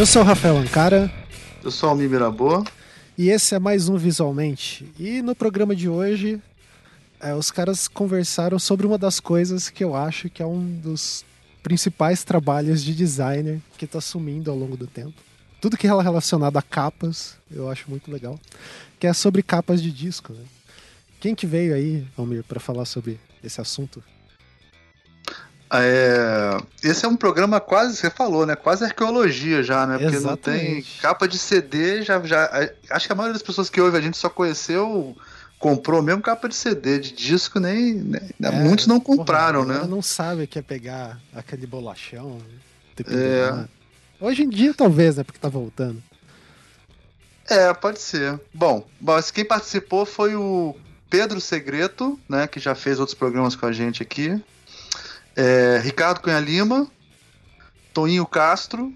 Eu sou o Rafael Ancara. Eu sou o Almir Mirabô. E esse é mais um Visualmente. E no programa de hoje, é, os caras conversaram sobre uma das coisas que eu acho que é um dos principais trabalhos de designer que está sumindo ao longo do tempo. Tudo que é relacionado a capas, eu acho muito legal. Que é sobre capas de disco. Né? Quem que veio aí, Almir, para falar sobre esse assunto? É, esse é um programa quase, você falou, né? Quase arqueologia já, né? Porque Exatamente. não tem capa de CD, já, já. Acho que a maioria das pessoas que ouve a gente só conheceu, comprou mesmo capa de CD, de disco, nem. nem É, muitos não porra, compraram, a galera né? não sabe o que é pegar aquele bolachão. É. pegar. Hoje em dia, talvez, né? Porque tá voltando. É, pode ser. Bom, mas quem participou foi o Pedro Segreto, né? Que já fez outros programas com a gente aqui. É, Ricardo Cunha Lima, Toninho Castro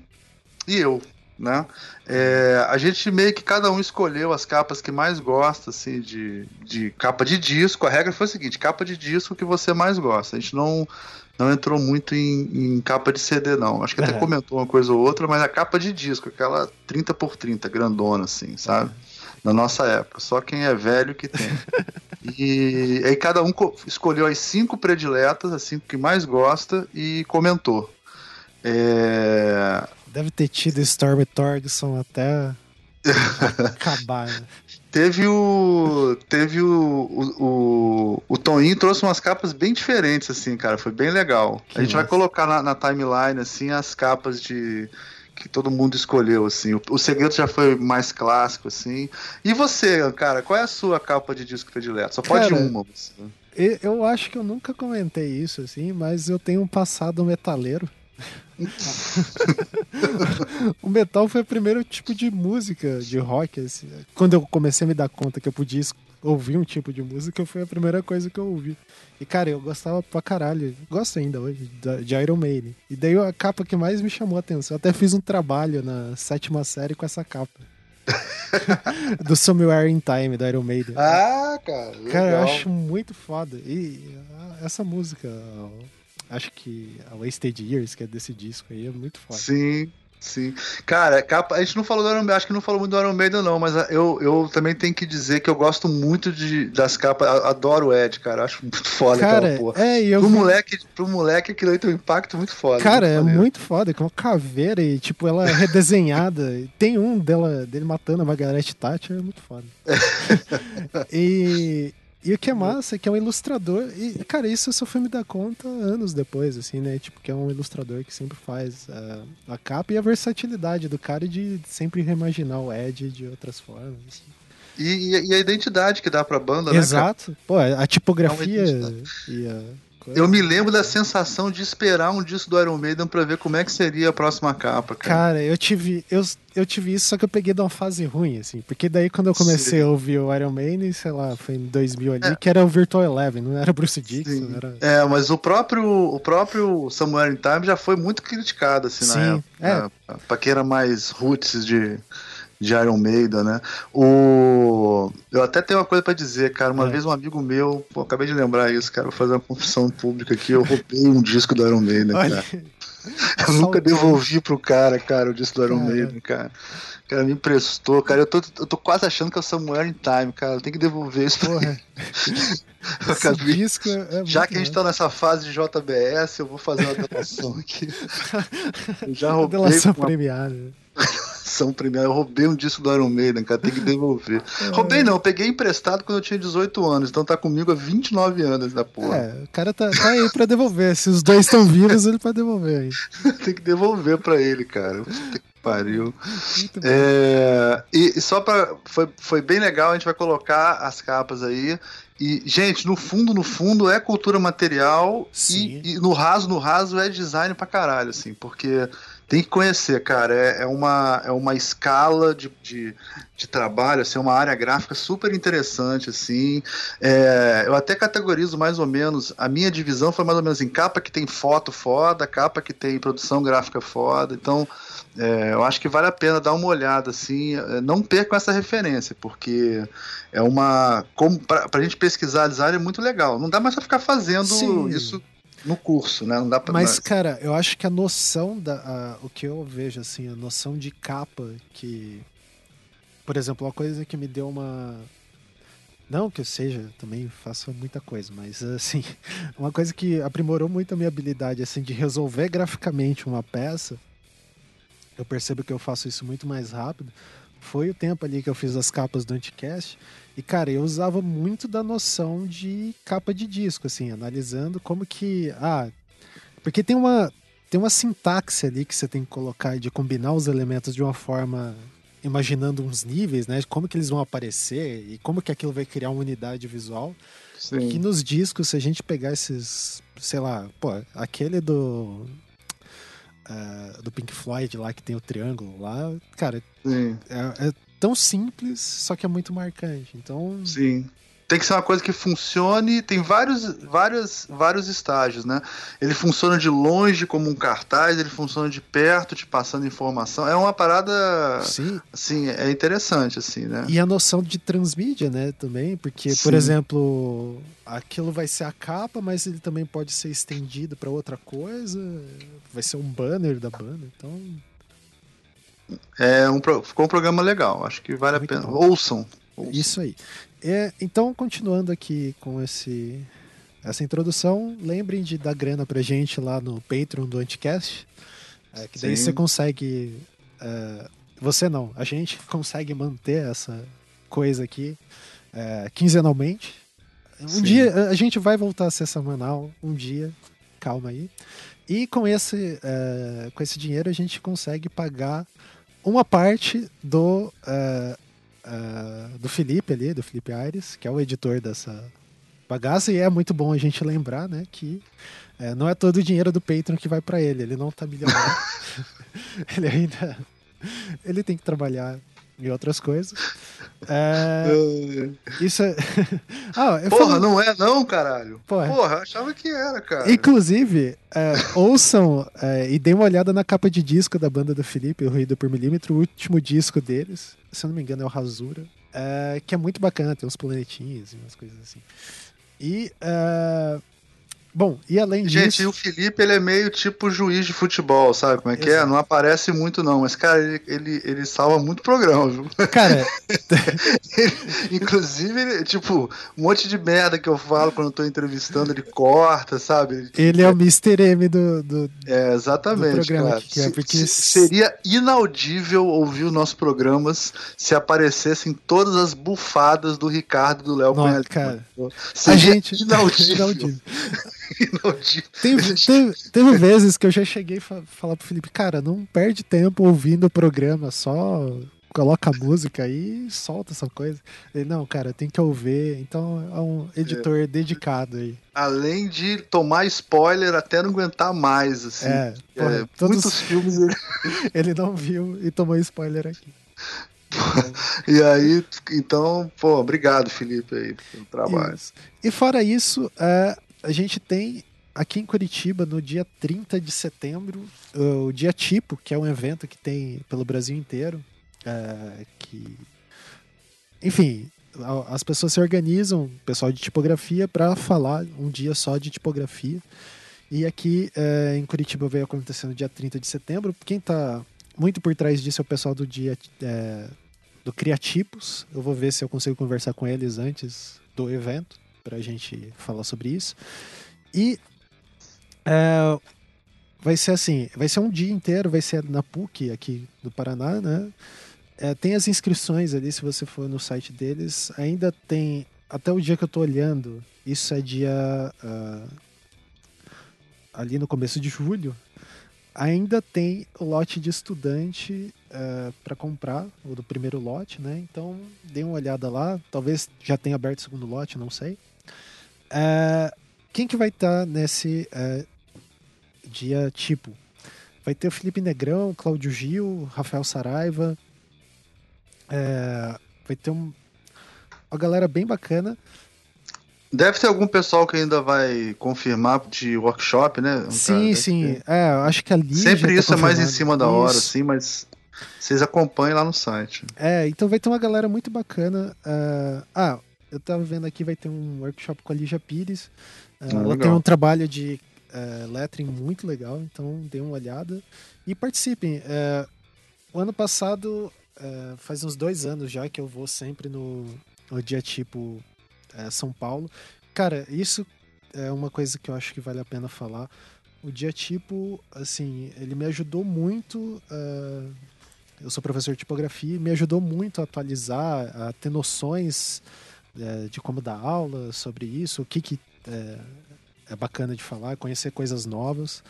e eu, né? É, a gente meio que cada um escolheu as capas que mais gosta, assim, de, de capa de disco. A regra foi a seguinte: capa de disco que você mais gosta. A gente não, não entrou muito em, em capa de CD, não. Acho que até É. comentou uma coisa ou outra, mas a capa de disco, aquela 30 por 30, grandona, assim, sabe? Na nossa época. Só quem é velho que tem. E aí cada um co- escolheu as cinco prediletas, as cinco que mais gosta, e comentou. É, Deve ter tido Storm Torgson até acabar. Né? Teve o. Teve o, o, o. o Toninho trouxe umas capas bem diferentes, assim, cara. Foi bem legal. Que a gente vai massa. colocar na, na timeline, assim, as capas de. Que todo mundo escolheu, assim. O, o segredo já foi mais clássico, assim. E você, cara, qual é a sua capa de disco predileto? Só pode Cara, uma. Você. E- Eu acho que eu nunca comentei isso, assim, mas eu tenho um passado metaleiro. o metal foi o primeiro tipo de música de rock. assim. Quando eu comecei a me dar conta que eu podia ouvir um tipo de música, foi a primeira coisa que eu ouvi. E, cara, eu gostava pra caralho, gosto ainda hoje, de Iron Maiden. E daí a capa que mais me chamou a atenção, eu até fiz um trabalho na sétima série com essa capa. Do Somewhere in Time, da Iron Maiden. Ah, cara. Cara, eu legal. acho muito foda. E ah, essa música, acho que a Wasted Years, que é desse disco aí, é muito foda. Sim, sim. Cara, capa, a gente não falou do Iron Maiden, acho que não falou muito do Iron Maiden, não, mas eu, eu também tenho que dizer que eu gosto muito de, das capas, adoro o Ed, cara, acho muito foda Cara, aquela porra. é, eu Pro vi- moleque, pro moleque aquilo aí tem um impacto muito foda. Cara, é maneiro. muito foda, com uma caveira e, tipo, ela é redesenhada. Tem um dela, dele matando a Margaret Thatcher, é muito foda. e, e o que é massa é que é um ilustrador. E, cara, isso eu só fui me dar conta anos depois, assim, né? Tipo, que é um ilustrador que sempre faz ah, a capa e a versatilidade do cara de sempre reimaginar o Ed de outras formas. assim. E, e- a identidade que dá pra banda, né? cara? Exato. Pô, a tipografia É e a. coisa. Eu me lembro da sensação de esperar um disco do Iron Maiden pra ver como é que seria a próxima capa, cara. Cara, eu tive, eu, eu tive isso, só que eu peguei de uma fase ruim, assim. Porque daí quando eu comecei Sim. a ouvir o Iron Maiden, sei lá, foi em 2000 ali, É. que era o Virtual Eleven, não era Bruce Dixon, era... É, mas o próprio, o próprio Somewhere in Time já foi muito criticado, assim, Sim, na época. é. né? Pra quem era mais roots de, de Iron Maiden, né? O... Eu até tenho uma coisa pra dizer, cara. Uma É. vez um amigo meu, pô, acabei de lembrar isso, cara. Vou fazer uma confissão pública aqui. Eu roubei um disco do Iron Maiden, Olha, cara. Eu nunca devolvi pro cara, cara, o disco do Iron. Maiden, cara. O cara me emprestou, cara. Eu tô, eu tô quase achando que é o Somewhere in Time, cara. Tenho que devolver isso pra porra, ele. Eu esse acabei- disco é, já que a gente tá nessa fase de JBS, eu vou fazer uma delação aqui. Eu já roubei Delação uma premiada. Ação premiada, eu roubei um disco do Iron Maiden, cara, tem que devolver. roubei não, eu peguei emprestado quando eu tinha 18 anos, então tá comigo há 29 anos da porra. É, o cara tá, tá aí pra devolver. Se os dois estão vivos, ele pode devolver aí. tem que devolver pra ele, cara. Puta que pariu. É, e, e só pra. Foi, foi bem legal, a gente vai colocar as capas aí. E, gente, no fundo, no fundo, é cultura material e, e no raso, no raso, é design pra caralho, assim, porque tem que conhecer, cara. É, é uma, é uma escala de, de, de trabalho, assim, uma área gráfica super interessante, assim. É, eu até categorizo mais ou menos. A minha divisão foi mais ou menos em capa que tem foto foda, capa que tem produção gráfica foda. Então, é, eu acho que vale a pena dar uma olhada, assim. é, Não percam essa referência, porque é uma. Como, pra, pra gente pesquisar design é muito legal. Não dá mais pra ficar fazendo Sim. isso no curso, né? Não dá pra, Mas, cara, eu acho que a noção da. A, o que eu vejo, assim, a noção de capa que. Por exemplo, uma coisa que me deu uma. Não que eu seja, também faço muita coisa, mas assim, uma coisa que aprimorou muito a minha habilidade assim de resolver graficamente uma peça. Eu percebo que eu faço isso muito mais rápido. Foi o tempo ali que eu fiz as capas do Anticast. E, cara, eu usava muito da noção de capa de disco, assim, analisando como que. Ah, porque tem uma, tem uma sintaxe ali que você tem que colocar de combinar os elementos de uma forma imaginando uns níveis, né? Como que eles vão aparecer e como que aquilo vai criar uma unidade visual. Sim. Que nos discos, se a gente pegar esses, sei lá, pô, aquele do uh, do Pink Floyd lá que tem o triângulo lá, cara, é, é, tão simples, só que é muito marcante. Então, sim tem que ser uma coisa que funcione, tem vários, vários, vários estágios, né? Ele funciona de longe como um cartaz, ele funciona de perto, te passando informação. É uma parada, Sim. assim, é interessante, assim, né? E a noção de transmídia, né, também, porque, Sim. por exemplo, aquilo vai ser a capa, mas ele também pode ser estendido para outra coisa, vai ser um banner da banda, então... É um, ficou um programa legal, acho que vale Muito a pena. Ouçam, Ouçam. Isso aí. É, então, continuando aqui com esse, essa introdução, lembrem de dar grana pra gente lá no Patreon do Anticast. É, que daí Sim. você consegue. É, você não, a gente consegue manter essa coisa aqui é, quinzenalmente. Um Sim. dia a gente vai voltar a ser semanal, um dia, calma aí. E com esse, é, com esse dinheiro a gente consegue pagar uma parte do uh, uh, do Felipe ali, do Felipe Aires, que é o editor dessa bagaça, e é muito bom a gente lembrar, né, que uh, não é todo o dinheiro do Patreon que vai para ele, ele não tá milionário. ele ainda ele tem que trabalhar e outras coisas. É, isso é. ah, Porra, não é não, caralho. Porra, Porra achava que era, cara. Inclusive, é, ouçam é, e deem uma olhada na capa de disco da banda do Felipe, o Ruído por Milímetro, o último disco deles. Se eu não me engano, é o Rasura. É, que é muito bacana, tem uns planetinhos e umas coisas assim. E é, Bom, e além disso. Gente, o Felipe, ele é meio tipo juiz de futebol, sabe como é que é? Exato. Não aparece muito, não, mas, cara, ele, ele, ele salva muito programa, viu? Cara. ele, inclusive, ele, tipo, um monte de merda que eu falo quando eu tô entrevistando, ele corta, sabe? Ele, é o Mr. M do, do, é, exatamente, do programa cara. que é, porque... seria inaudível ouvir os nossos programas se aparecessem todas as bufadas do Ricardo e do Léo Não, cara. Seria a gente... inaudível. inaudível. Teve, teve, teve, vezes que eu já cheguei a falar pro Felipe, cara, não perde tempo ouvindo o programa, só coloca a música aí e solta essa coisa. Ele, não, cara, tem que ouvir. Então é um editor é. dedicado aí. Além de tomar spoiler até não aguentar mais, assim. É, porra, é todos... muitos filmes ele... ele não viu e tomou spoiler aqui. e aí, então, pô, obrigado, Felipe, aí, pelo trabalho. Isso. E fora isso, é, a gente tem aqui em Curitiba, no dia 30 de setembro, o Dia Tipo, que é um evento que tem pelo Brasil inteiro. É, que, enfim, as pessoas se organizam, pessoal de tipografia, para falar um dia só de tipografia. E aqui é, em Curitiba veio acontecendo dia 30 de setembro. Quem está muito por trás disso é o pessoal do dia é, do Criatipos. Eu vou ver se eu consigo conversar com eles antes do evento para a gente falar sobre isso. E é, vai ser assim, vai ser um dia inteiro, vai ser na PUC aqui do Paraná, né? É, tem as inscrições ali, se você for no site deles, ainda tem até o dia que eu tô olhando, isso é dia uh, ali no começo de julho, ainda tem o lote de estudante uh, para comprar, o do primeiro lote, né? Então dê uma olhada lá, talvez já tenha aberto o segundo lote, não sei. É, quem que vai estar tá nesse é, dia tipo? Vai ter o Felipe Negrão, Cláudio Gil, Rafael Saraiva. É, vai ter um, uma galera bem bacana. Deve ter algum pessoal que ainda vai confirmar de workshop, né? Um sim, sim. É, acho que ali. Sempre tá isso tá é mais em cima da hora, isso. sim, mas vocês acompanhem lá no site. É, então vai ter uma galera muito bacana. Uh, ah, eu tava vendo aqui, vai ter um workshop com a Lígia Pires. Uh, ela legal. tem um trabalho de é, lettering muito legal, então dê uma olhada e participem. É, o ano passado, é, faz uns dois anos já que eu vou sempre no, no dia tipo São Paulo. Cara, isso é uma coisa que eu acho que vale a pena falar. O dia tipo, assim, ele me ajudou muito. Eu sou professor de tipografia, me ajudou muito a atualizar, a ter noções uh, de como dar aula sobre isso, o que, que uh, é bacana de falar, conhecer coisas novas.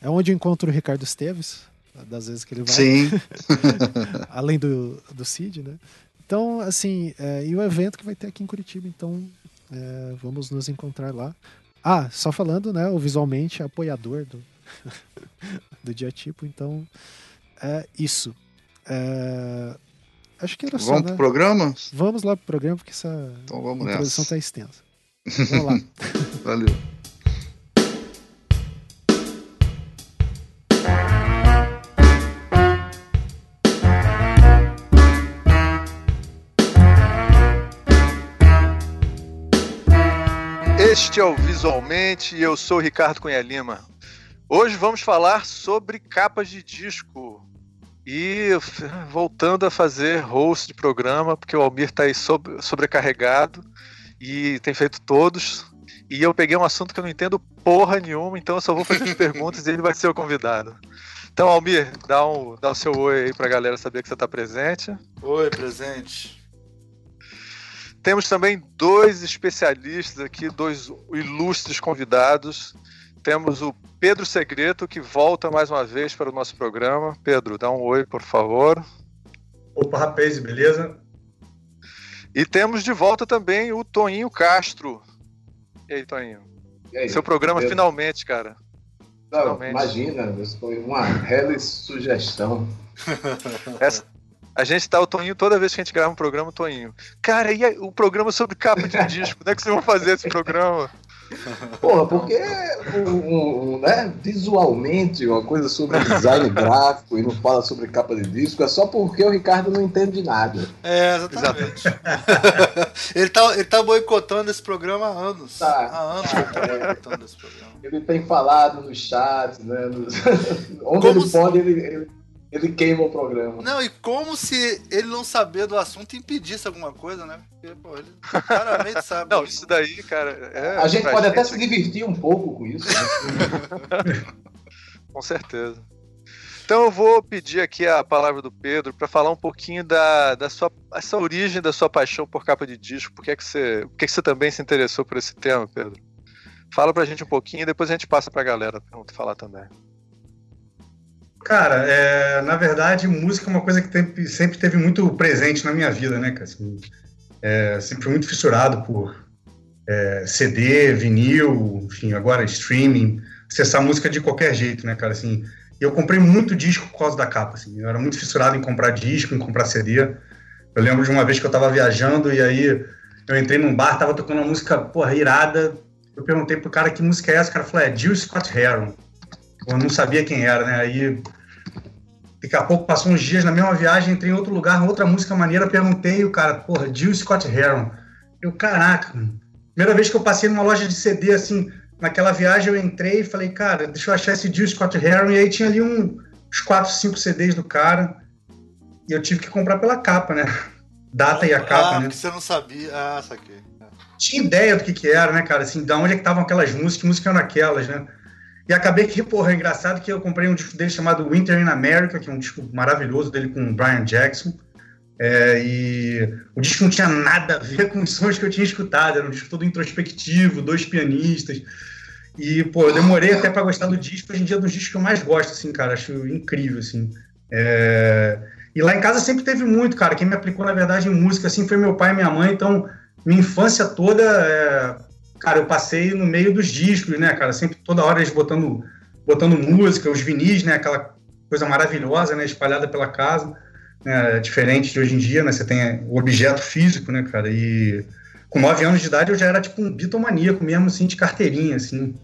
É onde eu encontro o Ricardo Esteves, das vezes que ele vai. Sim. Além do, do Cid, né? Então, assim, é, e o evento que vai ter aqui em Curitiba, então é, vamos nos encontrar lá. Ah, só falando, né? O visualmente apoiador do, do dia tipo, então é isso. É, acho que era vamos só. Vamos né? pro programa? Vamos lá pro programa, porque essa então vamos introdução nessa. tá extensa. Vamos lá. Valeu. Este é o Visualmente e eu sou o Ricardo Cunha Lima. Hoje vamos falar sobre capas de disco. E voltando a fazer host de programa, porque o Almir está aí sobre, sobrecarregado e tem feito todos. E eu peguei um assunto que eu não entendo porra nenhuma, então eu só vou fazer as perguntas e ele vai ser o convidado. Então, Almir, dá, um, dá o seu oi aí pra galera saber que você está presente. Oi, presente. Temos também dois especialistas aqui, dois ilustres convidados. Temos o Pedro Segreto, que volta mais uma vez para o nosso programa. Pedro, dá um oi, por favor. Opa, rapaz, beleza? E temos de volta também o Toninho Castro. E aí, Toninho? E aí, Seu programa beleza? finalmente, cara. Não, finalmente. imagina, isso foi uma real sugestão. Essa, a gente tá o Toninho toda vez que a gente grava um programa, o Toninho. Cara, e aí, o programa sobre capa de disco? Como é que vocês vão fazer esse programa? Porra, porque um, um, né, visualmente uma coisa sobre design gráfico e não fala sobre capa de disco é só porque o Ricardo não entende de nada. É, exatamente. ele, tá, ele tá boicotando esse programa há anos. Tá. Há anos ele tá boicotando esse programa. Ele tem falado no chat, né? nos- Onde Como ele se- pode, ele, ele, ele queima o programa. Não, e como se ele não saber do assunto impedisse alguma coisa, né? Porque, pô, ele claramente sabe. Não, isso daí, cara. É, A gente pra pode até se divertir um pouco com isso. Né? Com certeza. Então eu vou pedir aqui a palavra do Pedro para falar um pouquinho da, da sua essa origem da sua paixão por capa de disco. Por que, é que você, por que, é que você também se interessou por esse tema, Pedro? Fala pra gente um pouquinho e depois a gente passa pra galera pergunta- falar também. Cara, é, na verdade, música é uma coisa que tem- sempre teve muito presente na minha vida, né, cara? Assim, é, sempre fui muito fissurado por é, CD, vinil, enfim, agora streaming, acessar música de qualquer jeito, né, cara? Assim, eu comprei muito disco por causa da capa, assim. Eu era muito fissurado em comprar disco, em comprar CD. Eu lembro de uma vez que eu tava viajando e aí eu entrei num bar, tava tocando uma música, porra, irada. Eu perguntei pro cara que música é essa, o cara falou, é Jill Scott Heron. Eu não sabia quem era, né? Aí Daqui a pouco passou uns dias na mesma viagem, entrei em outro lugar, outra música maneira, perguntei o cara, porra, Jill Scott Heron. Eu, caraca, mano. primeira vez que eu passei numa loja de CD, assim, naquela viagem eu entrei e falei, cara, deixa eu achar esse Jill Scott Heron, e aí tinha ali um, uns 4, 5 CDs do cara, e eu tive que comprar pela capa, né? Data e a capa, ah, né? você não sabia. Ah, saquei. tinha ideia do que que era, né, cara? Assim, da onde é que estavam aquelas músicas, que músicas eram aquelas, né? E acabei que, porra, é engraçado que eu comprei um disco dele chamado Winter in America, que é um disco maravilhoso dele com o Brian Jackson. É, e o disco não tinha nada a ver com os sons que eu tinha escutado, era um disco todo introspectivo, dois pianistas. E, pô, eu demorei até pra gostar do disco, hoje em dia é um dos discos que eu mais gosto, assim, cara, acho incrível, assim. É, E lá em casa sempre teve muito, cara. Quem me aplicou, na verdade, em música, assim, foi meu pai e minha mãe. Então, minha infância toda, é, cara, eu passei no meio dos discos, né, cara? Sempre, toda hora eles botando, botando música, os vinis, né? Aquela coisa maravilhosa, né? Espalhada pela casa. Né, diferente de hoje em dia, né? Você tem o objeto físico, né, cara? E com nove anos de idade eu já era tipo um bitomaníaco mesmo, assim, de carteirinha, assim.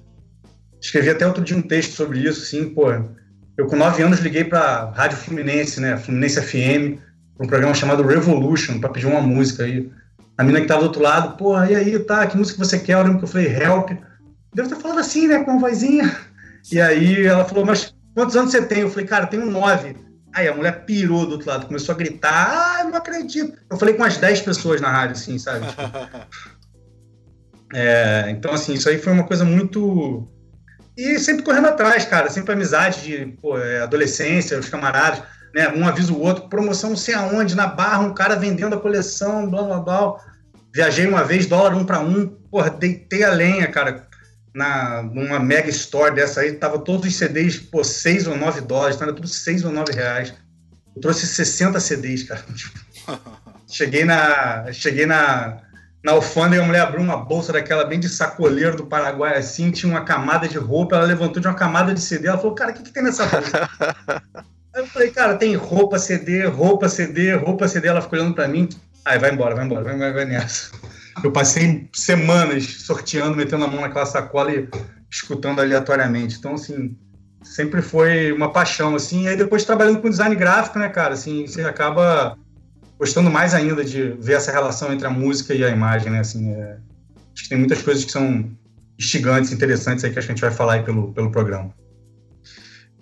Escrevi até outro dia um texto sobre isso, assim, pô. Eu com nove anos liguei pra Rádio Fluminense, né? Fluminense FM, um programa chamado Revolution, pra pedir uma música aí. A mina que tava do outro lado, pô, e aí, tá, que música você quer? Eu lembro que eu falei, Help. Deve ter falado assim, né, com uma vozinha. E aí ela falou, mas quantos anos você tem? Eu falei, cara, tenho nove. Aí a mulher pirou do outro lado, começou a gritar, ah, eu não acredito. Eu falei com umas 10 pessoas na rádio, assim, sabe? É, então, assim, isso aí foi uma coisa muito. E sempre correndo atrás, cara, sempre amizade de pô, é, adolescência, os camaradas, né? Um avisa o outro, promoção não sei aonde, na barra, um cara vendendo a coleção, blá blá blá. Viajei uma vez, dólar um para um, porra, deitei a lenha, cara. Na, numa mega store dessa aí, tava todos os CDs, pô, 6 ou 9 dólares, tava tudo 6 ou 9 reais. Eu trouxe 60 CDs, cara. cheguei na. Cheguei na na alfândega, a mulher abriu uma bolsa daquela bem de sacoleiro do Paraguai, assim, tinha uma camada de roupa, ela levantou de uma camada de CD, ela falou, cara, o que, que tem nessa bolsa? Aí eu falei, cara, tem roupa, CD, roupa, CD, roupa, CD, ela ficou olhando pra mim, aí vai embora, vai embora, vai, vai, vai nessa. Eu passei semanas sorteando, metendo a mão naquela sacola e escutando aleatoriamente, então, assim, sempre foi uma paixão, assim, e aí depois trabalhando com design gráfico, né, cara, assim, você acaba gostando mais ainda de ver essa relação entre a música e a imagem, né? Assim, é, acho que tem muitas coisas que são instigantes, interessantes aí que a gente vai falar aí pelo, pelo programa.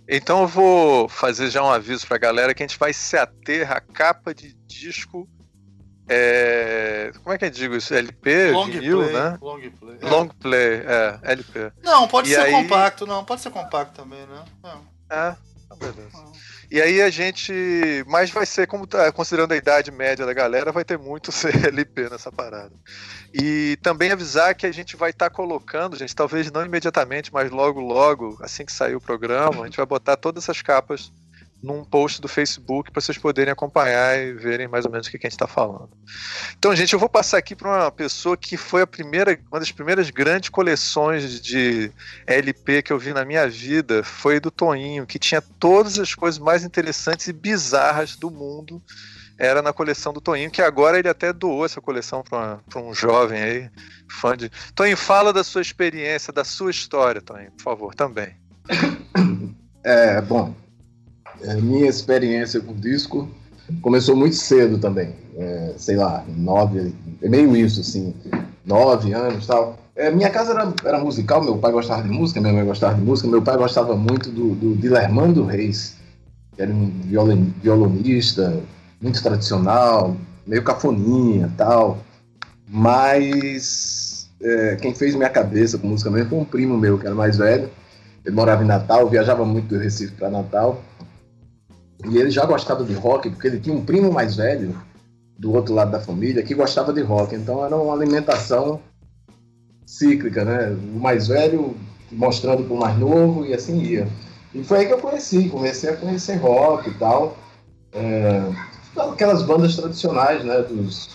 Então eu vou fazer já um aviso para a galera que a gente vai se ater à capa de disco. É... Como é que eu digo isso? LP, long vinil, play, né? Long play. É. Long play, é, LP. Não, pode E ser aí- compacto, não. Pode ser compacto também, né? Não. É, então beleza. E aí a gente. Mas vai ser, como tá, considerando a idade média da galera, vai ter muito CLP nessa parada. E também avisar que a gente vai estar colocando, gente, talvez não imediatamente, mas logo, logo, assim que sair o programa, a gente vai botar todas essas capas num post do Facebook para vocês poderem acompanhar e verem mais ou menos o que a gente está falando. Então, gente, eu vou passar aqui para uma pessoa que foi a primeira, uma das primeiras grandes coleções de LP que eu vi na minha vida foi do Toinho, que tinha todas as coisas mais interessantes e bizarras do mundo. Era na coleção do Toinho, que agora ele até doou essa coleção para um jovem aí, fã de. Toinho, fala da sua experiência, da sua história, Toinho, por favor, também. É, bom, é, minha experiência com disco começou muito cedo também. É, sei lá, nove, é meio isso, assim, nove anos tal. É, minha casa era, era musical, meu pai gostava de música, minha mãe gostava de música, meu pai gostava muito do, do Dilermando Reis, que era um violin, violonista muito tradicional, meio cafoninha tal. Mas é, quem fez minha cabeça com música mesmo foi um primo meu, que era mais velho. Ele morava em Natal, viajava muito do Recife para Natal. E ele já gostava de rock, porque ele tinha um primo mais velho, do outro lado da família, que gostava de rock. Então era uma alimentação cíclica, né? O mais velho mostrando para o mais novo e assim ia. E foi aí que eu conheci, comecei a conhecer rock e tal. É, aquelas bandas tradicionais, né? Dos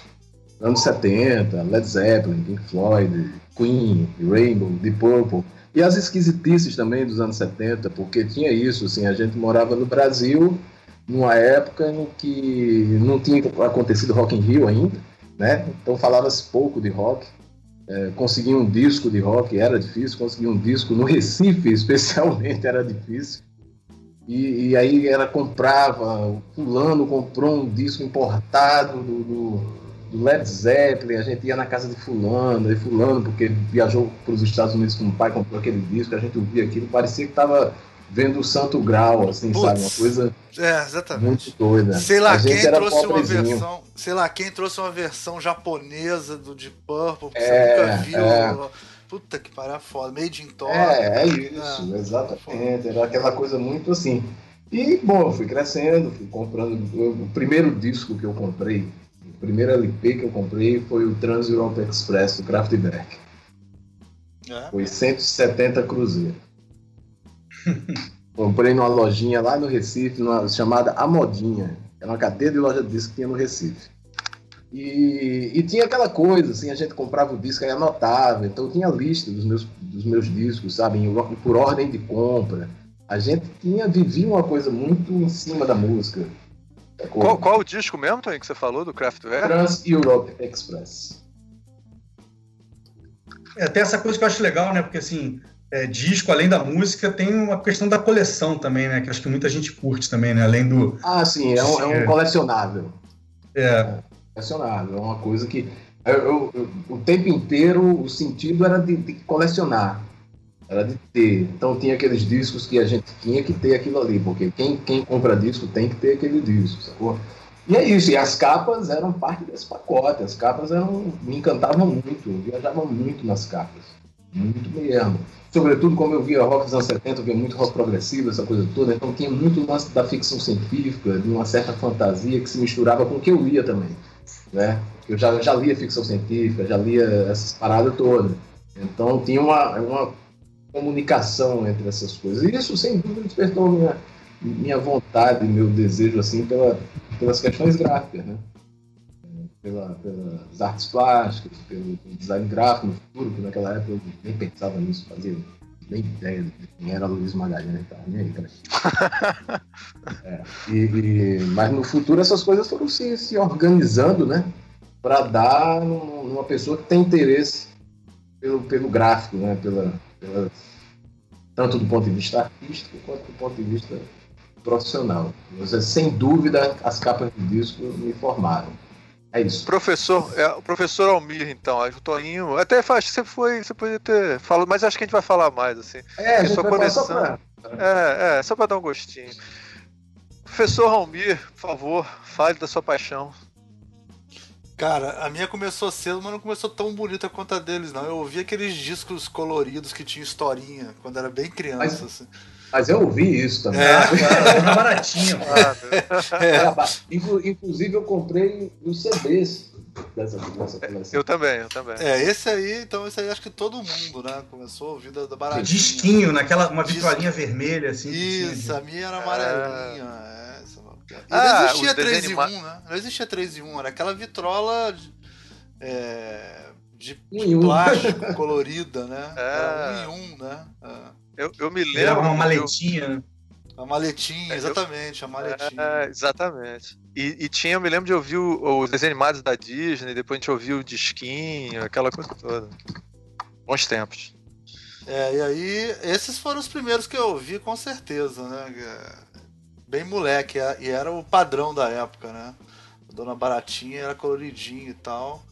anos 70, Led Zeppelin, Pink Floyd, Queen, Rainbow, Deep Purple. E as esquisitices também dos anos 70, porque tinha isso, assim, a gente morava no Brasil numa época em que não tinha acontecido Rock in Rio ainda, né? Então falava-se pouco de rock. É, conseguir um disco de rock era difícil, conseguir um disco no Recife especialmente era difícil. E, e aí ela comprava, fulano comprou um disco importado do, do, do Led Zeppelin, a gente ia na casa de fulano, e fulano, porque viajou para os Estados Unidos com o pai, comprou aquele disco, a gente ouvia aquilo, parecia que estava vendo o Santo Grau, assim, sabe? Uma coisa É, exatamente. muito doida. Sei lá a quem trouxe uma versão. Sei lá quem trouxe uma versão japonesa do Deep Purple que É, você nunca viu. é. Puta que parada foda. Made in Tóquio. É, é isso, exatamente. Era aquela coisa muito assim. E, bom, eu fui crescendo, fui comprando. O primeiro disco que eu comprei, o primeiro LP que eu comprei foi o Trans Europe Express do Kraftwerk. É. Foi 170 cruzeiro. Comprei numa lojinha lá no Recife, numa, chamada A Modinha. Era uma cadeia de loja de disco que tinha no Recife. E, e tinha aquela coisa, assim, a gente comprava o disco e anotava, então tinha lista dos meus, dos meus discos, sabe, em por ordem de compra. A gente tinha, vivia uma coisa muito em cima da música. sacou? Qual, qual o disco mesmo, Toinho, que você falou do Kraftwerk? Trans Europe Express. É, tem essa coisa que eu acho legal, né? Porque assim, é, disco, além da música, tem uma questão da coleção também, né? Que acho que muita gente curte também, né? Além do. Ah, sim, é um, é um É. colecionável. É, colecionável. É uma coisa que eu, eu- eu- o tempo inteiro o sentido era de, de colecionar. Era de ter. Então tinha aqueles discos que a gente tinha que ter aquilo ali, porque quem, quem compra disco tem que ter aquele disco, sacou? E é isso, e as capas eram parte desse pacote, as capas eram, me encantavam muito, eu viajava muito nas capas, muito mesmo. Sobretudo como eu via rock dos anos 70, eu via muito rock progressivo, essa coisa toda, então tinha muito lance da ficção científica, de uma certa fantasia que se misturava com o que eu lia também, né? Eu já, já lia ficção científica, já lia essas paradas todas. Então tinha uma, uma comunicação entre essas coisas. E isso, sem dúvida, despertou minha, minha vontade, meu desejo, assim, pela, pelas questões gráficas, né? Pela, pelas artes plásticas, pelo design gráfico no futuro, que naquela época eu nem pensava nisso, fazia nem ideia de quem era Luiz Magalhães, tá? nem aí, cara. É, e, e, mas no futuro essas coisas foram se, se organizando, né? Para dar numa pessoa que tem interesse pelo, pelo gráfico, né? Pela, pela, tanto do ponto de vista artístico quanto do ponto de vista profissional. Mas, sem dúvida, as capas de disco me formaram. É isso. Professor, é, o professor Almir, então, o Toninho, até acho que você foi, você podia ter falado, mas acho que a gente vai falar mais, assim. É, a gente sua vai só pra... É, é, só para dar um gostinho. Professor Almir, por favor, fale da sua paixão. Cara, a minha começou cedo, mas não começou tão bonita quanto a deles, não. Eu ouvi aqueles discos coloridos que tinha historinha quando era bem criança. Mas, assim. Mas eu ouvi isso também. É, claro, era baratinho. é. Inclusive, eu comprei os CDs dessa, dessa coleção. Eu também, eu também. É, esse aí, então, esse aí acho que todo mundo, né? Começou a ouvir da, da baratinha. Disquinho, naquela, uma vitrolinha vermelha, assim. Isso, a minha era amarelinha. É. E ah, não existia 3 em 1, né? Não existia 3 em 1, era aquela vitrola de, é, de, de plástico colorida, né? É. Era 1 em 1, né? É. Eu, eu me lembro. Era uma maletinha. Eu... A maletinha, exatamente, a maletinha. É, exatamente. E, e, tinha, eu me lembro de ouvir os desenhos animados da Disney, depois a gente ouviu o disquinho, aquela coisa toda. Bons tempos. É, e aí, esses foram os primeiros que eu ouvi, com certeza, né? bem moleque, e era o padrão da época, né? A Dona Baratinha era coloridinha e tal.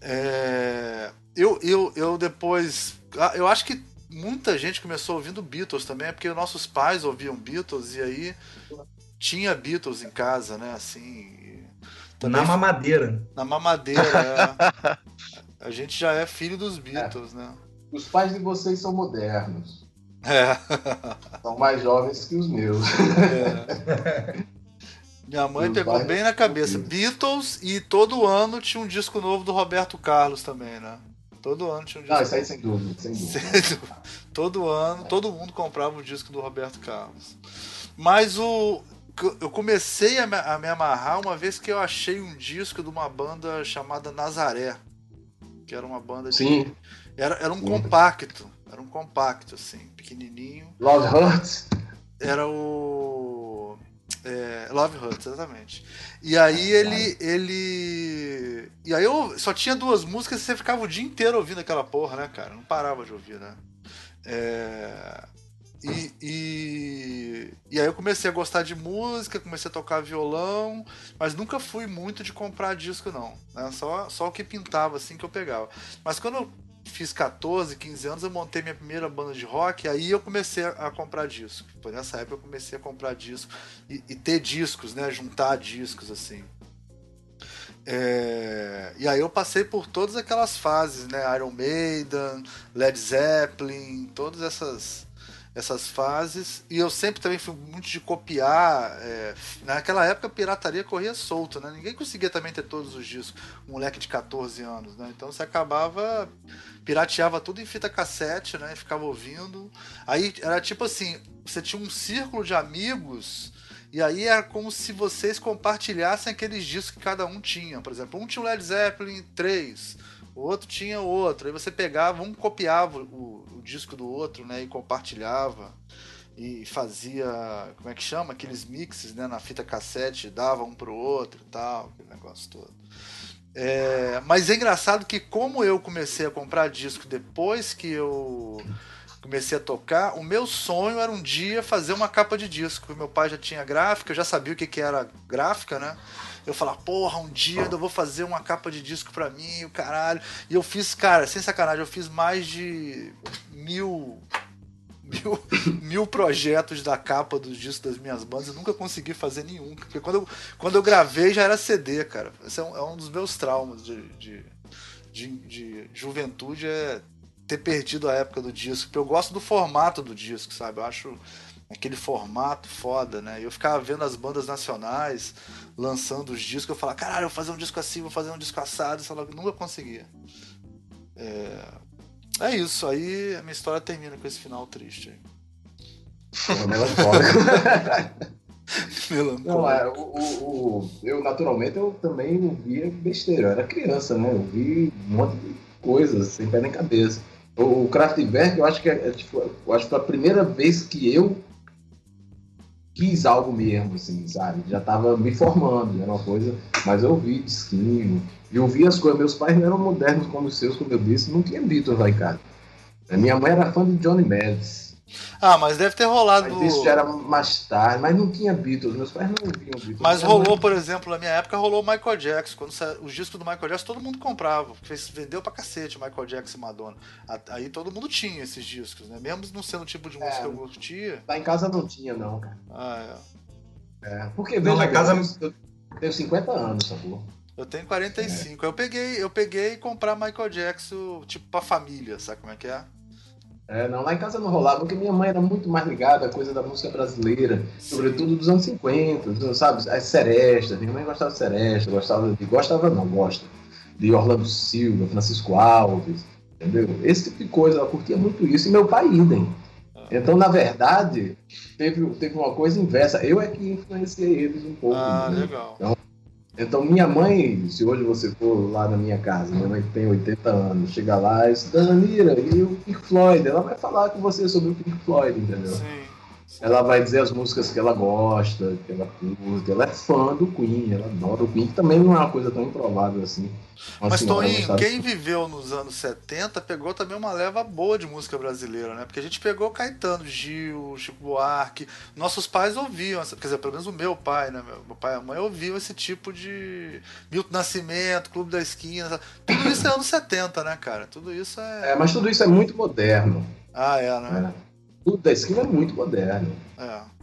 É... Eu, eu, eu depois. Ah, eu acho que muita gente começou ouvindo Beatles também, é porque nossos pais ouviam Beatles e aí tinha Beatles em casa, né? Assim. Também... Na mamadeira. Na mamadeira, é. A gente já é filho dos Beatles, é. né? Os pais de vocês são modernos. É. São mais jovens que os meus. É. Minha mãe Meus pegou bem na cabeça. Beatles e todo ano tinha um disco novo do Roberto Carlos também, né? Todo ano tinha um disco. Ah, isso aí sem dúvida, sem dúvida. todo ano, todo mundo comprava o disco do Roberto Carlos. Mas o. Eu comecei a me, a me amarrar uma vez que eu achei um disco de uma banda chamada Nazaré. Que era uma banda de. Sim. Era, era um compacto. Era um compacto, assim, pequenininho. Love Hurts? Era o. É, Love Hurts, exatamente. E aí ele. ele. E aí eu só tinha duas músicas e você ficava o dia inteiro ouvindo aquela porra, né, cara? Não parava de ouvir, né? É... E, e, e, aí eu comecei a gostar de música, comecei a tocar violão, mas nunca fui muito de comprar disco, não. Né? Só, só o que pintava assim que eu pegava. Mas quando eu fiz 14, 15 anos, eu montei minha primeira banda de rock, aí eu comecei a, comprar disco. Foi nessa época eu comecei a comprar disco e, e ter discos, né? Juntar discos assim. É... E aí eu passei por todas aquelas fases, né? Iron Maiden, Led Zeppelin, todas essas essas fases. E eu sempre também fui muito de copiar. É, naquela época a pirataria corria solto, né? Ninguém conseguia também ter todos os discos. Um moleque de 14 anos, né? Então você acabava. Pirateava tudo em fita cassete, né? Ficava ouvindo. Aí era tipo assim: você tinha um círculo de amigos. E aí era como se vocês compartilhassem aqueles discos que cada um tinha. Por exemplo, um tinha o Led Zeppelin 3, o outro tinha o outro. Aí você pegava, um copiava o disco do outro, né? E compartilhava. E fazia, como é que chama? Aqueles mixes, né? Na fita cassete, dava um pro outro e tal, aquele negócio todo. É, mas é engraçado que como eu comecei a comprar disco depois que eu comecei a tocar, o meu sonho era um dia fazer uma capa de disco. Meu pai já tinha gráfica, eu já sabia o que, que era gráfica, né? Eu falar, porra, um dia eu vou fazer uma capa de disco pra mim, o caralho. E eu fiz, cara, sem sacanagem, eu fiz mais de mil mil, mil projetos da capa dos discos das minhas bandas, eu nunca consegui fazer nenhum. Porque quando eu, quando eu gravei já era CD, cara. Esse é um, é um dos meus traumas de, de, de, de juventude, é ter perdido a época do disco. Porque eu gosto do formato do disco, sabe? Eu acho aquele formato foda, né? Eu ficava vendo as bandas nacionais lançando os discos, eu falava, caralho, vou fazer um disco assim, vou fazer um disco assado, sei lá, nunca conseguia. É... é isso, aí a minha história termina com esse final triste aí. Não, é, o, o, o, eu naturalmente eu também ouvia besteira, eu era criança, né? Eu vi um monte de coisas sem pé nem cabeça. O, o Kraftwerk, eu acho que é, é, tipo, eu acho que foi a primeira vez que eu quis algo mesmo, assim, sabe? Já tava me formando, era uma coisa, mas eu vi disquinho, e eu vi as coisas. Meus pais não eram modernos como os seus, como eu disse, não tinha Beatles lá em casa. A minha mãe era fã de Johnny Mads. Ah, mas deve ter rolado. Mas isso já era mais tarde, mas não tinha Beatles, meus pais não ouviam Beatles. Mas rolou, por exemplo, na minha época rolou o Michael Jackson. Quando sa... os discos do Michael Jackson todo mundo comprava. Fez, vendeu pra cacete Michael Jackson e Madonna. Aí todo mundo tinha esses discos, né? Mesmo não sendo o tipo de música é, que eu curtia. Lá em casa não tinha, não, cara. Ah, é. É, porque não, lá em casa eu tenho 50 anos, sacou? Eu tenho 45. É. Eu peguei, eu peguei comprar Michael Jackson, tipo, pra família, sabe como é que é? É, não, lá em casa não rolava, porque minha mãe era muito mais ligada à coisa da música brasileira, Sim. sobretudo dos anos 50, sabe? As serestas, minha mãe gostava de seresta, gostava de. Gostava não, gosta. De Orlando Silva, Francisco Alves, entendeu? Esse tipo de coisa, ela curtia muito isso, e meu pai idem. Ah. Então, na verdade, teve, teve uma coisa inversa. Eu é que influenciei eles um pouco. Ah, né? legal. Então, então, minha mãe, se hoje você for lá na minha casa, minha mãe tem 80 anos, chega lá e diz, Danira, e o Pink Floyd? Ela vai falar com você sobre o Pink Floyd, entendeu? Sim. Ela vai dizer as músicas que ela gosta, que ela curte. Ela é fã do Queen, ela adora o Queen, que também não é uma coisa tão improvável assim. Mas, Toninho, quem viveu nos anos 70 pegou também uma leva boa de música brasileira, né? Porque a gente pegou Caetano, Gil, Chico Buarque. Nossos pais ouviam, quer dizer, pelo menos o meu pai, né? Meu pai e a mãe ouviam esse tipo de. Milton Nascimento, Clube da Esquina. Tudo isso é anos 70, né, cara? Tudo isso é. É, mas tudo isso é muito moderno. Ah, é, né? É. Clube da Esquina é muito moderno. É.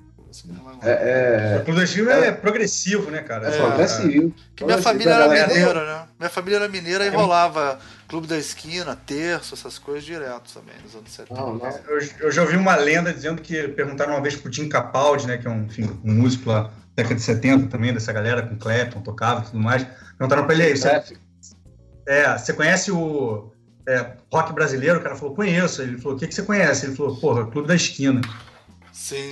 É, é... O Clube da Esquina é, é progressivo, né, cara? É, progressivo. Que minha família era mineira, né? Minha família era mineira e é. rolava Clube da Esquina, Terço, essas coisas direto também, nos anos 70. Não, não. Eu, eu, já ouvi uma lenda dizendo que perguntaram uma vez pro Tim Capaldi, né, que é um, enfim, um músico lá da década de 70 também, dessa galera com Clapton, tocava e tudo mais. Perguntaram pra ele aí, você, é, você conhece o é, rock brasileiro, o cara falou, conheço. Ele falou, o que, que você conhece? Ele falou, porra, Clube da Esquina. Sim,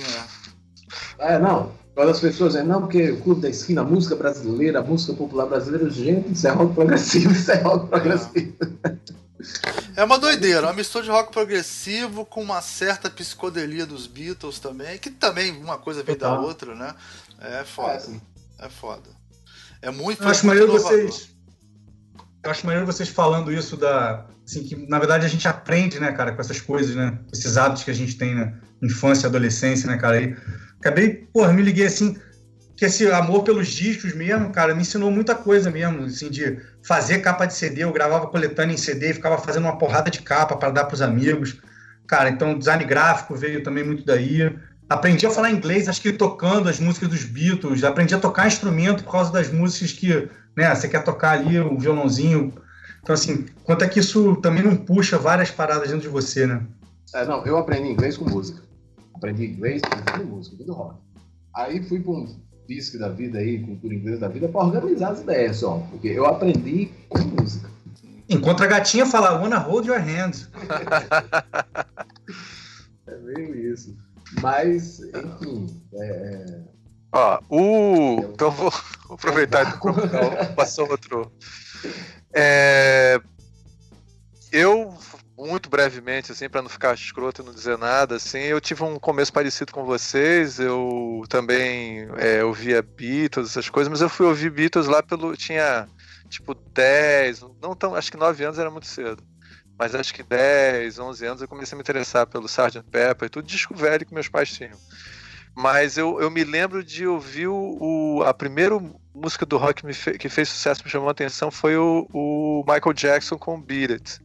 é. É, não. Quando as pessoas dizem, não, porque o Clube da Esquina, a música brasileira, a música popular brasileira, gente, isso é rock progressivo, isso é rock progressivo. É uma doideira, uma mistura de rock progressivo com uma certa psicodelia dos Beatles também, que também uma coisa vem da outra, né? É foda. É, é foda. É muito. Eu acho maneiro vocês. Eu acho maneiro vocês falando isso da, assim, que na verdade a gente aprende, né, cara, com essas coisas, né, esses hábitos que a gente tem na infância, adolescência, né, cara, e acabei, porra, me liguei assim, que esse amor pelos discos mesmo, cara, me ensinou muita coisa mesmo, assim, de fazer capa de CD, eu gravava coletânea em CD, ficava fazendo uma porrada de capa para dar pros amigos, cara, então design gráfico veio também muito daí, aprendi a falar inglês, acho que tocando as músicas dos Beatles, aprendi a tocar instrumento por causa das músicas que, né, você quer tocar ali, o violãozinho, então, assim, quanto é que isso também não puxa várias paradas dentro de você, né? É, não, eu aprendi inglês com música. Aprendi inglês com música, tudo rock. Aí fui para um disco da vida aí, cultura inglesa da vida, para organizar as ideias só. Porque eu aprendi com música. Enquanto a gatinha fala, wanna hold your hand. é meio isso. Mas, enfim. É... Ó, o. Então vou aproveitar e passou outro. É... Eu, muito brevemente, assim, para não ficar escroto e não dizer nada, assim, eu tive um começo parecido com vocês. Eu também é, ouvia Beatles, essas coisas, mas eu fui ouvir Beatles lá pelo. Tinha tipo 10, não tão, acho que 9 anos era muito cedo. Mas acho que 10, 11 anos eu comecei a me interessar pelo Sgt. Pepper e tudo disco velho que meus pais tinham. Mas eu, eu me lembro de ouvir o, a primeiro música do rock fe que fez sucesso me chamou a atenção foi o, o Michael Jackson com Beat It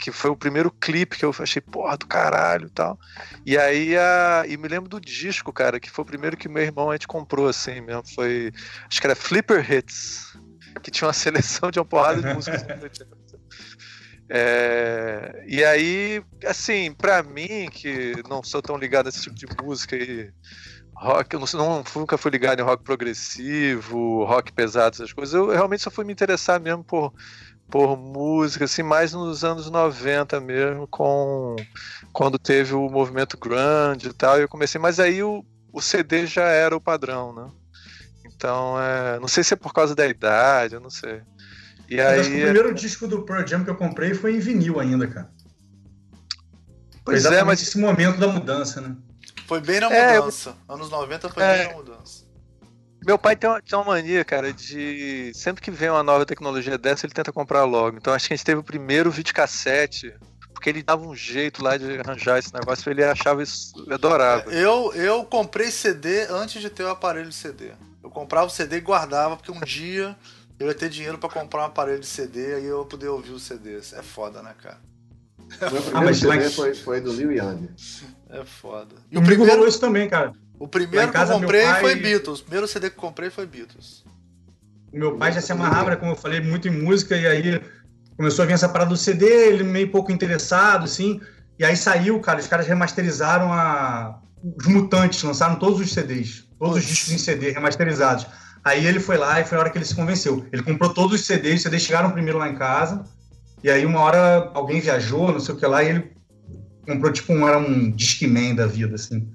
que foi o primeiro clipe que eu achei, porra, do caralho e tal. E aí, a... e me lembro do disco, cara, que foi o primeiro que meu irmão a gente comprou, assim mesmo. Foi, acho que era Flipper Hits, que tinha uma seleção de uma porrada de músicas. É, e aí, assim, para mim, que não sou tão ligado a esse tipo de música e rock, eu não, nunca fui ligado em rock progressivo, rock pesado, essas coisas, eu realmente só fui me interessar mesmo por por música, assim, mais nos anos 90 mesmo, com quando teve o movimento grunge e tal, eu comecei, mas aí o, o CD já era o padrão, né? Então, é, não sei se é por causa da idade, eu não sei. E aí, acho que o primeiro é... disco do Pearl Jam que eu comprei foi em vinil ainda, cara. Pois é, mas esse momento da mudança, né? Foi bem na mudança. É, eu... Anos 90 foi é... bem na mudança. Meu pai tem uma, tem uma, mania, cara, de. Sempre que vem uma nova tecnologia dessa, ele tenta comprar logo. Então acho que a gente teve o primeiro videocassete, porque ele dava um jeito lá de arranjar esse negócio, ele achava isso. Ele adorava. Eu, eu comprei CD antes de ter o aparelho de CD. Eu comprava o CD e guardava, porque um dia eu ia ter dinheiro para comprar um aparelho de CD e eu ia poder ouvir os CDs. É foda, né, cara? ah, mas CD foi, foi do Liu Yang. É foda. E o primeiro isso também, cara. O primeiro que eu comprei pai... foi Beatles. O primeiro CD que eu comprei foi Beatles. Meu pai já se amarrava, como eu falei, muito em música, e aí começou a vir essa parada do CD, ele meio pouco interessado, assim. E aí saiu, cara, os caras remasterizaram a... os Mutantes, lançaram todos os CDs, todos os discos em CD remasterizados. Aí ele foi lá e foi a hora que ele se convenceu. Ele comprou todos os CDs, os CDs chegaram primeiro lá em casa, e aí uma hora alguém viajou, não sei o que lá, e ele comprou tipo um, era um Discman da vida, assim.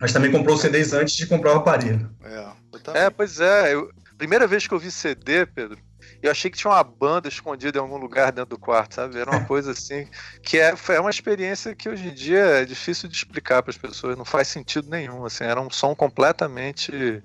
Mas também comprou os CDs antes de comprar o aparelho. É, é pois é. Eu, primeira vez que eu vi CD, Pedro, eu achei que tinha uma banda escondida em algum lugar dentro do quarto, sabe? Era uma coisa assim, que é, é uma experiência que hoje em dia é difícil de explicar para as pessoas, não faz sentido nenhum, assim, era um som completamente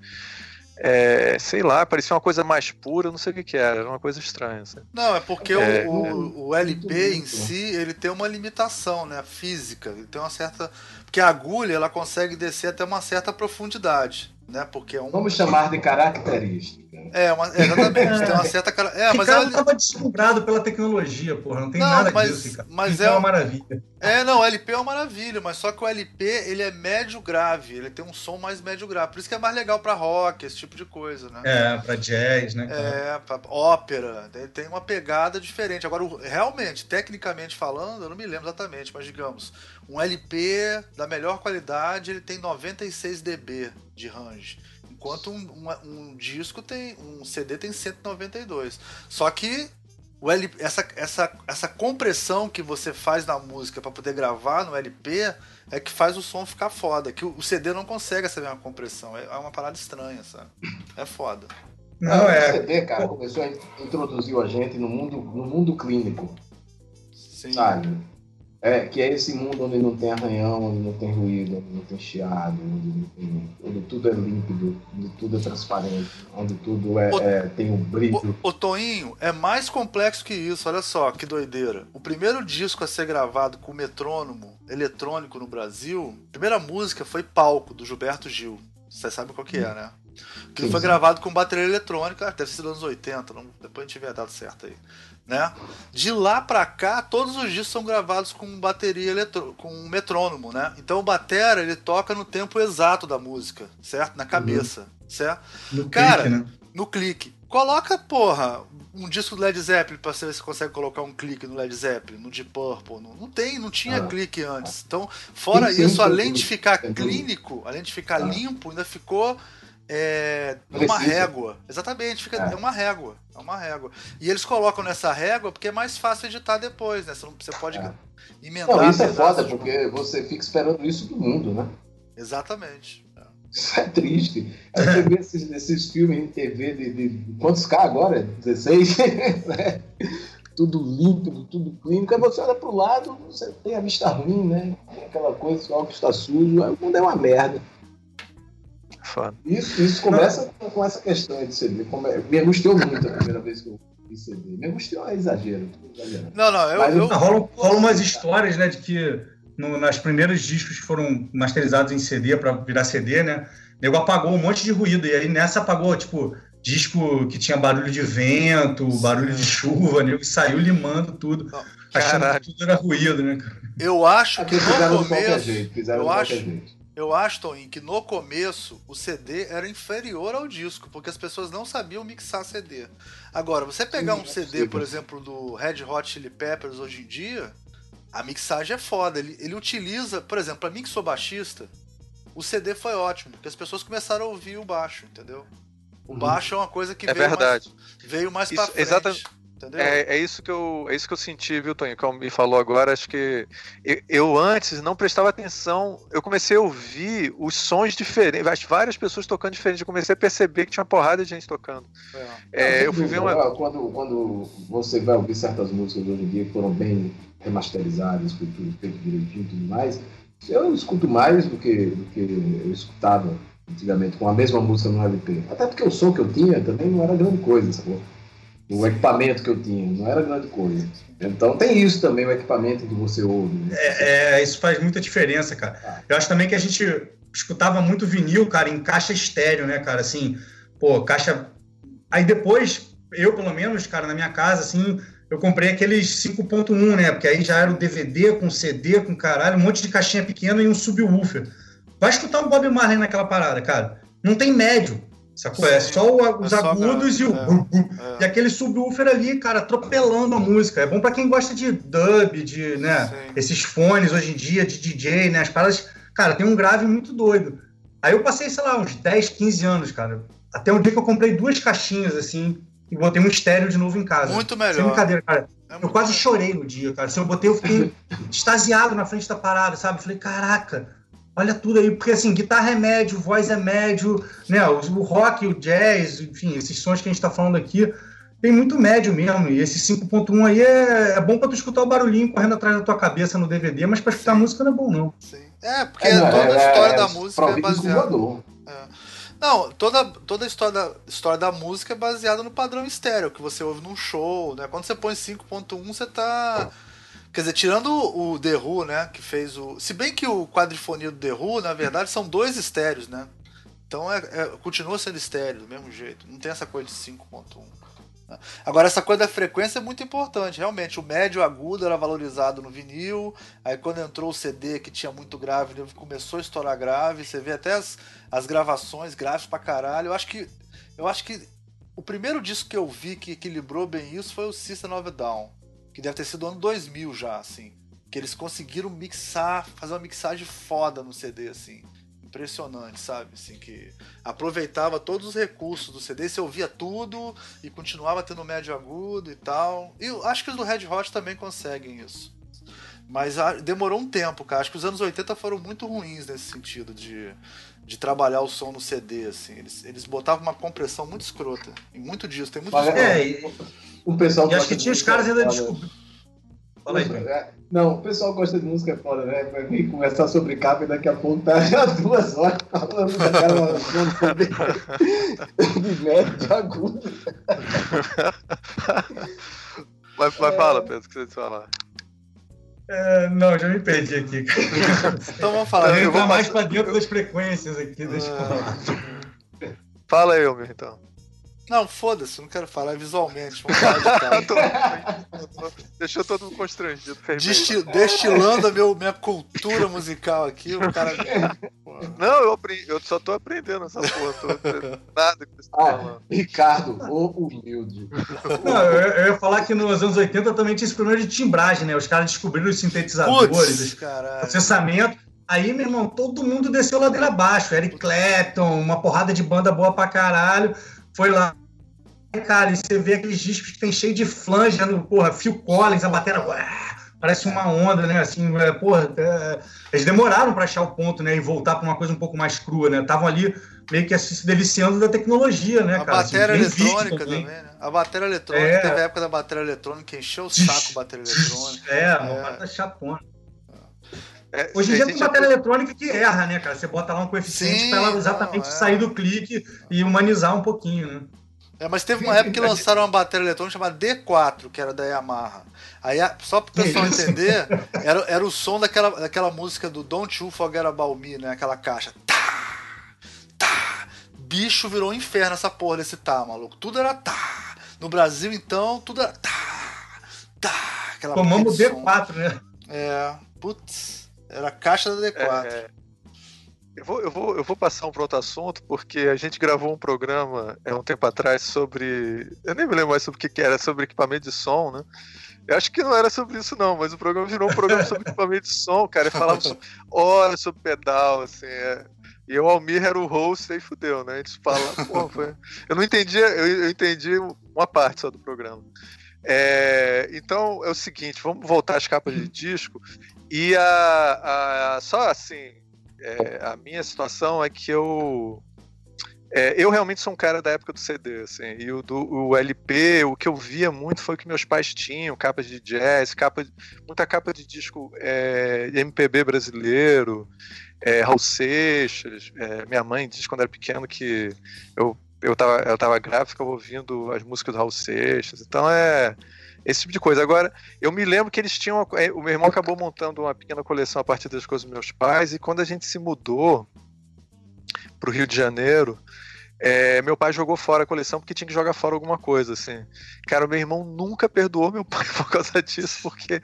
é, sei lá, parecia uma coisa mais pura, não sei o que, que era, era uma coisa estranha. Assim. Não, é porque é, o, o, o, LP em si, ele tem uma limitação, né, física, ele tem uma certa... Porque a agulha, ela consegue descer até uma certa profundidade né? Porque é um... Vamos chamar de característica. É, uma, exatamente. tem uma certa cara... É, mas estava deslumbrado pela tecnologia, porra. Não tem não, nada mas, disso, cara. Mas é, é uma maravilha. É, não, o LP é uma maravilha, mas só que o LP ele é médio grave, ele tem um som mais médio grave. Por isso que é mais legal para rock, esse tipo de coisa, né? É, para jazz, né? É, pra ópera. Ele tem uma pegada diferente. Agora, realmente, tecnicamente falando, eu não me lembro exatamente, mas digamos, um LP da melhor qualidade, ele tem 96 dB de range. Enquanto um, um, um, disco tem. um CD tem 192. Só que o LP, essa, essa, essa compressão que você faz na música para poder gravar no LP é que faz o som ficar foda. Que o, o CD não consegue essa mesma compressão. É, é uma parada estranha, sabe? É foda. Não, é. O CD, cara, começou a introduzir a gente no mundo, no mundo clínico. Sim. Sabe? É, que é esse mundo onde não tem arranhão, onde não tem ruído, onde não tem chiado, onde, tem, onde tudo é límpido, onde tudo é transparente, onde tudo é, o, é tem um brilho. O, o Toinho é mais complexo que isso, olha só, que doideira. O primeiro disco a ser gravado com metrônomo eletrônico no Brasil, a primeira música foi Palco, do Gilberto Gil. Você sabe qual que é, né? Que foi gravado com bateria eletrônica, deve ser dos anos 80, não, depois a gente vê a data certa aí né? De lá para cá, todos os discos são gravados com bateria eletro... com um metrônomo, né? Então o batera ele toca no tempo exato da música, certo? Na cabeça, uhum. certo? No Cara, clique, né? no clique. Coloca, porra, um disco do Led Zeppelin pra ver se consegue colocar um clique no Led Zeppelin, no Deep Purple. Não, não tem, não tinha ah. clique antes. Então, fora sim, isso, além de ficar clínico, além de ficar ah. limpo, ainda ficou é uma régua. Exatamente, fica, é. é. uma régua. É uma régua. E eles colocam nessa régua porque é mais fácil editar depois, né? Você, não, você pode é. emendar. Não, isso é foda, porque você fica esperando isso do mundo, né? Exatamente. É. Isso é triste. Aí você vê esses, esses filmes em TV de, de quantos K agora? 16? né? Tudo límpido, tudo clínico. Aí você olha pro lado, você tem a vista ruim, né? Tem aquela coisa, o álcool está sujo, o mundo é uma merda foda. Isso, isso começa com essa questão de CD. Me angustiou muito a primeira vez que eu vi CD. Me angustiou é exagero. Não, não, eu. Mas, eu... Rola, rola umas histórias, né, de que no, nas primeiros discos que foram masterizados em CD para virar CD, né? nego apagou um monte de ruído. E aí nessa apagou, tipo, disco que tinha barulho de vento, barulho de chuva, nego saiu limando tudo. achando Caralho. que tudo era ruído, né, cara? Eu acho Aqui que fizeram no começo. jeito. Fizeram eu acho- jeito. Eu acho, Toninho, que no começo o CD era inferior ao disco, porque as pessoas não sabiam mixar CD. Agora, você pegar um CD, por exemplo, do Red Hot Chili Peppers hoje em dia, a mixagem é foda. Ele, ele utiliza, por exemplo, pra mim que sou baixista, o CD foi ótimo, porque as pessoas começaram a ouvir o baixo, entendeu? O Uhum. baixo é uma coisa que É veio, verdade. mais, veio mais Isso, pra frente. exata- Entendeu? É, é isso que eu, é isso que eu senti, viu, Toninho? Como me falou agora, acho que eu, eu antes não prestava atenção. Eu comecei a ouvir os sons diferentes, as várias pessoas tocando diferente. Eu comecei a perceber que tinha uma porrada de gente tocando. É. É, eu fui ver uma. Quando, quando você vai ouvir certas músicas hoje em dia que foram bem remasterizadas, com tudo feito direitinho e tudo mais, eu escuto mais do que, do que eu escutava antigamente com a mesma música no LP. Até porque o som que eu tinha também não era grande coisa, sacou? O equipamento que eu tinha não era grande coisa. Então tem isso também, o equipamento que você ouve. né? É, isso faz muita diferença, cara. Eu acho também que a gente escutava muito vinil, cara, em caixa estéreo, né, cara? Assim, pô, caixa. Aí depois, eu pelo menos, cara, na minha casa, assim, eu comprei aqueles 5.1, né? Porque aí já era o DVD com CD, com caralho, um monte de caixinha pequena e um subwoofer. Vai escutar um Bob Marley naquela parada, cara. Não tem médio, sacou? É só o- os é só agudos e o. é. bum. É. E aquele subwoofer ali, cara, atropelando a música. É bom pra quem gosta de dub, de, né, Sim. esses fones hoje em dia, de DJ, né, as paradas. Cara, tem um grave muito doido. Aí eu passei, sei lá, uns 10, 15 anos, cara. Até um dia que eu comprei duas caixinhas, assim, e botei um estéreo de novo em casa. Muito Sem melhor. brincadeira, cara. É Eu quase melhor. chorei no dia, cara. Se eu botei, eu fiquei extasiado na frente da parada, sabe? Falei, caraca, olha tudo aí. Porque, assim, guitarra é médio, voz é médio, né? O, o rock, o jazz, enfim, esses sons que a gente tá falando aqui, tem muito médio mesmo. E esse 5.1 aí é, é bom pra tu escutar o barulhinho correndo atrás da tua cabeça no DVD, mas pra escutar música não é bom, não. Sim. É, porque É, toda a é- história é da pra música é baseada. voador. Não, toda, toda a história da, história da música é baseada no padrão estéreo que você ouve num show, né? Quando você põe 5.1, você tá. Quer dizer, tirando o The Who, né? Que fez o. Se bem que o quadrifonia do The Who, na verdade, são dois estéreos, né? Então é, é- continua sendo estéreo do mesmo jeito. Não tem essa coisa de 5.1. né? Agora, essa coisa da frequência é muito importante. Realmente, o médio agudo era valorizado no vinil. Aí, quando entrou o CD que tinha muito grave, começou a estourar grave. Você vê até as, as gravações graves pra caralho. Eu acho que. Eu acho que o primeiro disco que eu vi que equilibrou bem isso foi o System of Down. Que deve ter sido ano 2000 já, assim. Que eles conseguiram mixar, fazer uma mixagem foda no CD, assim. Impressionante, sabe? Assim, que aproveitava todos os recursos do CD, você ouvia tudo e continuava tendo médio agudo e tal. E eu acho que os do Red Hot também conseguem isso. Mas ah, demorou um tempo, cara. Acho que os anos 80 foram muito ruins nesse sentido de, de trabalhar o som no CD, assim. Eles, eles botavam uma compressão muito escrota. Em muito disso. Tem muito disco- É, e, O pessoal e acho que tinha os caras ainda descobrindo. Fala aí. É, Não, o pessoal gosta de música foda, né? Vai vir conversar sobre capa e daqui a pouco tá já duas horas falando da cara de médio agudo. Mas, mas fala, Pedro, o que você falar. É, não, já me perdi aqui. Então vamos falar. Eu eu vou mais passar- pra dentro das frequências aqui. Deixa eu falar. Fala aí, Elmer, então. Não, foda-se, não quero falar visualmente. Vamos falar de cara. Deixou todo mundo constrangido. Desti- destilando a meu, minha cultura musical aqui, o cara. Não, eu, aprendi, eu só tô aprendendo essa porra. Tô, nada que você tá Ah. Ricardo, o humilde. Não, eu, eu ia falar que nos anos 80 também tinha esse problema de timbragem, né? Os caras descobriram os sintetizadores, caralho. processamento. Aí, meu irmão, todo mundo desceu ladeira abaixo. Eric Clapton, uma porrada de banda boa pra caralho. Foi lá. Cara, e você vê aqueles discos que tem cheio de flange, no, porra, Phil Collins, a bateria. ué, Parece uma onda, né? Assim, é, porra, é, eles demoraram pra achar o ponto, né? E voltar pra uma coisa um pouco mais crua, né? Estavam ali meio que se deliciando da tecnologia, né, A cara? Assim, bateria visto eletrônica também, né? A bateria eletrônica, É. teve a época da bateria eletrônica encheu o saco a bateria eletrônica. É, uma parada chatona. É, Hoje em dia tem bateria eletrônica que erra, né, cara? Você bota lá um coeficiente pra ela não, exatamente é. sair do clique e humanizar um pouquinho, né? É, mas teve uma época que lançaram uma bateria eletrônica chamada D4, que era da Yamaha. Aí, só pro pessoal Isso. entender, era, era o som daquela, daquela música do Don't You Forget About Me, né? Aquela caixa. Tá, tá, bicho virou um inferno essa porra desse tá, maluco. Tudo era tá. No Brasil, então, tudo era tá, tá. Aquela Tomamos D4, né? É, putz, era a caixa da D4. É, eu vou, eu, vou, eu vou passar um para outro assunto, porque a gente gravou um programa é, um tempo atrás sobre. Eu nem me lembro mais sobre o que, que era, sobre equipamento de som, né? Eu acho que não era sobre isso, não, mas o programa virou um programa sobre equipamento de som, cara. E falava sobre, horas sobre pedal, assim. É. E o Almir era o host e fudeu, né? A gente fala, pô, foi... Eu não entendi, eu, eu entendi uma parte só do programa. É, então é o seguinte, vamos voltar às capas de disco. E a, a só assim, é, a minha situação é que eu é, eu realmente sou um cara da época do CD, assim, e o, do, o LP, o que eu via muito foi o que meus pais tinham, capas de jazz, capa, muita capa de disco é, MPB brasileiro, é, Raul Seixas, é, minha mãe disse quando era pequeno que eu, eu, tava, eu tava grávida, ficava ouvindo as músicas do Raul Seixas, então é esse tipo de coisa. Agora, eu me lembro que eles tinham. É, o meu irmão acabou montando uma pequena coleção a partir das coisas dos meus pais, e quando a gente se mudou para o Rio de Janeiro, é, meu pai jogou fora a coleção porque tinha que jogar fora alguma coisa, assim. Cara, meu irmão nunca perdoou meu pai por causa disso, porque,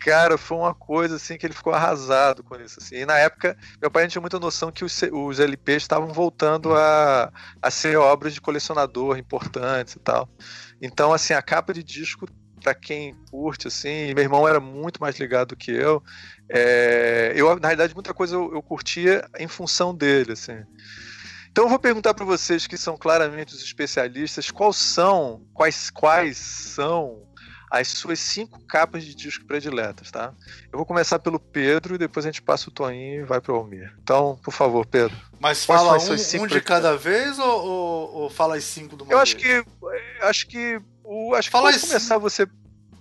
cara, foi uma coisa, assim, que ele ficou arrasado com isso, assim. E na época, meu pai não tinha muita noção que os, os LPs estavam voltando a, a ser obras de colecionador importantes e tal. Então, assim, a capa de disco para quem curte, assim, meu irmão era muito mais ligado do que eu. É, eu, na realidade, muita coisa eu, eu curtia em função dele, assim. Então eu vou perguntar para vocês que são claramente os especialistas, quais são, quais, quais são as suas cinco capas de disco prediletas, tá? Eu vou começar pelo Pedro e depois a gente passa o Toninho e vai pro Almir. Então, por favor, Pedro. Mas fala um, um de cada vez ou, ou, ou, fala as cinco do Eu acho que acho que o acho fala que começar você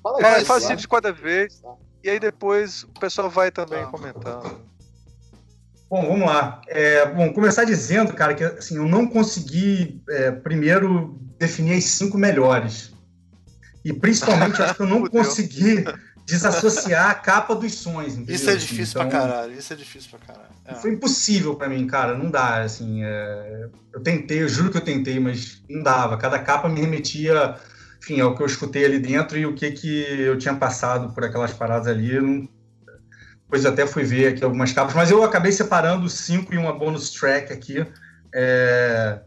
fala é, faz cinco de cada vez tá. e aí depois o pessoal vai também tá. comentando. Bom, vamos lá. É, bom, começar dizendo, cara, que assim, eu não consegui é, primeiro definir as cinco melhores. E principalmente acho que eu não consegui desassociar a capa dos sonhos. Entendeu? Isso é difícil então, pra caralho. Isso é difícil pra caralho. É. Foi impossível para mim, cara. Não dá, assim. É... Eu tentei, eu juro que eu tentei, mas não dava. Cada capa me remetia, enfim, ao que eu escutei ali dentro e o que que eu tinha passado por aquelas paradas ali. Não... Depois até fui ver aqui algumas capas, mas eu acabei separando cinco e uma bonus track aqui, é...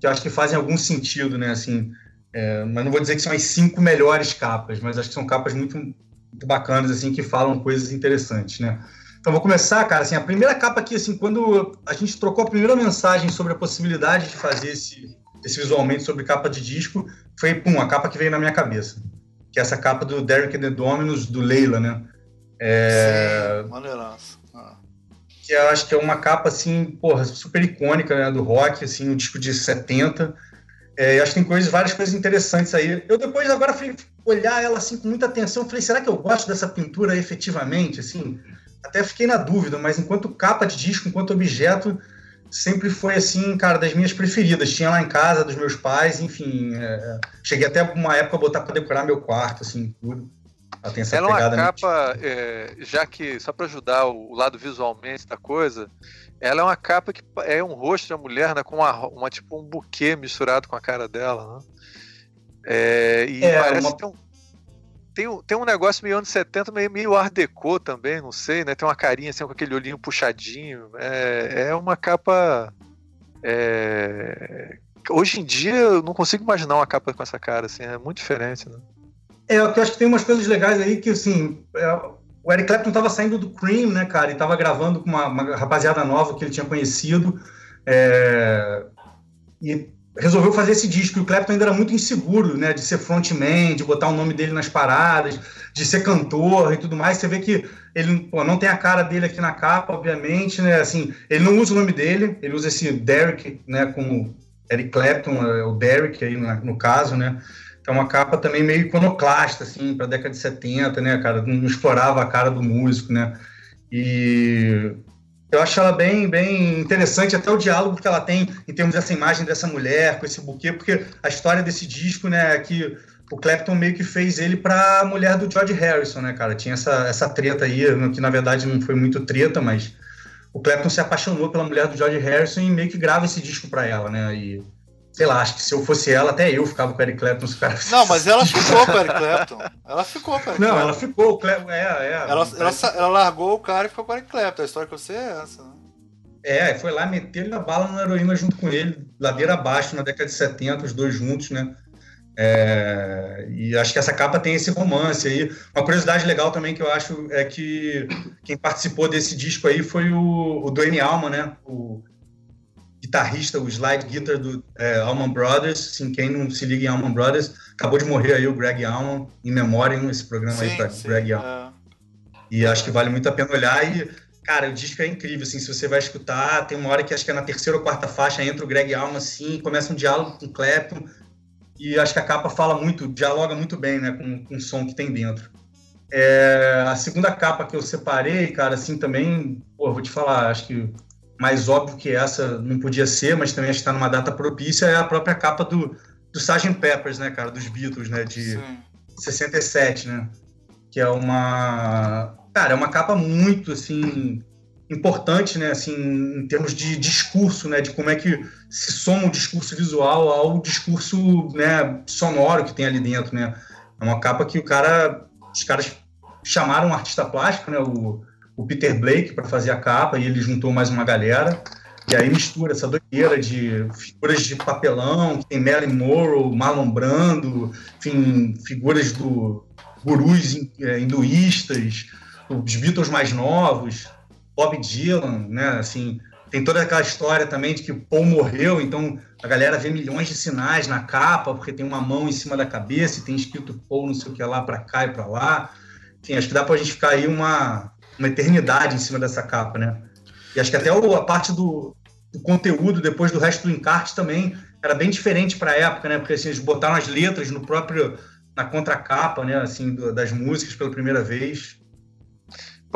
que eu acho que fazem algum sentido, né? Assim, é, mas não vou dizer que são as cinco melhores capas, mas acho que são capas muito, muito bacanas, assim, que falam coisas interessantes, né? Então vou começar, cara, assim, a primeira capa aqui, assim, quando a gente trocou a primeira mensagem sobre a possibilidade de fazer esse, esse visualmente sobre capa de disco, foi, pum, a capa que veio na minha cabeça. Que é essa capa do Derek and the Dominos, do Leila, né? É... Sim, maneiraço. Ah. Que eu acho que é uma capa, assim, porra, super icônica, né, do rock, assim, um disco de 70, é, acho que tem coisas, várias coisas interessantes aí. Eu depois agora fui olhar ela assim com muita atenção, falei, será que eu gosto dessa pintura efetivamente? Assim, até fiquei na dúvida, mas enquanto capa de disco, enquanto objeto, sempre foi assim, cara, das minhas preferidas. Tinha lá em casa dos meus pais, enfim, é, cheguei até uma época a botar para decorar meu quarto, assim, tudo. Ela tem essa Ela é uma capa, é, já que só para ajudar o lado visualmente da coisa, ela é uma capa que é um rosto da mulher, né? Com uma, uma tipo um buquê misturado com a cara dela, né? É, e é, parece uma... ter um, tem, tem um negócio meio anos 70, meio, meio art deco também, não sei, né? Tem uma carinha assim com aquele olhinho puxadinho. É, é uma capa. É... Hoje em dia eu não consigo imaginar uma capa com essa cara, assim, é muito diferente, né? É, eu acho que tem umas coisas legais aí que, assim, é, o Eric Clapton estava saindo do Cream, né, cara, e estava gravando com uma, uma, rapaziada nova que ele tinha conhecido. É, e resolveu fazer esse disco. E o Clapton ainda era muito inseguro, né, de ser frontman, de botar o nome dele nas paradas, de ser cantor e tudo mais. Você vê que ele pô, não tem a cara dele aqui na capa, obviamente, né? Assim, ele não usa o nome dele, ele usa esse Derek, né, como Eric Clapton, é o Derek aí no, caso, né? é uma capa também meio iconoclasta, assim, para década de 70, né, cara? Não explorava a cara do músico, né? E eu acho ela bem, bem interessante, até o diálogo que ela tem em termos dessa imagem dessa mulher com esse buquê, porque a história desse disco, né, é que o Clapton meio que fez ele para a mulher do George Harrison, né, cara? Tinha essa, essa treta aí, que na verdade não foi muito treta, mas o Clapton se apaixonou pela mulher do George Harrison e meio que grava esse disco para ela, né? E sei lá, acho que se eu fosse ela, até eu ficava com o Eric Clapton. Os caras... Não, mas ela ficou com o Eric Clapton. Ela ficou com o Eric Não, ela ficou, o Clapton, é, é. Ela, ela, ela largou o cara e ficou com o Eric Clapton. A história que eu sei é essa, né? É, foi lá meter a bala na heroína junto com ele, ladeira abaixo, na década de 70, os dois juntos, né? É, e acho que essa capa tem esse romance aí. Uma curiosidade legal também que eu acho é que quem participou desse disco aí foi o, o Dwayne Allman, né? O guitarrista, o slide guitar do é, Allman Brothers. Assim, quem não se liga em Allman Brothers, acabou de morrer aí o Greg Allman, em memória, esse programa Sim, aí para sim, Greg Allman. é. E acho que vale muito a pena olhar e, cara, o disco é incrível, assim, se você vai escutar, tem uma hora que acho que é na terceira ou quarta faixa, entra o Greg Alma, assim, começa um diálogo com o Clapton, e acho que a capa fala muito, dialoga muito bem, né, com, com o som que tem dentro. É, a segunda capa que eu separei, cara, assim, também, pô, vou te falar, acho que mais óbvio que essa não podia ser, mas também acho que está numa data propícia, é a própria capa do, do Sgt. Peppers, né, cara, dos Beatles, né, de Sim. 67, né? Que é uma. Cara, é uma capa muito, assim, importante, né? Assim, em termos de discurso, né? De como é que se soma o discurso visual ao discurso né, sonoro que tem ali dentro, né? É uma capa que o cara. Os caras chamaram um artista plástico, né? O, o Peter Blake, para fazer a capa, e ele juntou mais uma galera. E aí mistura essa doideira de figuras de papelão, que tem Marilyn Monroe, Marlon Brando, enfim, figuras do gurus eh, hinduístas, os Beatles mais novos, Bob Dylan, né, assim, tem toda aquela história também de que o Paul morreu, então a galera vê milhões de sinais na capa, porque tem uma mão em cima da cabeça e tem escrito Paul não sei o que lá para cá e para lá. Enfim, acho que dá pra gente ficar aí uma, uma eternidade em cima dessa capa, né? E acho que até a parte do, do conteúdo depois do resto do encarte também era bem diferente para a época, né? Porque assim, eles botaram as letras no próprio na contracapa, né? Assim, do- das músicas pela primeira vez.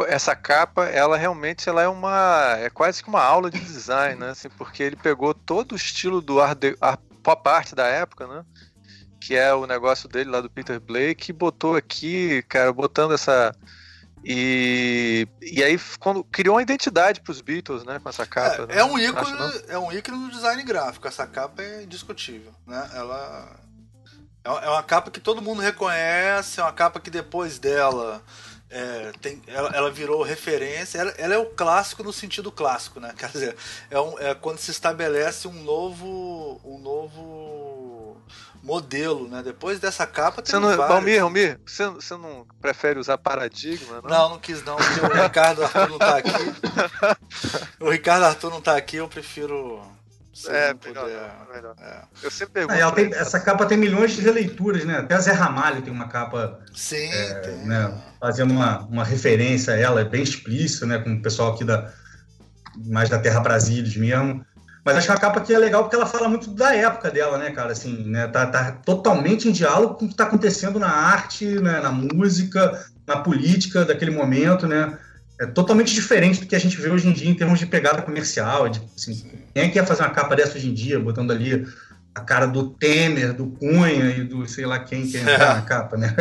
Essa capa, ela realmente ela é uma. É quase que uma aula de design, né? Assim, porque ele pegou todo o estilo do art- pop art da época, né? Que é o negócio dele lá do Peter Blake, e botou aqui, cara, botando essa. E, e aí quando, criou uma identidade para os Beatles, né? Com essa capa. É, né? é um Acho ícone, não? é um ícone do design gráfico. Essa capa é indiscutível, né? Ela é uma- é uma capa que todo mundo reconhece, é uma capa que depois dela é, tem, ela, ela virou referência. Ela, ela é o clássico no sentido clássico, né? Quer dizer, é, um- é quando se estabelece um novo, um novo modelo, né? Depois dessa capa tem Você não, vários. Almir, Almir, você, você não prefere usar paradigma, não? Não, não quis não, porque o Ricardo Arthur não tá aqui. O Ricardo Arthur não tá aqui, eu prefiro. se É, melhor, puder. melhor. É. Eu sempre pergunto. Ah, tem- essa capa tem milhões de releituras, né? Até Zé Ramalho tem uma capa Sim, tem. né, fazendo uma, uma referência a ela, é bem explícita, né, com o pessoal aqui da mais da Terra Brasília mesmo. Mas acho que é uma capa que é legal porque ela fala muito da época dela, né, cara? Assim, né, tá, tá totalmente em diálogo com o que está acontecendo na arte, né, na música, na política daquele momento, né? É totalmente diferente do que a gente vê hoje em dia em termos de pegada comercial. De, assim, quem é que ia fazer uma capa dessa hoje em dia, botando ali a cara do Temer, do Cunha e do sei lá quem que ia entrar na capa, né?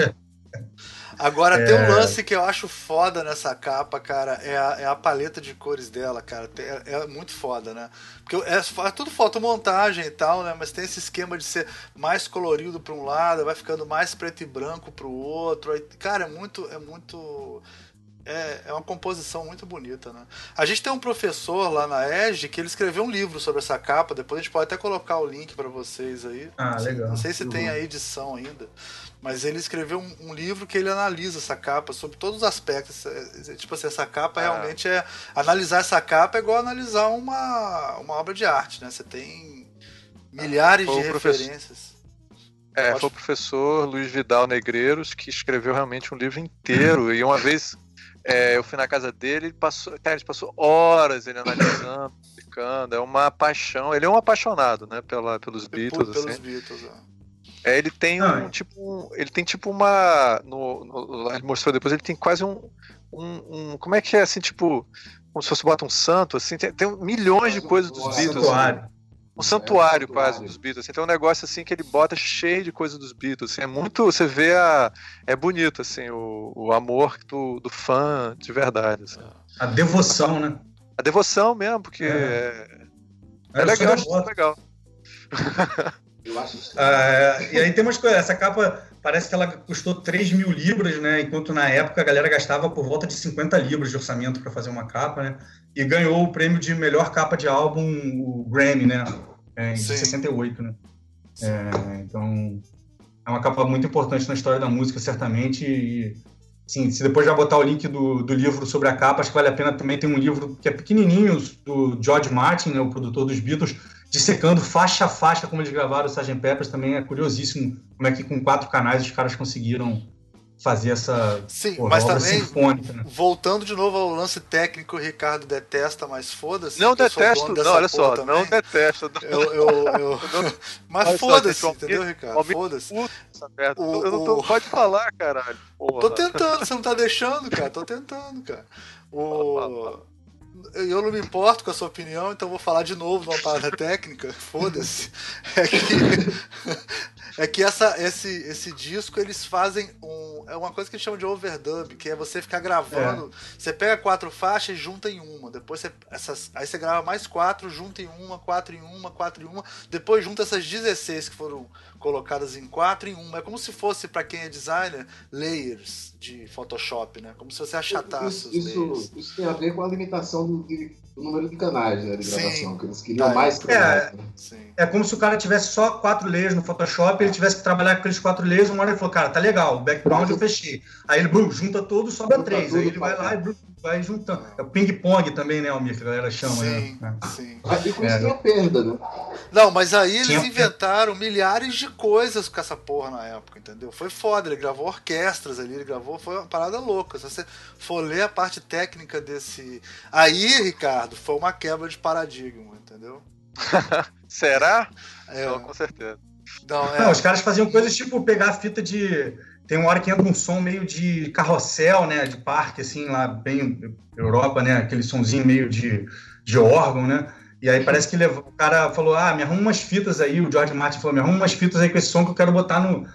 Agora tem um É. lance que eu acho foda nessa capa, cara, é a, é a paleta de cores dela, cara. É, é muito foda, né? Porque é, é tudo fotomontagem e tal, né? Mas tem esse esquema de ser mais colorido pra um lado, vai ficando mais preto e branco pro outro. Aí, cara, é muito. É muito. É, é uma composição muito bonita, né? A gente tem um professor lá na EGE que ele escreveu um livro sobre essa capa. Depois a gente pode até colocar o link pra vocês aí. Ah, legal. Não sei se tem a edição ainda. Mas ele escreveu um, um livro que ele analisa essa capa sobre todos os aspectos. É, é, Tipo assim, essa capa Ah. realmente é. Analisar essa capa é igual analisar uma, uma obra de arte, né? Você tem milhares Foi de referências. É, Pode- foi o professor Luiz Vidal Negreiros que escreveu realmente um livro inteiro. e uma vez é, eu fui na casa dele, ele passou, cara, ele passou horas ele analisando, explicando. É uma paixão. Ele é um apaixonado, né, pela, pelos Beatles. pelos assim. Beatles. é. É, ele tem um é. tipo, um- ele tem tipo uma, no, no- ele mostrou depois, ele tem quase um, um, um- como é que é assim, tipo, como se fosse bota um santo, assim, tem, tem milhões de coisas dos Beatles. Santuário. Um santuário É, quase santuário. dos Beatles. Assim, tem um negócio assim que ele bota cheio de coisa dos Beatles. assim, é muito. Você vê a. É bonito, assim, o, o amor do, do fã de verdade. assim. A devoção, né? a devoção mesmo, porque é, é, é legal, acho legal. Eu acho ah, E aí tem umas coisas, essa capa parece que ela custou 3 mil libras, né? Enquanto na época a galera gastava por volta de 50 libras de orçamento para fazer uma capa, né? E ganhou o prêmio de melhor capa de álbum, o Grammy, né? É, em 68, né? É, então é uma capa muito importante na história da música, certamente. E, sim, se depois já botar o link do, do livro sobre a capa, acho que vale a pena também. Tem um livro que é pequenininho, do George Martin, né, o produtor dos Beatles, dissecando faixa a faixa como eles gravaram o Sgt. Peppers. Também é curiosíssimo como é que com quatro canais os caras conseguiram fazer essa Sim, porra, mas também, né? voltando de novo ao lance técnico, o Ricardo detesta, mas foda-se. Não detesto, não, olha só, também. não detesto. Eu, eu, eu... mas foda-se, entendeu, Ricardo? Foda-se. O, eu não tô, pode falar, caralho. Porra. Tô tentando, você não tá deixando, cara, tô tentando, cara. O... Eu não me importo com a sua opinião, então vou falar de novo de uma parada técnica, foda-se. É que é que essa, esse, esse disco eles fazem um. É uma coisa que eles chamam de overdub, que é você ficar gravando. É. Você pega quatro faixas e junta em uma. Depois você. Essas, aí você grava mais quatro, junta em uma, quatro em uma, quatro em uma. Depois junta essas 16 que foram colocadas em quatro em uma. É como se fosse, para quem é designer, layers de Photoshop, né? Como se você achatasse isso, isso, isso, tem a ver com a limitação do, de, do número de canais né, de gravação, sim. que eles queriam é. mais canais. É, né? é como se o cara tivesse só quatro layers no Photoshop, ele tivesse que trabalhar com aqueles quatro layers, uma hora ele falou, cara, tá legal, o background eu fechei. Aí ele brum, junta tudo, sobra junta três. Aí ele vai lá e brum, vai juntando. É o ping-pong também, né, Almir, que a galera chama, sim, né? Sim, Aí com isso tem a perda, né? Não, mas aí eles inventaram milhares de coisas com essa porra na época, entendeu? Foi foda, ele gravou orquestras ali, ele gravou, foi uma parada louca. Se você for ler a parte técnica desse. Aí, Ricardo, foi uma quebra de paradigma, entendeu? Será? É. Não, com certeza. Não, é... Não, os caras faziam coisas tipo pegar a fita de. Tem uma hora que entra um som meio de carrossel, né? De parque, assim, lá bem Europa, né? Aquele sonzinho meio de, de órgão, né? E aí parece que levou, o cara falou: Ah, me arruma umas fitas aí. O George Martin falou: Me arruma umas fitas aí com esse som que eu quero botar no.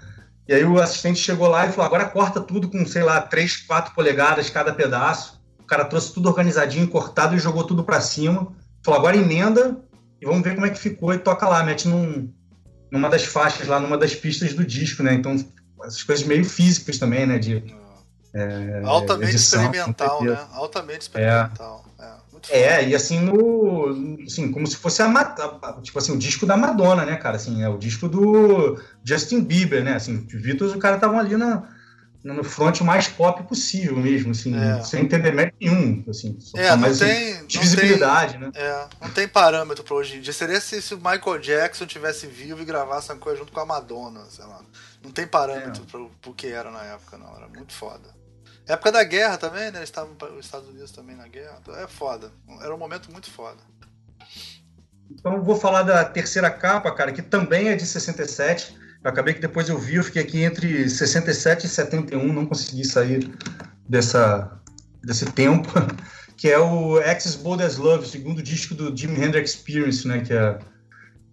E aí o assistente chegou lá e falou: Agora corta tudo com, sei lá, 3, 4 polegadas cada pedaço. O cara trouxe tudo organizadinho, cortado e jogou tudo para cima. Falou: Agora emenda e vamos ver como é que ficou. E toca lá, mete num, numa das faixas lá, numa das pistas do disco, né? Então, essas coisas meio físicas também, né? De, é, Altamente edição, experimental, né? Altamente experimental. É. é. É, e assim, no, assim, como se fosse a, a, tipo assim, o disco da Madonna, né, cara? Assim, é o disco do Justin Bieber, né? Assim, os Beatles, o cara estavam ali na, no front mais pop possível mesmo, assim, é. sem entender mérito nenhum, assim. É, não tem... Assim, visibilidade, né? É, não tem parâmetro pra hoje em dia. Seria se, se o Michael Jackson tivesse vivo e gravasse uma coisa junto com a Madonna, sei lá. Não tem parâmetro é. pro, pro que era na época, não. Era muito foda. Época da guerra também, né? Eles estavam os Estados Unidos também na guerra. Então, é foda. Era um momento muito foda. Então vou falar da terceira capa, cara, que também é de 67. Eu acabei que depois eu vi, eu fiquei aqui entre 67 e 71, não consegui sair dessa, desse tempo, que é o Axis Bold as Love, segundo disco do Jimi Hendrix Experience, né, que é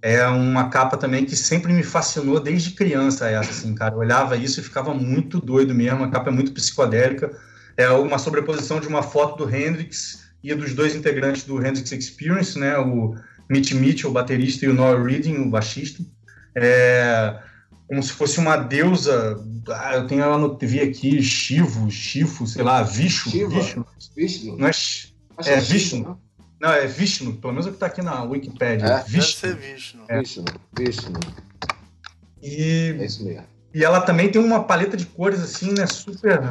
é uma capa também que sempre me fascinou desde criança essa, assim, cara. Eu olhava isso e ficava muito doido mesmo. A capa é muito psicodélica. É uma sobreposição de uma foto do Hendrix e dos dois integrantes do Hendrix Experience, né? O Mitch Mitchell, o baterista, e o Noel Reading, o baixista. É como se fosse uma deusa. Ah, eu tenho ela no TV aqui, Chivo, Chifo, sei lá, Vishu. Vishnu. Vishnu. Não é, é, é Vishnu. Não, é Vishnu, pelo menos é o que está aqui na Wikipedia. É? Vishnu. Deve ser Vishnu. É. Vishnu, Vishnu. E, é isso mesmo. E ela também tem uma paleta de cores, assim, né, super...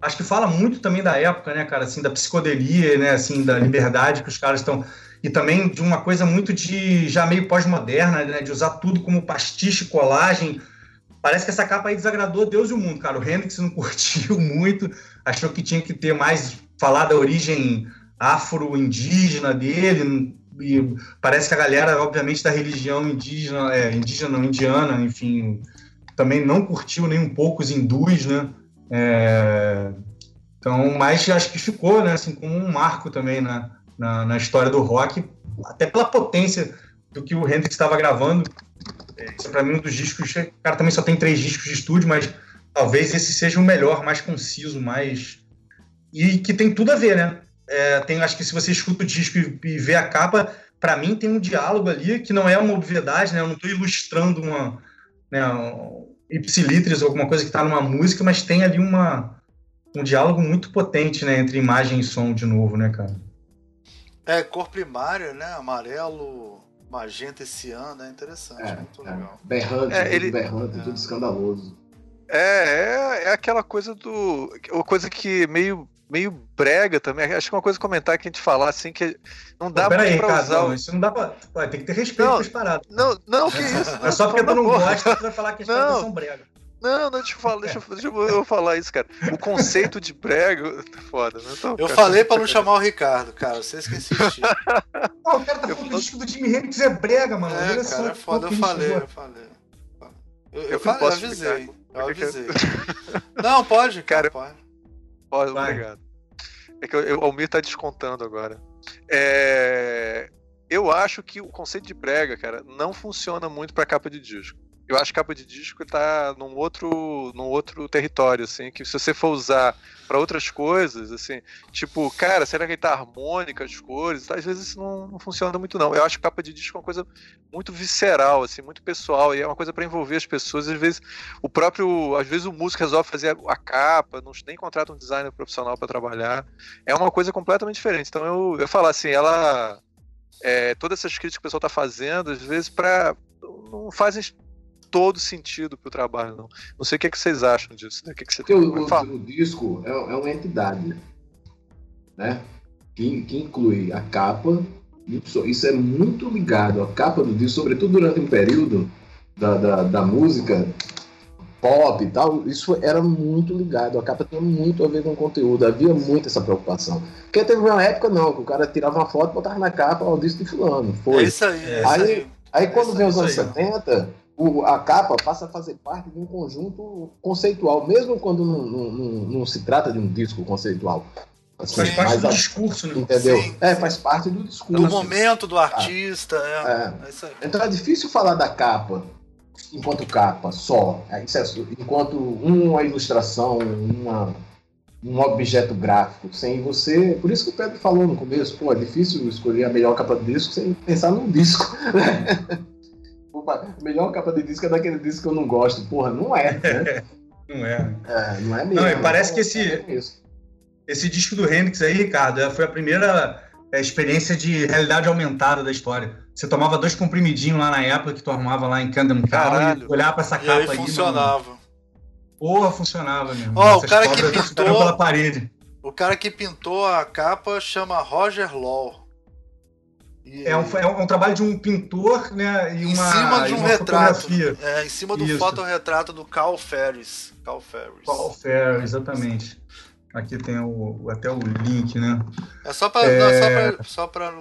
Acho que fala muito também da época, né, cara, assim, da psicodelia, né, assim, da liberdade que os caras estão... E também de uma coisa muito de... já meio pós-moderna, né, de usar tudo como pastiche, colagem... Parece que essa capa aí desagradou Deus e o mundo, cara. O Hendrix não curtiu muito, achou que tinha que ter mais... falar da origem afro-indígena dele, e parece que a galera, obviamente, da religião indígena, é, indígena, indiana, enfim, também não curtiu nem um pouco os hindus, né? É, então, mas acho que ficou, né, assim, como um marco também na, na, na, história do rock, até pela potência do que o Hendrix estava gravando. Esse, para mim, um dos discos. O cara também só tem três discos de estúdio, mas talvez esse seja o melhor, mais conciso, mais. E que tem tudo a ver, né? é, tem, acho que se você escuta o disco e, e vê a capa, para mim tem um diálogo ali que não é uma obviedade, né? Eu não estou ilustrando uma, né, um ipsilitris ou alguma coisa que está numa música, mas tem ali uma, um diálogo muito potente, né, entre imagem e som de novo, né, cara? É, cor primária, né? Amarelo, magenta esse ano, é interessante, É, muito é. legal. Berrante, É, tudo ele- berrante, É. tudo escandaloso. É, é, é aquela coisa do. Uma coisa que meio, meio brega também. Acho que é uma coisa comentar que a gente falar assim, que não dá Pera aí, muito pra Ricardo, usar. não, isso não dá pra. Ué, tem que ter respeito Não. com as paradas. Não, não, que isso. É só porque tu não Porra. gosta que tu vai falar que as Não. paradas são brega. Não, não, deixa eu falar, deixa eu, deixa eu eu falar isso, cara. O conceito de brega. Tá foda, né? Então, Eu cara, falei pra não chamar o Ricardo, cara. Que insistiram. Não, o cara tá falando o disco do Jimi Hendrix é brega, mano. É, Olha cara, é foda. Eu falei, eu falei. Eu, Eu eu, falei, eu posso avisei. explicar? Eu avisei. Não, pode, cara, Cara, pode. Pode, obrigado. É que eu- eu- o Almir tá descontando agora. É, eu acho que o conceito de brega, cara, não funciona muito pra capa de disco. Eu acho que capa de disco tá num outro, num outro território, assim, que se você for usar pra outras coisas, assim, tipo, cara, será que ele tá harmônica, as cores? Às vezes isso não, não funciona muito, não. Eu acho que capa de disco é uma coisa muito visceral, assim, muito pessoal, e é uma coisa pra envolver as pessoas. Às vezes o próprio, às vezes o músico resolve fazer a, a capa, não, nem contrata um designer profissional para trabalhar. É uma coisa completamente diferente. Então eu, eu falar assim, ela é, todas essas críticas que o pessoal está fazendo, às vezes para não fazem todo sentido pro trabalho, não. Não sei o que, é que vocês acham disso, né? O que, é que você Porque o, o- o disco é, é uma entidade, né? Que, que inclui a capa. o. Isso é muito ligado à capa do disco, sobretudo durante um período da, da, da música pop e tal. Isso era muito ligado. A capa tinha muito a ver com o conteúdo. Havia muito essa preocupação. Porque teve uma época, não, que o cara tirava uma foto e botava na capa o disco de fulano. É Foi. isso aí, é, É. isso Aí- aí. Aí quando Isso- vem os anos aí, ó. 70, o- a capa passa a fazer parte de um conjunto conceitual, mesmo quando não, não- não- não se trata de um disco conceitual. Assim, Faz parte mas do a- discurso, né? entendeu? Sim, é, faz parte do discurso. Do momento do artista, é. É. É isso aí. Então é difícil falar da capa enquanto capa só. É, isso é- enquanto uma ilustração, uma, um objeto gráfico, sem você. Por isso que o Pedro falou no começo, pô, é difícil escolher a melhor capa de disco sem pensar num disco. melhor capa de disco é daquele disco que eu não gosto. Porra, não é. Né? Não é. É, não é mesmo. Não, e parece que É esse- isso. Esse disco do Hendrix aí, Ricardo, é- foi a primeira é, experiência de realidade aumentada da história. Você tomava dois comprimidinhos lá na época que tu arrumava lá em Camden Caralho. e olhava pra essa E capa aí aí. mano. funcionava. Porra, funcionava mesmo. Ó, o Essas cara que pintou- pela parede. O cara que pintou a capa chama Roger Law. É um, é um- é um trabalho de um pintor, né? E em uma, cima de um uma retrato. fotografia. É, em cima do Isso. fotorretrato do Carl Ferris. Carl Ferris. Paul Fair, exatamente. Aqui tem o, até o link, né? É só pra, É. só pra,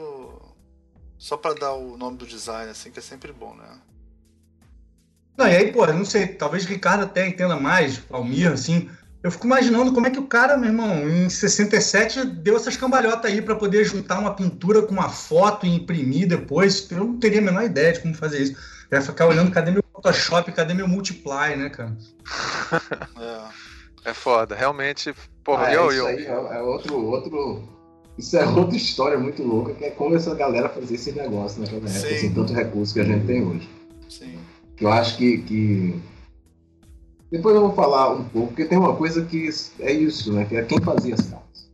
só pra dar o nome do design, assim, que é sempre bom, né? Não, e aí, pô, não sei, talvez o Ricardo até entenda mais, Palmir, assim. Eu fico imaginando como é que o cara, meu irmão, em 67 deu essas cambalhotas aí pra poder juntar uma pintura com uma foto e imprimir depois. Eu não teria a menor ideia de como fazer isso. Eu ia ficar olhando cadê meu Photoshop, cadê meu Multiply, né, cara? É. É foda, realmente. Porra, Ah, eu, isso eu, aí é, é outro, outro. Isso é outra história muito louca, que é como essa galera fazia esse negócio naquela época, assim, tanto recurso que a gente tem hoje. Sim. Eu acho que, que- Depois eu vou falar um pouco, porque tem uma coisa que é isso, né? Que é quem fazia as capas.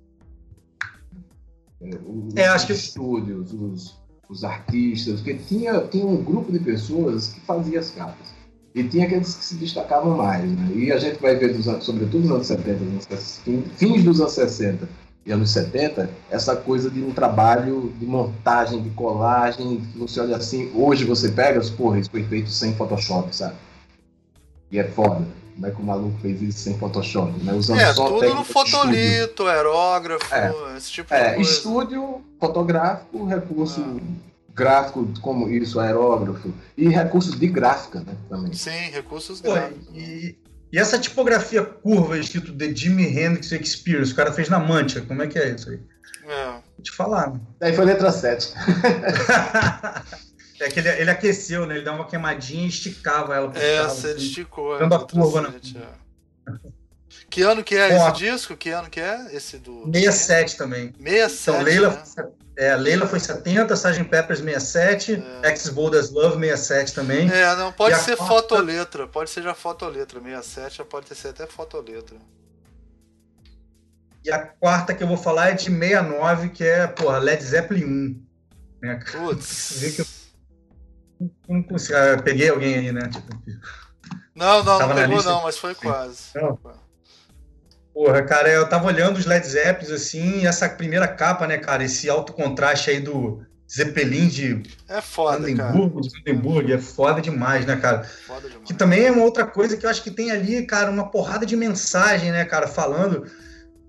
É, os É, acho que- estúdios, os, os artistas, porque tinha, tinha um grupo de pessoas que fazia as capas. E tinha aqueles que se destacavam mais, né? E a gente vai ver, dos sobretudo nos anos 70, nos fins dos anos 60 e anos 70, essa coisa de um trabalho de montagem, de colagem, que você olha assim, hoje você pega, porra, isso foi feito sem Photoshop, sabe? E é foda. Como é que o maluco fez isso sem Photoshop? Né? Usando É, só tudo no de fotolito, aerógrafo, É. esse tipo de É, coisa. estúdio fotográfico, recurso Ah. gráfico como isso, aerógrafo, e recursos de gráfica, né, também. Sim, recursos Pô, gráficos. e, e essa tipografia curva escrito de Jimi Hendrix Experience, o cara fez na mancha, como é que é isso aí? É. Vou te falar, né? Aí foi letra 7. é que ele, ele aqueceu, né? Ele dava uma quemadinha e esticava ela. pro carro, ele assim. esticou. é, Dando a outra curva, né? é. Que ano que é Ó. esse disco? Que ano que é? Esse do. 67 também. 67. Então, Leila, né? é, Leila foi 70, Sgt. Peppers 67, É. Axis Bold as Love 67 também. É, não, pode E a ser quarta- fotoletra. Pode ser já fotoletra. 67 já pode ser até fotoletra. E a quarta que eu vou falar é de 69, que é, porra, Led Zeppelin 1. Né? Vê que eu Putz. Não consigo- ah, peguei alguém aí, né? Tipo, Não, não, não pegou não, mas foi quase. Não. Porra, cara, eu tava olhando os Led Zeppelin assim, e essa primeira capa, né, cara, esse alto contraste aí do Zeppelin de É foda, cara. Brandenburgo, de Brandenburg, é foda demais, né, cara? Foda demais. Que também é uma outra coisa que eu acho que tem ali, cara, uma porrada de mensagem, né, cara, falando.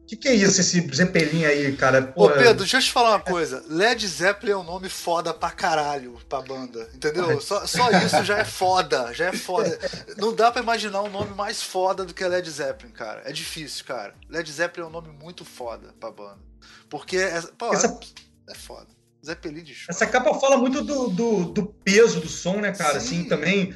O que, que é isso, esse Zeppelin aí, cara? Ô Porra, Pedro, deixa eu te falar uma coisa. Led Zeppelin é um nome foda pra caralho pra banda, entendeu? Só, só isso já é foda, já é foda. Não dá pra imaginar um nome mais foda do que Led Zeppelin, cara. É difícil, cara. Led Zeppelin é um nome muito foda pra banda. Porque, é, pô, Essa- é foda. Zeppelin de show. Essa capa fala muito do, do, do peso do som, né, cara? Sim. Assim, também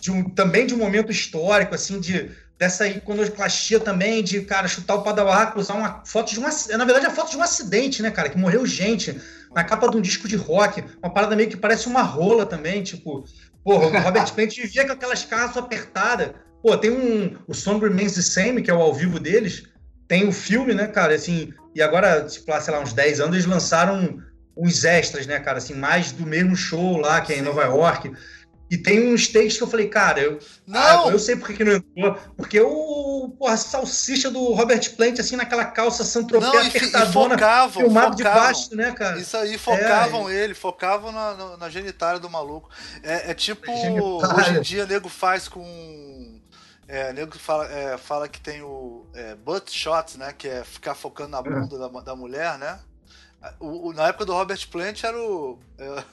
de um, também de um momento histórico, assim, de dessa iconoclastia também, de, cara, chutar o pau da barraca, usar uma foto de uma... Na verdade, é a foto de um acidente, né, cara? Que morreu gente na capa de um disco de rock. Uma parada meio que parece uma rola também, tipo... Porra, o Robert Plant vivia com aquelas carras apertadas. Pô, tem um... O Song Remains the Same, que é o ao vivo deles. Tem o filme, né, cara? Assim, e agora, tipo, lá, sei lá, uns 10 anos, eles lançaram uns extras, né, cara? Assim, mais do mesmo show lá, que é em Sim. Nova York. E tem uns takes que eu falei, cara, eu, Não! ah, eu sei por que não entrou. Porque o porra, salsicha do Robert Plant, assim, naquela calça e apertadona, focavam, filmado de focavam. baixo, né, cara? Isso aí, focavam É, ele, focavam na, na, na genitália do maluco. É, é tipo, hoje em dia, nego faz com. É, nego fala, é, fala que tem o é, butt shots, né? Que é ficar focando na bunda da, da mulher, né? O, o- na época do Robert Plant era o,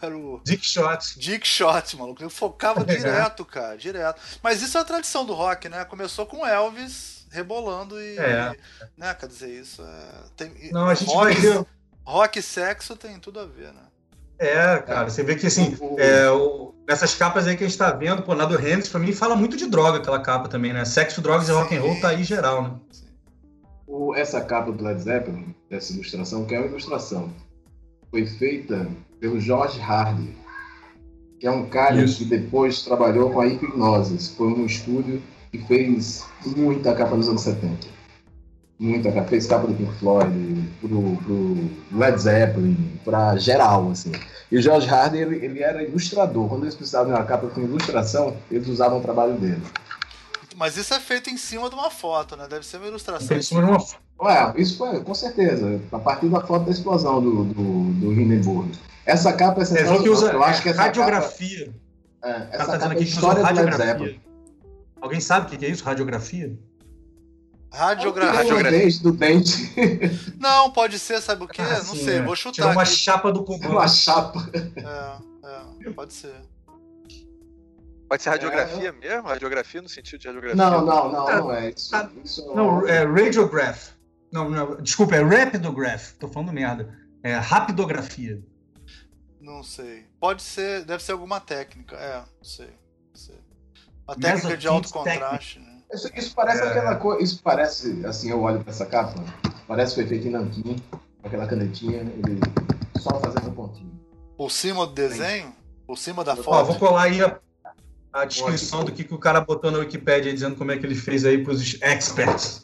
era o Dick Shot. Dick Shot, maluco. Ele focava direto, cara, direto. Mas isso é a tradição do rock, né? Começou com Elvis rebolando e. É. Né, quer dizer, isso é. Tem, Não, a gente rock, vai ver. rock e sexo tem tudo a ver, né? É, cara, você vê que assim, O- é, o- nessas capas aí que a gente tá vendo, pô, na do Hendrix, pra mim, fala muito de droga aquela capa também, né? Sexo, drogas e rock and roll tá aí geral, né? O- essa capa do Led Zeppelin, essa ilustração, que é uma ilustração, foi feita pelo George Hardy, que é um cara Isso. que depois trabalhou com a Hipgnosis. Foi um estúdio que fez muita capa nos anos 70. Muita capa. Fez capa do Pink Floyd, pro, pro Led Zeppelin, pra geral, assim. E o George Hardy, ele, ele era ilustrador. Quando eles precisavam de uma capa com ilustração, eles usavam o trabalho dele. Mas isso é feito em cima de uma foto, né? Deve ser uma ilustração. Em cima de uma Ué, isso foi, com certeza, a partir da foto da explosão do, do, do Hindenburg. Essa capa é É, sensacional. que usa eu acho que essa radiografia. capa, é, O cara essa tá capa é aqui que usou história do Led radiografia. Zeppelin. Alguém sabe o que é isso? Radiografia? Radiografia. Radiografia. Do dente, do dente, Não, pode ser, sabe o quê? Ah, não sim, sei, é. vou Tirou chutar uma aqui. chapa do pulmão. uma chapa. É, é, pode ser. Pode ser radiografia mesmo? Radiografia no sentido de radiografia? Não, não, não, não é. Isso, Ah, isso Não, é radiograph. Não, não, desculpa, é rapidograph. Tô falando merda. É rapidografia. Não sei. Pode ser, deve ser alguma técnica. É, não sei. Não sei. Uma técnica de alto contraste, né? Isso, isso parece É. aquela coisa. Isso parece, assim, eu olho pra essa capa, parece que foi feito em Nanquim, com aquela canetinha, ele só fazendo pontinho. Por cima do desenho? Por cima da Ó, foto? vou colar aí a, a descrição do que, que o cara botou na Wikipédia aí, dizendo como é que ele fez aí pros experts.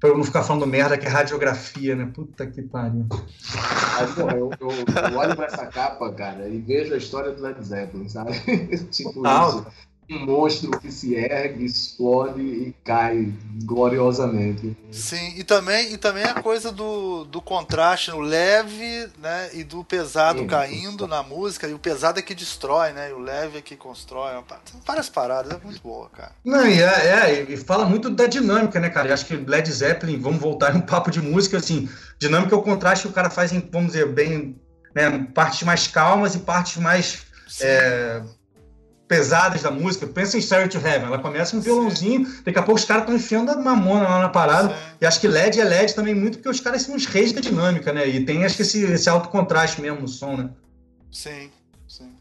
Pra eu não ficar falando merda que é radiografia, né? Puta que pariu. Mas, pô, eu, eu, eu olho pra essa capa, cara, e vejo a história do Led Zeppelin, sabe? tipo Total. isso. Um monstro que se ergue, explode e cai gloriosamente. Sim, e também, e também a coisa do, do contraste, o leve, né? E do pesado Sim. caindo na música, e o pesado é que destrói, né? E o leve é que constrói. São várias paradas, é muito boa, cara. Não, e, é, é, e fala muito da dinâmica, né, cara? Eu acho que Led Zeppelin, vamos voltar em um papo de música, assim, dinâmica é o contraste que o cara faz em, vamos dizer, bem, né, partes mais calmas e partes mais Sim. é, pesadas da música. Pensa em Starry to Heaven, ela começa um violãozinho, daqui a pouco os caras estão enfiando a mamona lá na parada. Sim. E acho que LED é LED também muito porque os caras são uns reis da dinâmica, né? E tem, acho que esse, esse alto contraste mesmo no som, né? Sim, sim.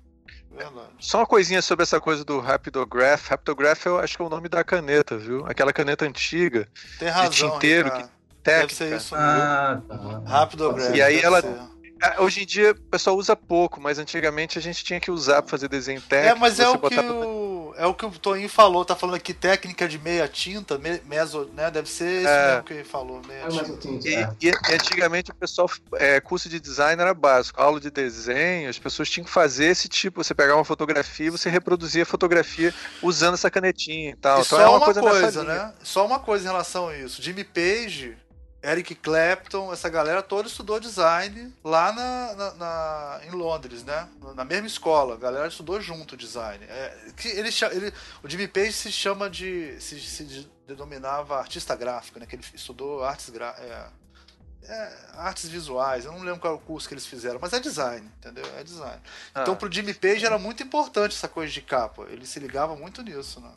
Verdade. Só uma coisinha sobre essa coisa do Rapidograph. Rapidograph eu acho que é o nome da caneta, viu? Aquela caneta antiga, Tem razão. tinteiro Ricardo. técnica. Deve ser isso. Ah, tá. Greg, E aí ela- ser. Ah, Hoje em dia o pessoal usa pouco, mas antigamente a gente tinha que usar pra fazer desenho É, técnico. mas é o, que o, é o que o Toninho falou, tá falando aqui técnica de meia tinta, me, meso, né? Deve ser isso É. mesmo que ele falou, meia É, mas tinta. E, é. e- e antigamente o pessoal, é, curso de design era básico, aula de desenho, as pessoas tinham que fazer esse tipo, você pegava uma fotografia e você reproduzia a fotografia usando essa canetinha e tal. E então só é uma, uma coisa, coisa, né? Só uma coisa em relação a isso. Jimmy Page, Eric Clapton, essa galera toda estudou design lá na, na- na- em Londres, né? Na mesma escola. A galera estudou junto design. É, que ele, ele- o Jimmy Page se chama de. se, se de- denominava artista gráfico, né? Que ele estudou artes é, é, artes visuais. Eu não lembro qual é o curso que eles fizeram, mas é design, entendeu? É design. Então Ah. pro Jimmy Page era muito importante essa coisa de capa. Ele se ligava muito nisso, né?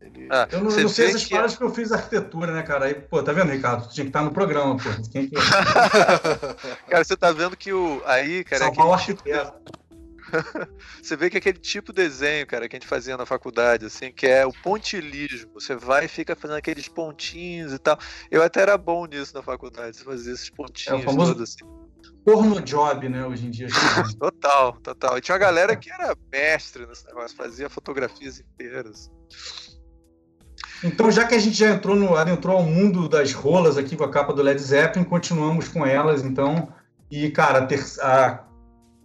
Ele... Ah, Eu não, você não sei essas que- paradas porque eu fiz arquitetura, né, cara? Aí, pô, tá vendo, Ricardo? Tu tinha que estar no programa, pô. Quem que Cara, você tá vendo que o. Aí, cara, é o aquele arquiteto? você vê que é aquele tipo de desenho, cara, que a gente fazia na faculdade, assim, que é o pontilismo. Você vai e fica fazendo aqueles pontinhos e tal. Eu até era bom nisso na faculdade, você fazia esses pontinhos É, famoso- todos assim. Porno job, né, hoje em dia. Total, total. E tinha uma galera que era mestre nesse negócio, fazia fotografias inteiras. Então, já que a gente já entrou no, adentrou ao mundo das rolas aqui com a capa do Led Zeppelin, continuamos com elas, então. E, cara, a, ter- a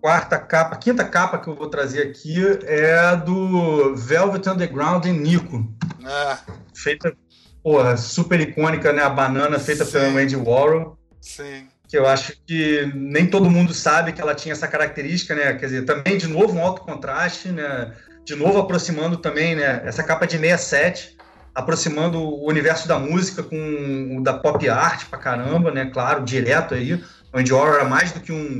quarta capa, a quinta capa que eu vou trazer aqui é a do Velvet Underground em Nico. É, Feita, porra, super icônica, né? A banana feita Sim. pelo Andy Warhol. sim. que eu acho que nem todo mundo sabe que ela tinha essa característica, né? Quer dizer, também de novo um alto contraste, né? De novo aproximando também, né? Essa capa de 67, aproximando o universo da música com o da pop art pra caramba, né? Claro, direto aí. O Andy Warhol era mais do que um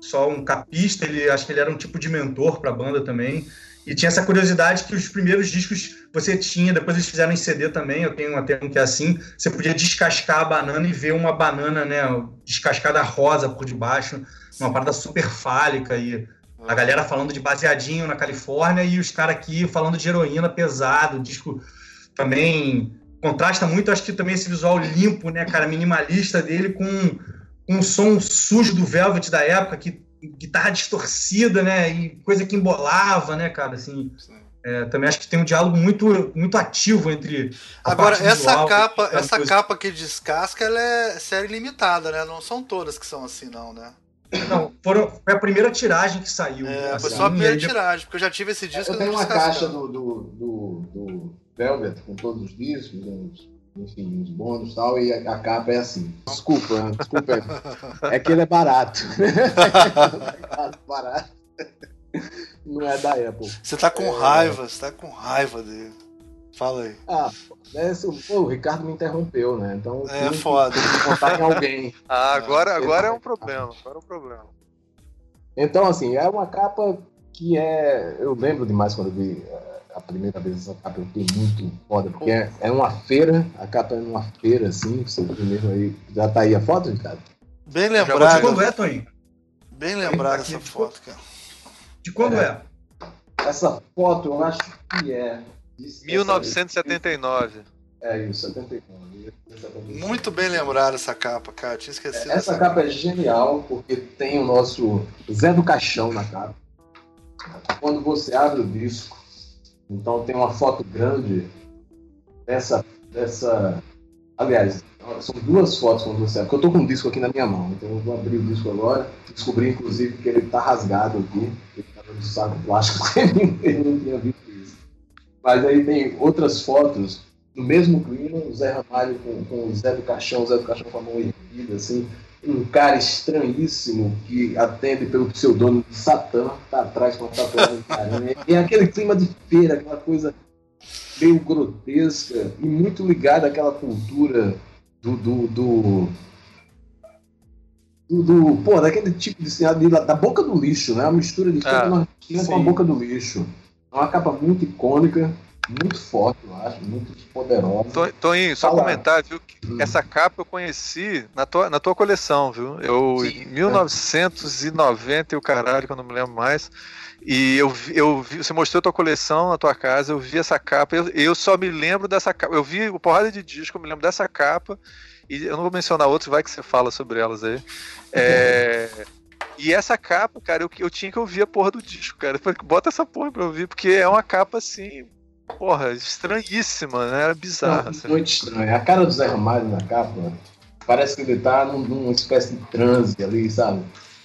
só um capista, ele acho que ele era um tipo de mentor para a banda também. E tinha essa curiosidade que os primeiros discos você tinha, depois eles fizeram em CD também, eu tenho até um que é assim, você podia descascar a banana e ver uma banana, né, descascada rosa por debaixo, uma parada super fálica e a galera falando de baseadinho na Califórnia e os caras aqui falando de heroína pesado, disco também contrasta muito, acho que também esse visual limpo, né, cara, minimalista dele com, com um som sujo do Velvet da época, que guitarra distorcida, né, e coisa que embolava, né, cara, assim, sim. é, também acho que tem um diálogo muito, muito ativo entre a Agora, parte essa visual capa, essa música. capa que descasca, ela é série limitada, né? Não são todas que são assim, não, né? Não, foram, foi a primeira tiragem que saiu. É, assim, foi só a primeira tiragem, porque eu já tive esse disco Eu tenho uma caixa do, do, do, do Velvet com todos os discos, uns, enfim, uns bônus e tal, e a, a capa é assim. Desculpa, desculpa. É que ele é barato. barato. Não é da Apple. Você tá com É. raiva, você tá com raiva dele. Fala aí. Ah, é, pô, o Ricardo me interrompeu, né? Então É foda. contar em alguém. Ah, agora, É, agora é um é. problema. Agora é um problema. Então, assim, é uma capa que é. Eu lembro demais quando eu vi eh, a primeira vez essa capa, eu fiquei muito foda, porque é, é uma feira, a capa é numa feira, assim, você viu mesmo aí. Já tá aí a foto, Ricardo? Bem De lembrado. quando é, Toninho? Bem lembrado essa foto, cara. De quando é? Essa foto eu acho que é. de- 1979. É isso, 79. Muito bem lembrado essa capa, cara. Tinha esquecido Essa dessa capa é genial porque tem o nosso Zé do Caixão na capa. Quando você abre o disco, então tem uma foto grande dessa. dessa aliás, são duas fotos quando você. Porque eu tô com um disco aqui na minha mão, então eu vou abrir o disco agora. Descobri, inclusive, que ele tá rasgado aqui. Ele tá no saco plástico, ele não tinha visto isso. Mas aí tem outras fotos no mesmo clima, o Zé Ramalho com, com o Zé do Caixão, o Zé do Caixão com a mão erguida, assim, um cara estranhíssimo que atende pelo pseudônimo de Satã, tá atrás com a tatuagem de carinha. E é aquele clima de feira, aquela coisa meio grotesca e muito ligada àquela cultura do. do, do do, do- pô, daquele tipo de de- da boca do lixo, né? A mistura de Ah, com a boca do lixo. É uma capa muito icônica. Muito forte, eu acho, muito poderosa. Toninho, só comentar, viu? Hum. Essa capa eu conheci na tua, na tua coleção, viu? Eu, Sim, em 1990 e o caralho, que eu não me lembro mais. E eu, eu vi, você mostrou a tua coleção na tua casa, eu vi essa capa, eu, eu só me lembro dessa capa. Eu vi o porrada de disco, eu me lembro dessa capa, e eu não vou mencionar outros, vai que você fala sobre elas aí. É. E essa capa, cara, eu, eu tinha que ouvir a porra do disco, cara. falei, bota essa porra pra ouvir, porque é uma capa assim, porra, estranhíssima, né? Era bizarra. assim. Muito estranha. A cara do Zé Ramalho na capa parece que ele tá num, numa espécie de transe ali, sabe?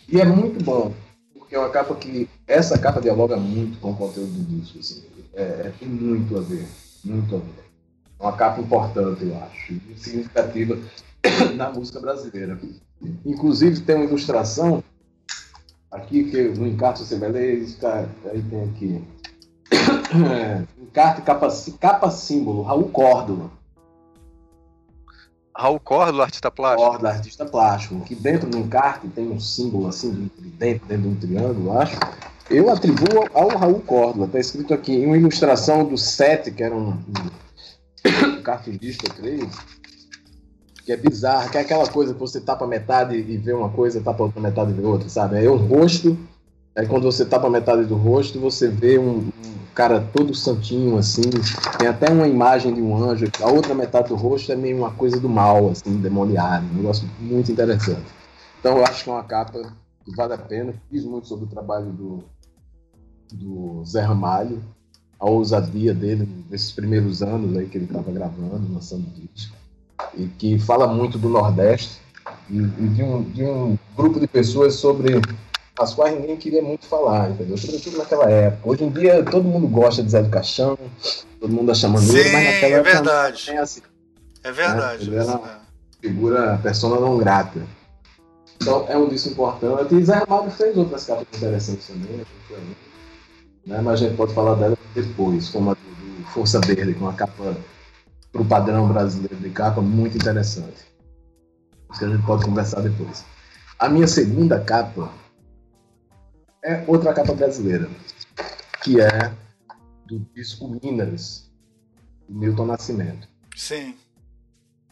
E é muito bom, porque é uma capa que. Essa capa dialoga muito com o conteúdo do disco, assim. É, é, tem muito a ver. Muito a ver. É uma capa importante, eu acho, e significativa na música brasileira. Inclusive tem uma ilustração aqui que no encarte você vai ler, está, aí tem aqui. É, encarte capa, capa símbolo, Raul Córdoba. Raul Córdoba, artista plástico? Córdoba, artista plástico, que dentro do encarte tem um símbolo assim, de um tridente, dentro de um triângulo, acho. Eu atribuo ao Raul Córdoba, está escrito aqui, em uma ilustração do Sete, que era um, um cartunista, creio, que é bizarro, que é aquela coisa que você tapa metade e vê uma coisa, tapa outra metade e vê outra, sabe? É um rosto, aí quando você tapa metade do rosto, você vê um, um cara todo santinho, assim, tem até uma imagem de um anjo, a outra metade do rosto é meio uma coisa do mal, assim, demoniado, um negócio muito interessante. Então eu acho que é uma capa que vale a pena, fiz muito sobre o trabalho do, do Zé Ramalho, a ousadia dele nesses primeiros anos aí que ele estava gravando, lançando disco e que fala muito do Nordeste e, e de, um, de, um, grupo de pessoas sobre as quais ninguém queria muito falar, entendeu? Sobretudo naquela época. Hoje em dia todo mundo gosta de Zé do Caixão, todo mundo acha maneiro, mas naquela é época verdade. é assim. É verdade. Né? Era uma figura, persona não grata. Então é um disco importante. E Zé Ramalho fez outras capas interessantes também, né? mas a gente pode falar dela depois, como a do Força Verde, com a capa para o padrão brasileiro de capa muito interessante. Isso que a gente pode conversar depois. A minha segunda capa é outra capa brasileira, que é do disco Minas, do Milton Nascimento. Sim.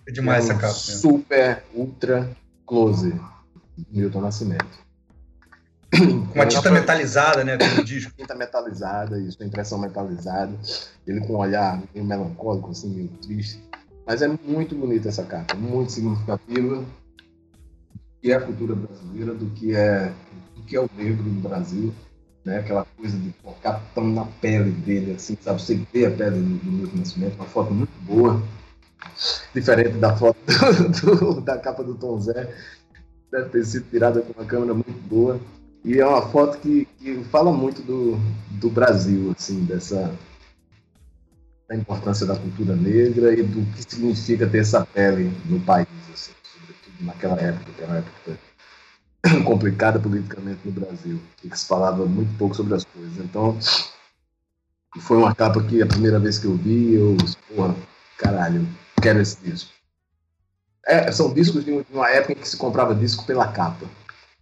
É demais é um essa capa. Super, ultra close, Milton Nascimento. Com uma tinta metalizada, né? Com o disco. Tinta metalizada, isso, impressão metalizada. Ele com um olhar meio melancólico, assim, meio triste. Mas é muito bonita essa capa, muito significativa do que é a cultura brasileira, do que é, do que é o negro no Brasil. Né? Aquela coisa de colocar tão na pele dele, assim, sabe? Você vê a pele do, do Milton Nascimento, uma foto muito boa. Diferente da foto do, do, da capa do Tom Zé. Deve ter sido tirada com uma câmera muito boa. E é uma foto que, que fala muito do, do Brasil, assim, dessa da importância da cultura negra e do que significa ter essa pele no país, assim, sobretudo naquela época, uma época complicada politicamente no Brasil, e que se falava muito pouco sobre as coisas. Então, foi uma capa que a primeira vez que eu vi, eu, porra, caralho, quero esse disco. É, são discos de uma época em que se comprava disco pela capa.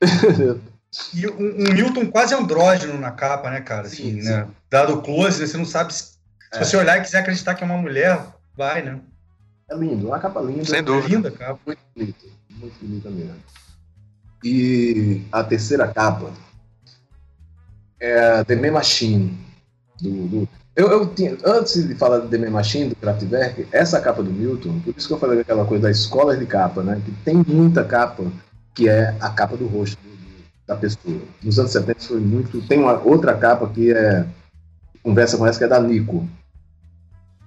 E um, um, Milton quase andrógeno na capa, né, cara? Assim, sim, né? Dado o close, você não sabe se, se é. você olhar e quiser acreditar que é uma mulher, vai, né? É lindo, uma capa linda. Sem dúvida. É linda capa. Muito bonita, muito bonita mesmo. E a terceira capa é The Me Machine. Do, do... Eu, eu tinha, antes de falar de The Me Machine, do Kraftwerk, essa capa do Milton, por isso que eu falei aquela coisa da escola de capa, né? Que tem muita capa que é a capa do rosto da pessoa. Nos anos 70 foi muito. Tem uma outra capa que é. Conversa com essa que é da Nico.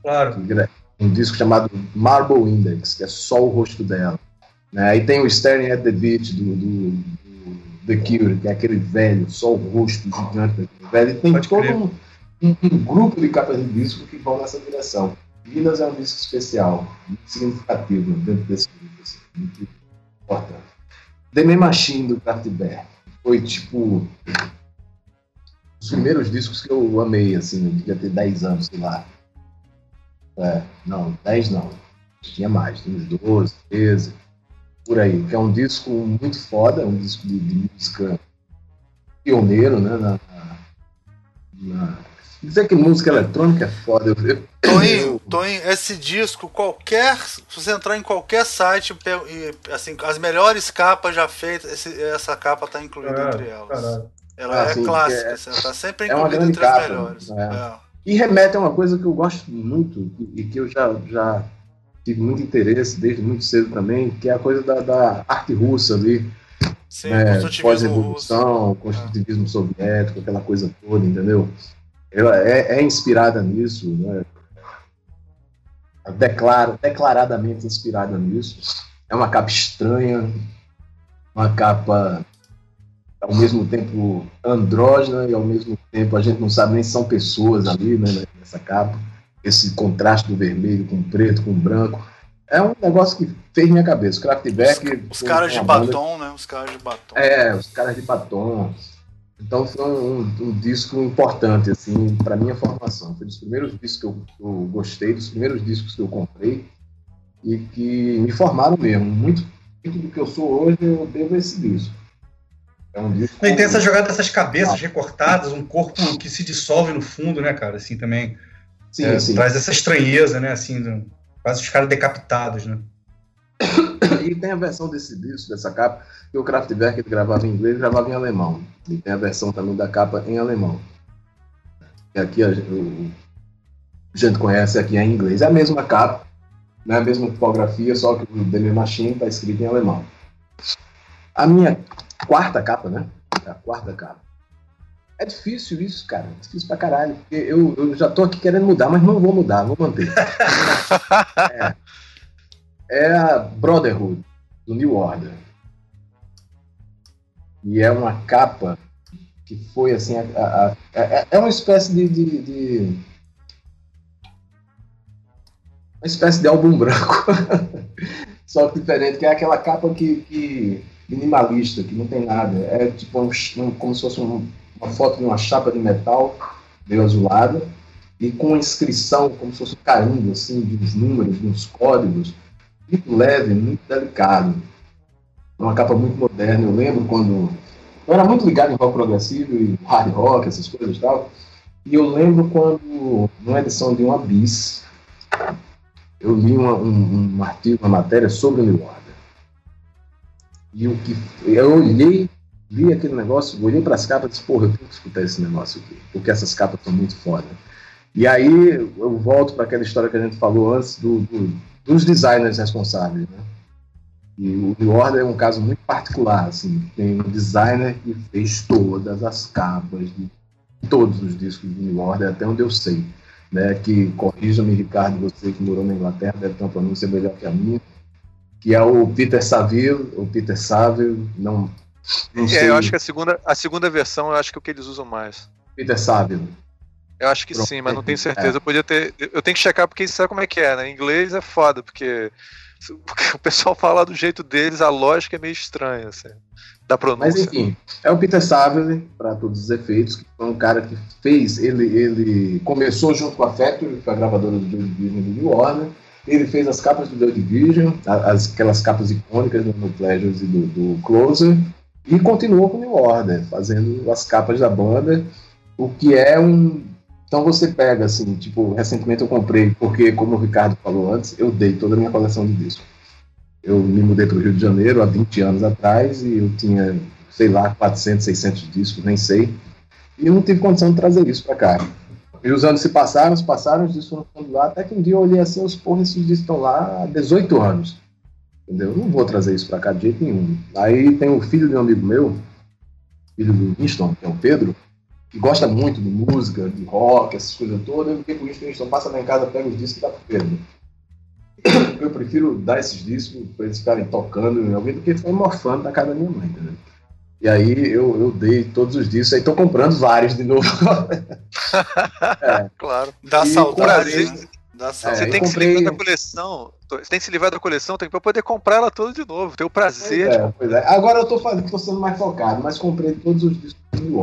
Claro. É um disco chamado Marble Index, que é só o rosto dela. Né? Aí tem o Staring at the Beach do, do, do, The Cure, que é aquele velho, só o rosto gigante daquele velho. E tem Pode todo um, um, um, grupo de capas de disco que vão nessa direção. Minas é um disco especial, muito significativo dentro desse grupo, assim, muito importante. The Machine do Cartier foi tipo os primeiros discos que eu amei, assim, eu devia ter 10 anos, sei lá. É, não, 10 não. Tinha mais, tinha uns 12, 13, por aí. Que é um disco muito foda, um disco de, de música pioneiro, né? Na, na, Dizer que música eletrônica é foda. Eu, Toinho, Toinho, esse disco, qualquer. Se você entrar em qualquer site, e, assim, as melhores capas já feitas, esse, essa capa tá incluída Caralho, entre elas. caralho. Ela Ah, é clássica, é- assim, tá sempre é incluída grande entre as capa, melhores. né? É. E remete a uma coisa que eu gosto muito e que eu já, já tive muito interesse desde muito cedo também, que é a coisa da, da arte russa ali, Sim, né? pós-revolução, construtivismo soviético, aquela coisa toda, entendeu? Ela é, é inspirada nisso, né? Declara, declaradamente inspirada nisso. É uma capa estranha, uma capa ao mesmo tempo andrógena e ao mesmo tempo a gente não sabe nem se são pessoas ali, né, nessa capa. Esse contraste do vermelho com o preto, com o branco. É um negócio que fez minha cabeça. O Kraftwerk... Os foi caras de banda- batom, né? Os caras de batom. É, os caras de batom. Então foi um, um- um disco importante, assim, para minha formação. Foi dos primeiros discos que eu, eu gostei, dos primeiros discos que eu comprei e que me formaram mesmo. Muito, muito do que eu sou hoje eu devo a esse disco. É um disco. E tem essa jogada dessas cabeças recortadas, um corpo que se dissolve no fundo, né, cara? Assim também. Sim, é, sim. Traz essa estranheza, né? Assim, do- quase os caras decapitados, né? E tem a versão desse disco, dessa capa, que o Kraftwerk gravava em inglês e gravava em alemão. E tem a versão também da capa em alemão. E aqui a, o- a gente conhece aqui em inglês. É a mesma capa, né, a mesma tipografia, só que o Demi Machine está escrito em alemão. A minha quarta capa, né? A quarta capa. É difícil isso, cara. É difícil pra caralho. Eu, eu já tô aqui querendo mudar, mas não vou mudar, vou manter. é, é a Brotherhood, do New Order. E é uma capa que foi assim. a- a- a- é, é uma espécie de, de- de- Uma espécie de álbum branco. Só que diferente, que é aquela capa que, que minimalista, que não tem nada. É tipo um, um- como se fosse um- uma foto de uma chapa de metal meio azulada e com inscrição, como se fosse um carimbo, assim, de uns números, de uns códigos, muito leve, muito delicado. Uma capa muito moderna. Eu lembro quando. Eu era muito ligado em rock progressivo e hard rock, essas coisas e tal. E eu lembro quando, numa edição de uma bis, eu li uma- um, um artigo, uma matéria sobre o New Order. E o que. Eu olhei, li aquele negócio, olhei para as capas e disse, porra, eu tenho que escutar esse negócio aqui, porque essas capas estão muito foda. E aí eu volto para aquela história que a gente falou antes do, do- dos designers responsáveis, né? E o New Order é um caso muito particular, assim, tem um designer que fez todas as capas de todos os discos do New Order, até onde eu sei, né? Que corrija-me, Ricardo, você que morou na Inglaterra deve ter uma pronúncia melhor que a minha, que é o Peter Saville, o Peter Saville, não, É, eu acho que a segunda, a segunda versão eu acho que é o que eles usam mais. Peter Saville. Eu acho que Pronto, sim, mas não tenho é. certeza. Eu podia ter. Eu tenho que checar porque sabe como é que é, né? Em inglês é foda, porque, porque o pessoal fala do jeito deles, a lógica é meio estranha, assim, da pronúncia. Mas enfim, é o Peter Saville, para todos os efeitos, que foi um cara que fez, ele, ele começou junto com a Factory, que foi a gravadora do Joy Division do New Order, ele fez as capas do Joy Division, as, aquelas capas icônicas do No Pleasures e do, do Closer, e continuou com New Order, fazendo as capas da banda, o que é um... Então você pega, assim, tipo, recentemente eu comprei, porque, como o Ricardo falou antes, eu dei toda a minha coleção de discos. Eu me mudei para o Rio de Janeiro há 20 anos atrás e eu tinha, sei lá, 400, 600 discos, nem sei. E eu não tive condição de trazer isso para cá. E os anos se passaram, se passaram, os discos foram lá, até que um dia eu olhei assim, os porra, esses discos estão lá há 18 anos. Entendeu? Eu não vou trazer isso para cá de jeito nenhum. Aí tem o filho de um amigo meu, filho do Winston, que é o Pedro, que gosta muito de música, de rock, essas coisas todas. Eu fiquei com o Winston, Winston, passa lá em casa, pega os discos e dá pro Pedro. Eu prefiro dar esses discos para eles ficarem tocando em alguém do que ficar morfando na casa da minha mãe, entendeu? E aí eu, eu dei todos os discos, aí tô comprando vários de novo. Claro. Dá E saudade, Brasil- Dá É, Você tem que se comprei- livrar da coleção. Você tem que se livrar da coleção, tem para poder comprar ela toda de novo. Ter o prazer de É, pois é. Agora eu tô, fazendo, tô sendo mais focado, mas comprei todos os discos do.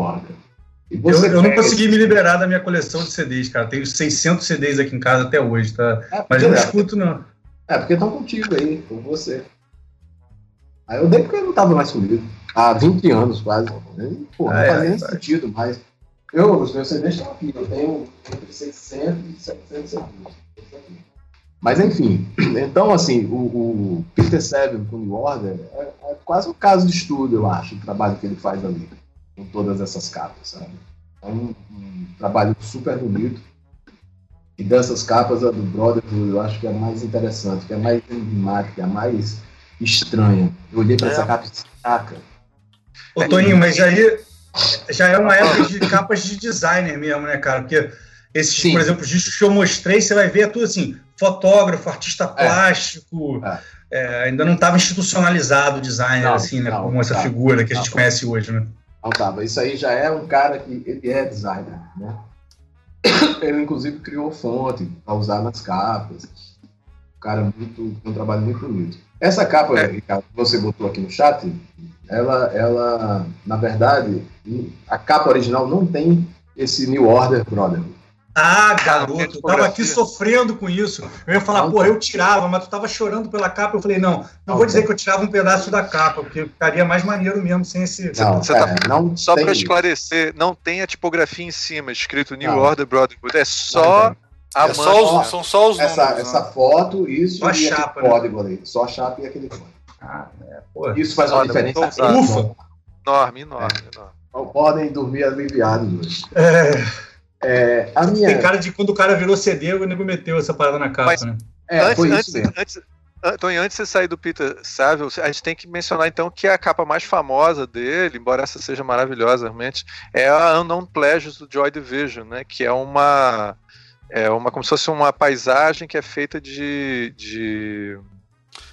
E Eu, eu não consegui me liberar da minha coleção de CDs, cara. Tenho 600 CDs aqui em casa até hoje, tá? É, Mas eu não é, escuto, não. É, porque estão contigo aí, com você. Aí eu dei porque eu não tava mais comigo. Há 20 anos quase. Pô, não Ah, é, fazia nem é. sentido mais. Eu, os meus CDs estão aqui, eu tenho entre 600 e 700 CDs. Mas enfim, então assim, o, o Peter Seville com New Order é, é, quase um caso de estudo, eu acho, o trabalho que ele faz ali, com todas essas capas, sabe? É um, um trabalho super bonito. E dessas capas, a do Brotherhood eu acho que é a mais interessante, que é a mais enigmática, a mais estranha. Eu olhei para é. essa capa e disse, saca. Ô, Toninho, mas aí já é uma época de capas de designer mesmo, né, cara? Porque esses, Sim. por exemplo, os discos que eu mostrei, você vai ver é tudo assim, fotógrafo, artista é. plástico. É. É, ainda não estava institucionalizado o designer, não, assim, né? Não, como essa tá, figura que a gente conhece hoje, né? Não tava. Isso aí já é um cara que ele é designer, né? Ele, inclusive, criou fonte para usar nas capas. Um cara muito, um trabalho muito bonito. Essa capa, é. Ricardo, que você botou aqui no chat, ela, ela, na verdade, a capa original não tem esse New Order Brother. Ah, garoto, eu tava aqui sofrendo com isso. Eu ia falar, porra, eu tirava, mas tu tava chorando pela capa. Eu falei, não, não, vou dizer que eu tirava um pedaço da capa, porque ficaria mais maneiro mesmo sem esse. Não, você tá... é, não só para esclarecer, não tem a tipografia em cima, escrito New não. Order Brotherhood, é só. A é só os, são só os essa, números. Essa né? foto, isso só a chapa, né? código ali. Só a chapa e aquele código. Ah, é, isso faz uma diferença. Ufa! Enorme, enorme, é. enorme. Podem dormir aliviados hoje. É. É, a minha... Tem cara de quando o cara virou CD, o nego meteu essa parada na capa, Mas, né? É, antes, antes, antes, Tony, antes de você sair do Peter Saville, a gente tem que mencionar então que a capa mais famosa dele, embora essa seja maravilhosa realmente, é a Unknown Pleasures do Joy Division, né? Que é uma é uma como se fosse uma paisagem que é feita de, de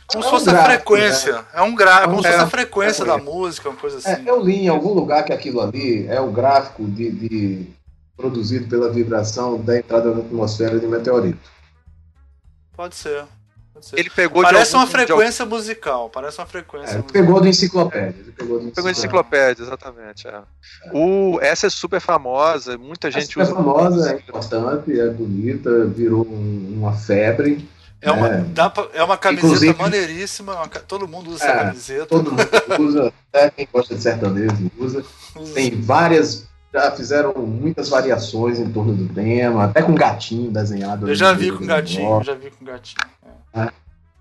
como é se fosse um a frequência. Né? É um gráfico, como se fosse a frequência é, da música, uma coisa assim. É, eu li em algum lugar que aquilo ali é o gráfico de, de produzido pela vibração da entrada na atmosfera de meteorito. Pode ser. Pode ser. Ele pegou parece uma frequência musical. Parece uma frequência. É, pegou do enciclopédia. Ele pegou do enciclopédia, exatamente. É. O, essa é super famosa, muita gente é super usa. É famosa, é importante, é bonita, virou um, uma febre. É uma, é. Pra, é uma camiseta Inclusive, maneiríssima, uma, todo mundo usa é, essa camiseta. Todo mundo usa, até quem gosta de sertanejo usa. usa. Tem várias já fizeram muitas variações em torno do tema, até com gatinho desenhado. Eu já vi com gatinho, já vi com gatinho. É.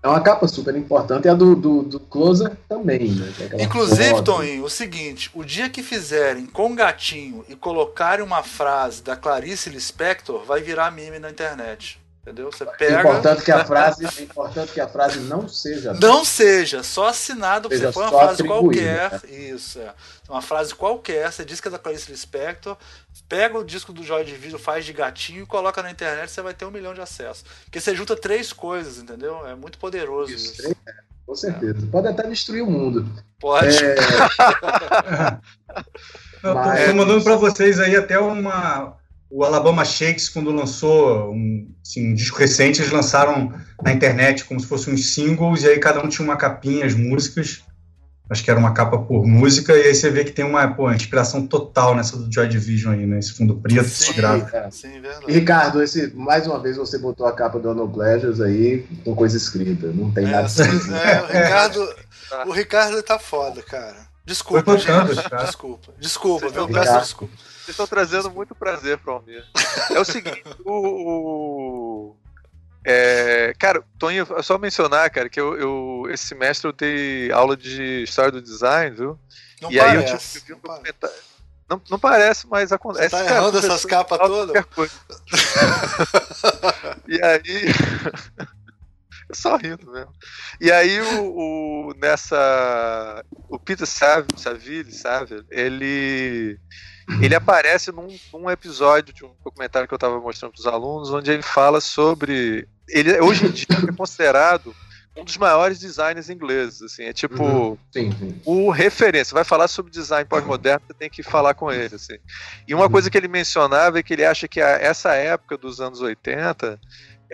é uma capa super importante, e a do, do, do Closer também, né? É Inclusive, foto. Toninho, o seguinte: o dia que fizerem com gatinho e colocarem uma frase da Clarice Lispector, vai virar meme na internet. Entendeu? Você pega. É importante que a frase, é importante que a frase não seja. Não seja, só assinado. Seja você põe uma frase qualquer. Né? Isso, é. Uma frase qualquer, você diz que é da Clarice Lispector, pega o disco do Joy Division, faz de gatinho, coloca na internet, você vai ter um milhão de acessos. Porque você junta três coisas, entendeu? É muito poderoso isso. isso. É, com certeza. Pode até destruir o mundo. Pode. É... Mas... Tô mandando para vocês aí até uma o Alabama Shakes, quando lançou um, assim, um, disco recente, eles lançaram na internet como se fossem uns singles, e aí cada um tinha uma capinha, as músicas. Acho que era uma capa por música, e aí você vê que tem uma pô, inspiração total nessa do Joy Division aí, né? Esse fundo preto, sim, esse gráfico. É. Sim, verdade. E Ricardo, esse, mais uma vez você botou a capa do No Pleasures aí com coisa escrita. Não tem é, nada. Sim, é, o Ricardo, o Ricardo tá foda, cara. Desculpa, gente. Desculpa. Desculpa, viu? Peço desculpa. Vocês estão trazendo muito prazer para o É o seguinte, o, o é, cara, Toninho, é só mencionar, cara, que eu, eu, esse semestre eu dei aula de história do design, viu? Não e parece, aí eu tive, vi um documentário. Não, não parece, mas acontece. Você tá cara, errando essas capas todas? e aí. Só rindo mesmo. E aí o, o nessa. O Peter Saville, sabe? Ele ele aparece num, num, episódio de um documentário que eu estava mostrando para os alunos, onde ele fala sobre. Ele hoje em dia é considerado um dos maiores designers ingleses, assim, é tipo uhum. sim, sim. o referência. Vai falar sobre design pós-moderno, você tem que falar com ele, assim. E uma uhum. coisa que ele mencionava é que ele acha que a, essa época dos anos 80,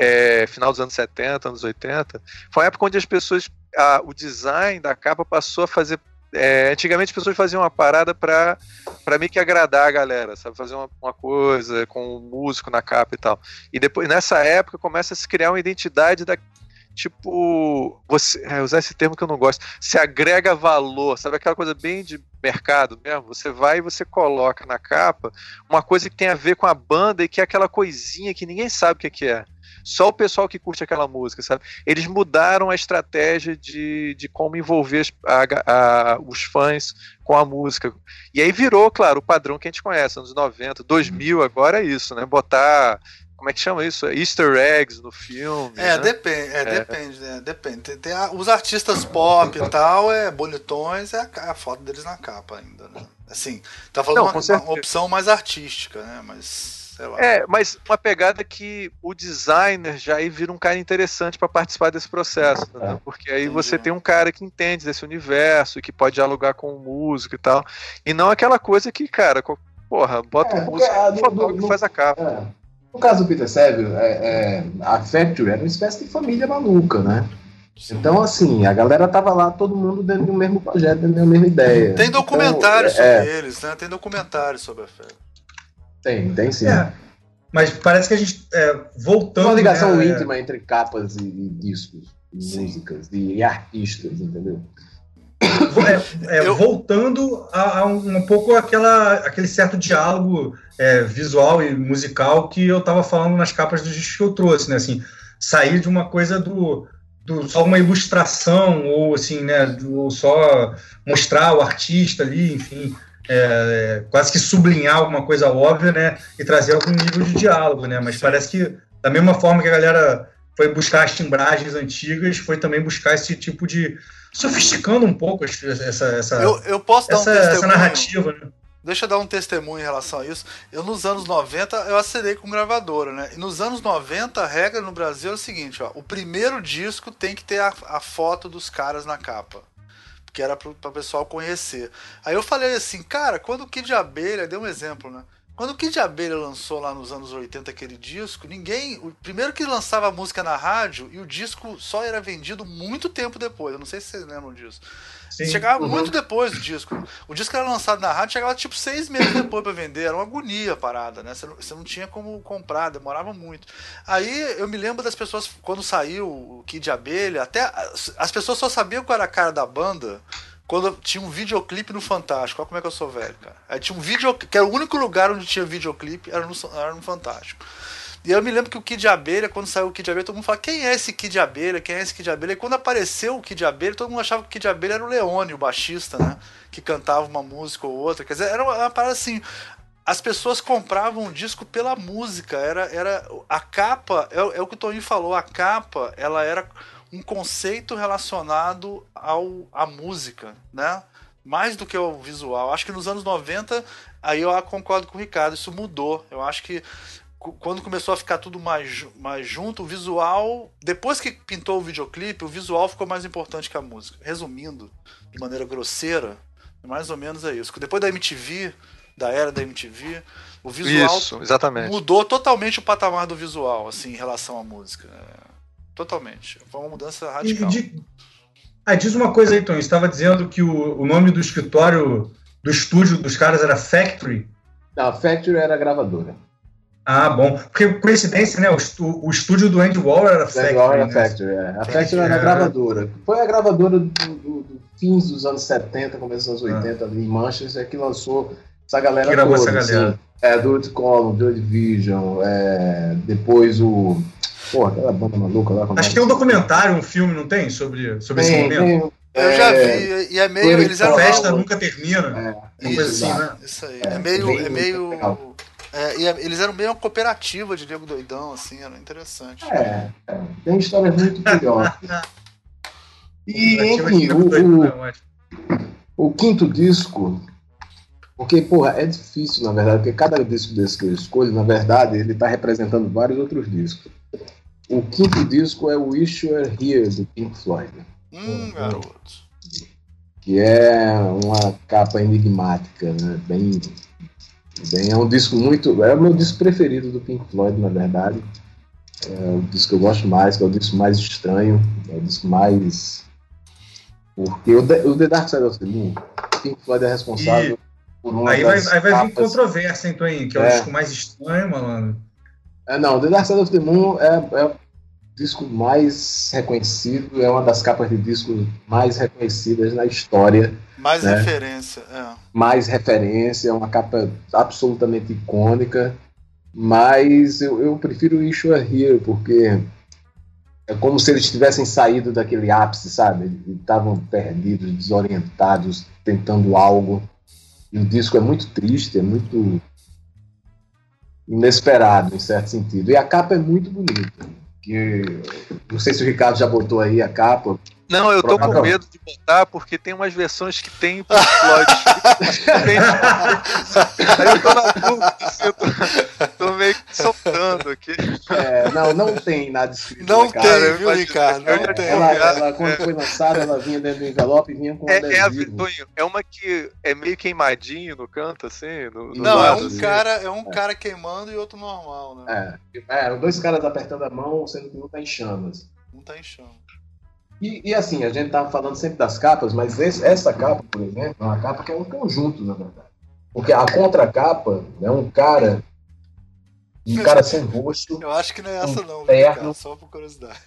é, final dos anos 70, anos 80, foi a época onde as pessoas, a, o design da capa passou a fazer é, antigamente as pessoas faziam uma parada pra, meio que agradar a galera, sabe? Fazer uma, uma coisa com o músico na capa e tal. E depois, nessa época, começa a se criar uma identidade da. Tipo, você. É, usar esse termo que eu não gosto. Se agrega valor, sabe? Aquela coisa bem de mercado mesmo, você vai e você coloca na capa uma coisa que tem a ver com a banda e que é aquela coisinha que ninguém sabe o que é. Só o pessoal que curte aquela música, sabe? Eles mudaram a estratégia de, de como envolver a, a, os fãs com a música. E aí virou, claro, o padrão que a gente conhece, anos 90, 2000, agora é isso, né? Botar como é que chama isso? Easter eggs no filme. É, né? depende, é, é. depende, né? depende. Tem, tem a, os artistas pop e tal, é bonitões, é a, a, foto deles na capa ainda, né? Assim, tá falando Não, uma, uma, opção mais artística, né? Mas. É, mas uma pegada que o designer já aí vira um cara interessante para participar desse processo, né? porque aí Entendi. você tem um cara que entende desse universo e que pode dialogar com o músico e tal, e não aquela coisa que, cara, porra, bota é, um músico, o fotógrafo faz a capa. É. No caso do Peter Saville, é, é, a Factory era uma espécie de família maluca, né? Sim. Então, assim, a galera tava lá, todo mundo dentro do mesmo projeto, dentro da mesma ideia. Tem documentário então, sobre é, eles, né? Tem documentário sobre a Factory. Tem, tem sim. É, mas parece que a gente, é, voltando... Uma ligação né, íntima entre capas e, e discos, e músicas, e artistas, entendeu? É, é, eu... Voltando a, a um, um, pouco aquela, aquele certo diálogo é, visual e musical que eu estava falando nas capas dos discos que eu trouxe, né? Assim, sair de uma coisa do, do só uma ilustração ou assim, né? Do, só mostrar o artista ali, enfim, é, quase que sublinhar alguma coisa óbvia, né? E trazer algum nível de diálogo, né? Mas parece que da mesma forma que a galera foi buscar as timbragens antigas, foi também buscar esse tipo de sofisticando um pouco essa, essa, eu, eu posso dar essa, um essa narrativa, né? Deixa eu dar um testemunho em relação a isso. Eu, nos anos 90, eu assinei com gravadora, né? E nos anos 90, a regra no Brasil é o seguinte, ó. O primeiro disco tem que ter a, a foto dos caras na capa. Que era para o pessoal conhecer. Aí eu falei assim, cara, quando o Kid Abelha, deu um exemplo, né? Quando o Kid Abelha lançou lá nos anos 80 aquele disco, ninguém. O primeiro que lançava a música na rádio e o disco só era vendido muito tempo depois. Eu não sei se vocês lembram disso. Sim. Chegava uhum. muito depois do disco. O disco era lançado na rádio, chegava tipo seis meses depois para vender. Era uma agonia a parada, né? Você não, você não, tinha como comprar, demorava muito. Aí eu me lembro das pessoas, quando saiu o Kid Abelha, até as pessoas só sabiam qual era a cara da banda quando tinha um videoclipe no Fantástico. Olha como é que eu sou velho, cara. Aí tinha um vídeo que era o único lugar onde tinha videoclipe, era no, era no Fantástico. E eu me lembro que o Kid Abelha, quando saiu o Kid Abelha, todo mundo falava, quem é esse Kid Abelha? Quem é esse Kid Abelha? E quando apareceu o Kid Abelha, todo mundo achava que o Kid Abelha era o Leone, o baixista, né? Que cantava uma música ou outra. Quer dizer, era uma, uma parada assim. As pessoas compravam o disco pela música. Era, era a capa, é, é o que o Toninho falou, a capa, ela era um conceito relacionado ao, à música, né? Mais do que o visual. Acho que nos anos 90, aí eu concordo com o Ricardo, isso mudou. Eu acho que quando começou a ficar tudo mais, mais junto, o visual. Depois que pintou o videoclipe, o visual ficou mais importante que a música. Resumindo, de maneira grosseira, mais ou menos é isso. Depois da MTV, da era da MTV, o visual isso, exatamente. mudou totalmente o patamar do visual, assim, em relação à música. É Totalmente. Foi uma mudança radical. De... Ah, diz uma coisa aí, Tom. Estava dizendo que o, o nome do escritório, do estúdio dos caras era Factory. Não, Factory era gravadora. Ah, bom. Porque, coincidência, né? O, o estúdio do Andy Warhol era Factory. Era né? Factory, é. A Factory era a gravadora. Foi a gravadora do, do, do fins dos anos 70, começo dos anos 80, ah. ali em Manchester, que lançou essa galera que toda. Essa galera. Assim, é, do Column, Joy Division, é, depois o Porra, aquela banda maluca lá. Acho que tem um documentário, um filme, não tem? Sobre, sobre tem, esse momento. Tem, eu já vi, e é meio. Eles eram a festa nunca termina. É, isso, assim, né? isso aí. É, é meio. É meio é, e é, eles eram meio uma cooperativa de nego doidão, assim, era interessante. É, é tem histórias muito curiosas. e, enfim, o, o, o quinto disco porque, porra, é difícil, na verdade, porque cada disco desse que eu escolho, na verdade, ele está representando vários outros discos. O quinto disco é o Wish You Were Here, do Pink Floyd. Hum, garoto. Que é uma capa enigmática, né? Bem, bem. É um disco muito. É o meu disco preferido do Pink Floyd, na verdade. É o disco que eu gosto mais, que é o disco mais estranho, é o disco mais. Porque o The, o The Dark Side of the Moon, o Pink Floyd é responsável e... por uma Aí vai, aí vai vir controvérsia, então, aí, que é, é o disco mais estranho, malandro. É, não, The Dark Side of the Moon é, é disco mais reconhecido, é uma das capas de disco mais reconhecidas na história. Mais né? referência, é. Mais referência, é uma capa absolutamente icônica. Mas eu, eu prefiro o Issue Here, porque é como se eles tivessem saído daquele ápice, sabe? Eles estavam perdidos, desorientados, tentando algo. E o disco é muito triste, é muito inesperado, em certo sentido. E a capa é muito bonita. Que, não sei se o Ricardo já botou aí a capa. Não, eu tô com medo de botar porque tem umas versões que tem Pink Floyd. Tem- Aí eu tô na dúvida, assim, eu tô, tô meio que soltando aqui. É, não, não tem nada escrito Não na capa. tem, viu, Ricardo? eu Não já tem. Ela, ela, quando é. foi lançada, ela vinha dentro do envelope e vinha com um É, é, a, é uma que é meio queimadinho no canto, assim. No, no Não, é lado, um assim. cara, é um cara queimando e outro normal, né? É, é, dois caras apertando a mão, sendo que um tá em chamas. Um tá em chão. E, e assim, a gente tava falando sempre das capas, mas esse- essa capa, por exemplo, é uma capa que é um conjunto, na verdade. Porque a contracapa é um cara, um cara sem rosto, Eu acho que não é essa, não, terno. cara? Só por curiosidade.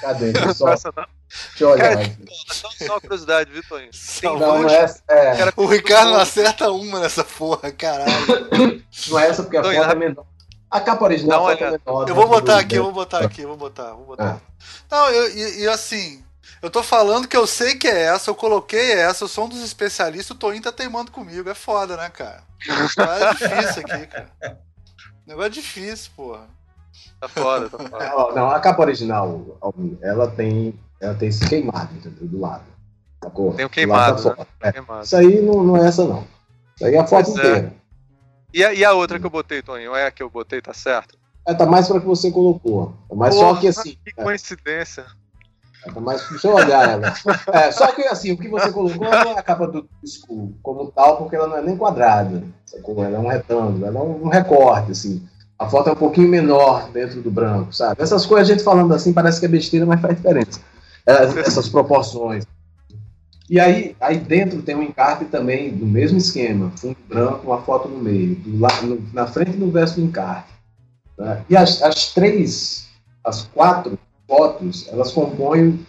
cadê? Deixa eu Só, Essa não. deixa eu olhar. Cara, aqui. Só, só uma curiosidade, viu, Toninho? Só Tem Não, não rosto, é, essa- é, cara, O Ricardo não acerta uma nessa porra, caralho. não é essa porque a Não, foto é menor. A capa original foto é menor. Eu vou né, botar do- aqui, eu vou botar aqui, eu vou botar, vou botar. Ah. Não, eu, e, e assim, eu tô falando que eu sei que é essa, eu coloquei essa, eu sou um dos especialistas, o Toinho tá teimando comigo, é foda, né, cara? É difícil aqui, cara. Negócio é difícil, porra. Tá foda, tá foda. Não, a capa original, ela tem, ela tem esse queimado, entendeu? Do lado. Sacou? Tem o queimado, né? foto. É. Queimado. Isso aí não, não é essa, não. Isso aí é a foto Pois é. inteira. E a, e a outra que eu botei, Toninho? É a que eu botei, tá certo? É, tá mais pra que você colocou. Mas só Porra, que assim. Que é, coincidência. tá mais, deixa eu olhar ela. É, só que assim, o que você colocou não é a capa do disco como tal, porque ela não é nem quadrada. Sacou? Ela é um retângulo, ela é um recorte, assim. A foto é um pouquinho menor dentro do branco, sabe? Essas coisas a gente falando assim parece que é besteira, mas faz diferença. É, Essas proporções. E aí, aí dentro tem um encarte também do mesmo esquema, fundo branco, uma foto no meio, do na frente do verso do encarte. Né? E as, as três, as quatro fotos, elas compõem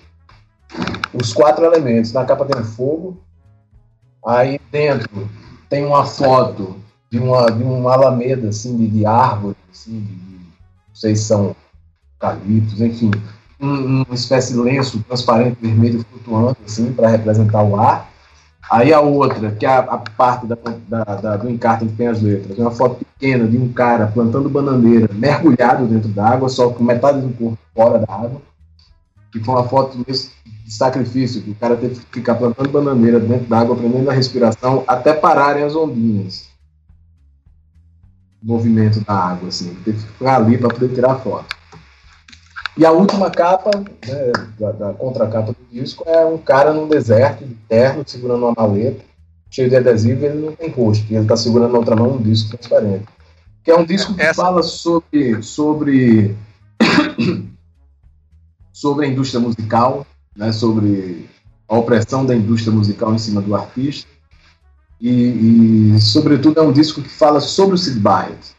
os quatro elementos. Na capa tem um fogo, aí dentro tem uma foto de uma, de uma alameda assim, de, de árvore, assim, de, de- não sei se são eucaliptos, enfim, um- uma espécie de lenço transparente vermelho flutuando assim para representar o ar. Aí a outra, que é a, a parte da, da- da- do encarte que tem as letras, é uma foto pequena de um cara plantando bananeira, mergulhado dentro da água, só com metade do corpo fora da água. Que foi uma foto mesmo de sacrifício, que o cara teve que ficar plantando bananeira dentro da água, prendendo a respiração, até pararem as ondinhas. O movimento da água, assim. Teve que ficar ali para poder tirar a foto. E a última capa, né, da, da contracapa do disco, é um cara num deserto, de terno, segurando uma maleta, cheio de adesivo, e ele não tem rosto. E ele está segurando na outra mão um disco transparente. Que é um disco que Essa- fala sobre, sobre, sobre a indústria musical, né, sobre a opressão da indústria musical em cima do artista. E, e, sobretudo, é um disco que fala sobre o Sid Barrett.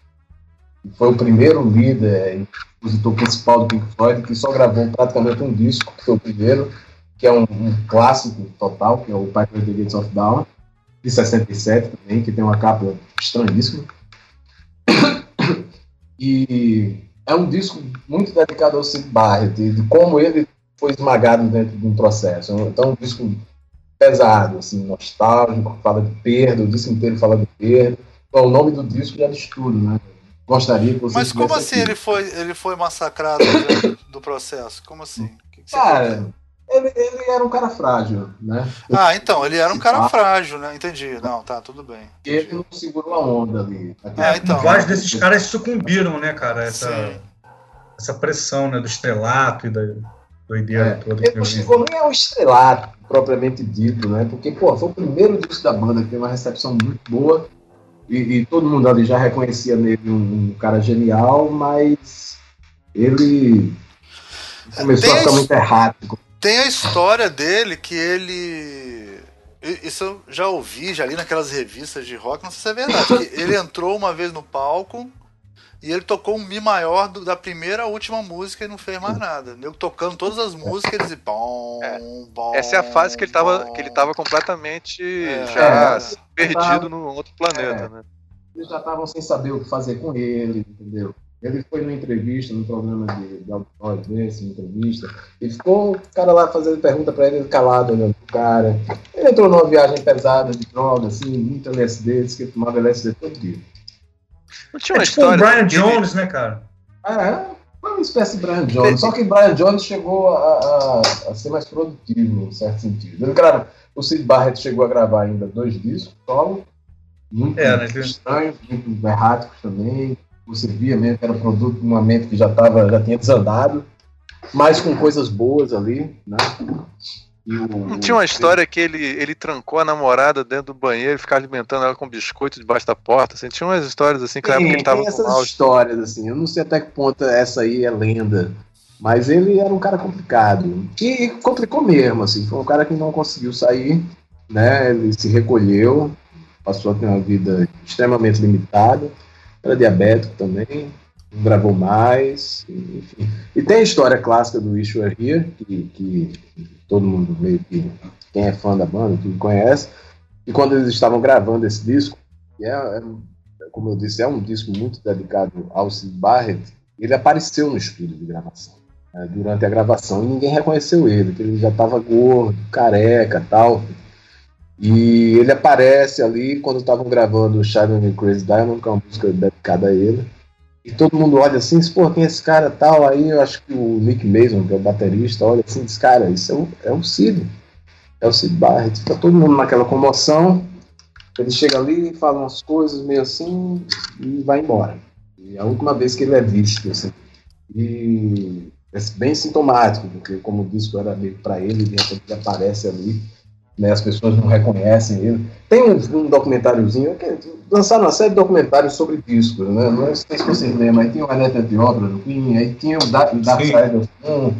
Foi o primeiro líder e compositor principal do Pink Floyd, que só gravou praticamente um disco, que foi o primeiro, que é um, um clássico total, que é o Piper the Gates of Dawn, de 67 também, que tem uma capa estranhíssima. E é um disco muito dedicado ao Sid Barrett, de como ele foi esmagado dentro de um processo. Então, é um disco pesado, assim, nostálgico, fala de perda, o disco inteiro fala de perda. Então, o nome do disco já diz tudo, né? Gostaria que você Mas como assim aqui. ele foi, ele foi massacrado dentro do processo? Como assim? Que que Cara, ele, ele era um cara frágil, né? Ah, então, ele era um cara Ah. frágil, né? Entendi. Não, tá, tudo bem. Ele Entendi. não segurou a onda ali. Ah, então. Vários desses caras sucumbiram, né, cara? Essa, Sim. essa pressão né, do estrelato e da doideira É, toda. Ele não chegou nem ao estrelato, propriamente dito, né? Porque, pô, foi o primeiro disco da banda que teve uma recepção muito boa e, e todo mundo ali já reconhecia nele um, um cara genial, mas ele começou Tem a ficar muito errático. Tem a história dele que ele. Isso eu já ouvi, já li naquelas revistas de rock, não sei se é verdade. ele entrou uma vez no palco, E ele tocou um Mi maior do, da primeira à última música e não fez mais nada. Eu tocando todas as músicas e bom, É. bom. Essa é a fase que ele tava, bom. que ele tava completamente É. já É. perdido no outro planeta, É. né? Eles já estavam sem saber o que fazer com ele, entendeu? Ele foi numa entrevista, num programa de, de auditório desse, uma entrevista, e ficou o cara lá fazendo pergunta pra ele, calado olhando pro cara. Ele entrou numa viagem pesada de droga, assim, muito LSD, disse que ele tomava LSD todo dia. Não tinha uma É tipo o história. Brian Jones, né, cara? É, foi uma espécie de Brian Jones, só que Brian Jones chegou a, a- a ser mais produtivo, em certo sentido. Ele grava, o Sid Barrett chegou a gravar ainda dois discos, solo, muito É, né? estranhos, muito erráticos também. Você via mesmo que era produto de uma mente que já, tava, já tinha desandado, mas com coisas boas ali, né? O- Não tinha uma história que ele, ele trancou a namorada dentro do banheiro e ficava alimentando ela com biscoito debaixo da porta. Assim. Tinha umas histórias assim, que época Tem, ele tava tem com essas mal. histórias, assim. Eu não sei até que ponto essa aí é lenda. Mas ele era um cara complicado. E complicou mesmo, assim. Foi um cara que não conseguiu sair, né? Ele se recolheu, passou a ter uma vida extremamente limitada. Era diabético também, não gravou mais, enfim. E tem a história clássica do Wish Were Here, que, que todo mundo meio que, quem é fã da banda, tudo conhece. E quando eles estavam gravando esse disco, que é, é como eu disse, é um disco muito dedicado ao Sid Barrett, ele apareceu no estúdio de gravação, né, durante a gravação, e ninguém reconheceu ele, que ele já estava gordo, careca tal. E ele aparece ali quando estavam gravando Shining Crazy Diamond, que é uma música dedicada a ele. E todo mundo olha assim, pô, quem é esse cara tal? Aí eu acho que o Nick Mason, que é o baterista, olha assim, diz, cara, isso é o, é o Sid. É o Sid Barrett. Fica todo mundo naquela comoção. Ele chega ali, fala umas coisas meio assim e vai embora. E é a última vez que ele é visto, assim. E é bem sintomático, porque como o disco era meio pra ele, ele aparece ali, né, as pessoas não reconhecem ele. Tem um, um documentáriozinho, que, lançaram uma série de documentários sobre discos, né? Não sei se vocês lembram, aí tinha o Aneta de Obra do Queen, aí tinha o Dark, Dark. Side of the Moon,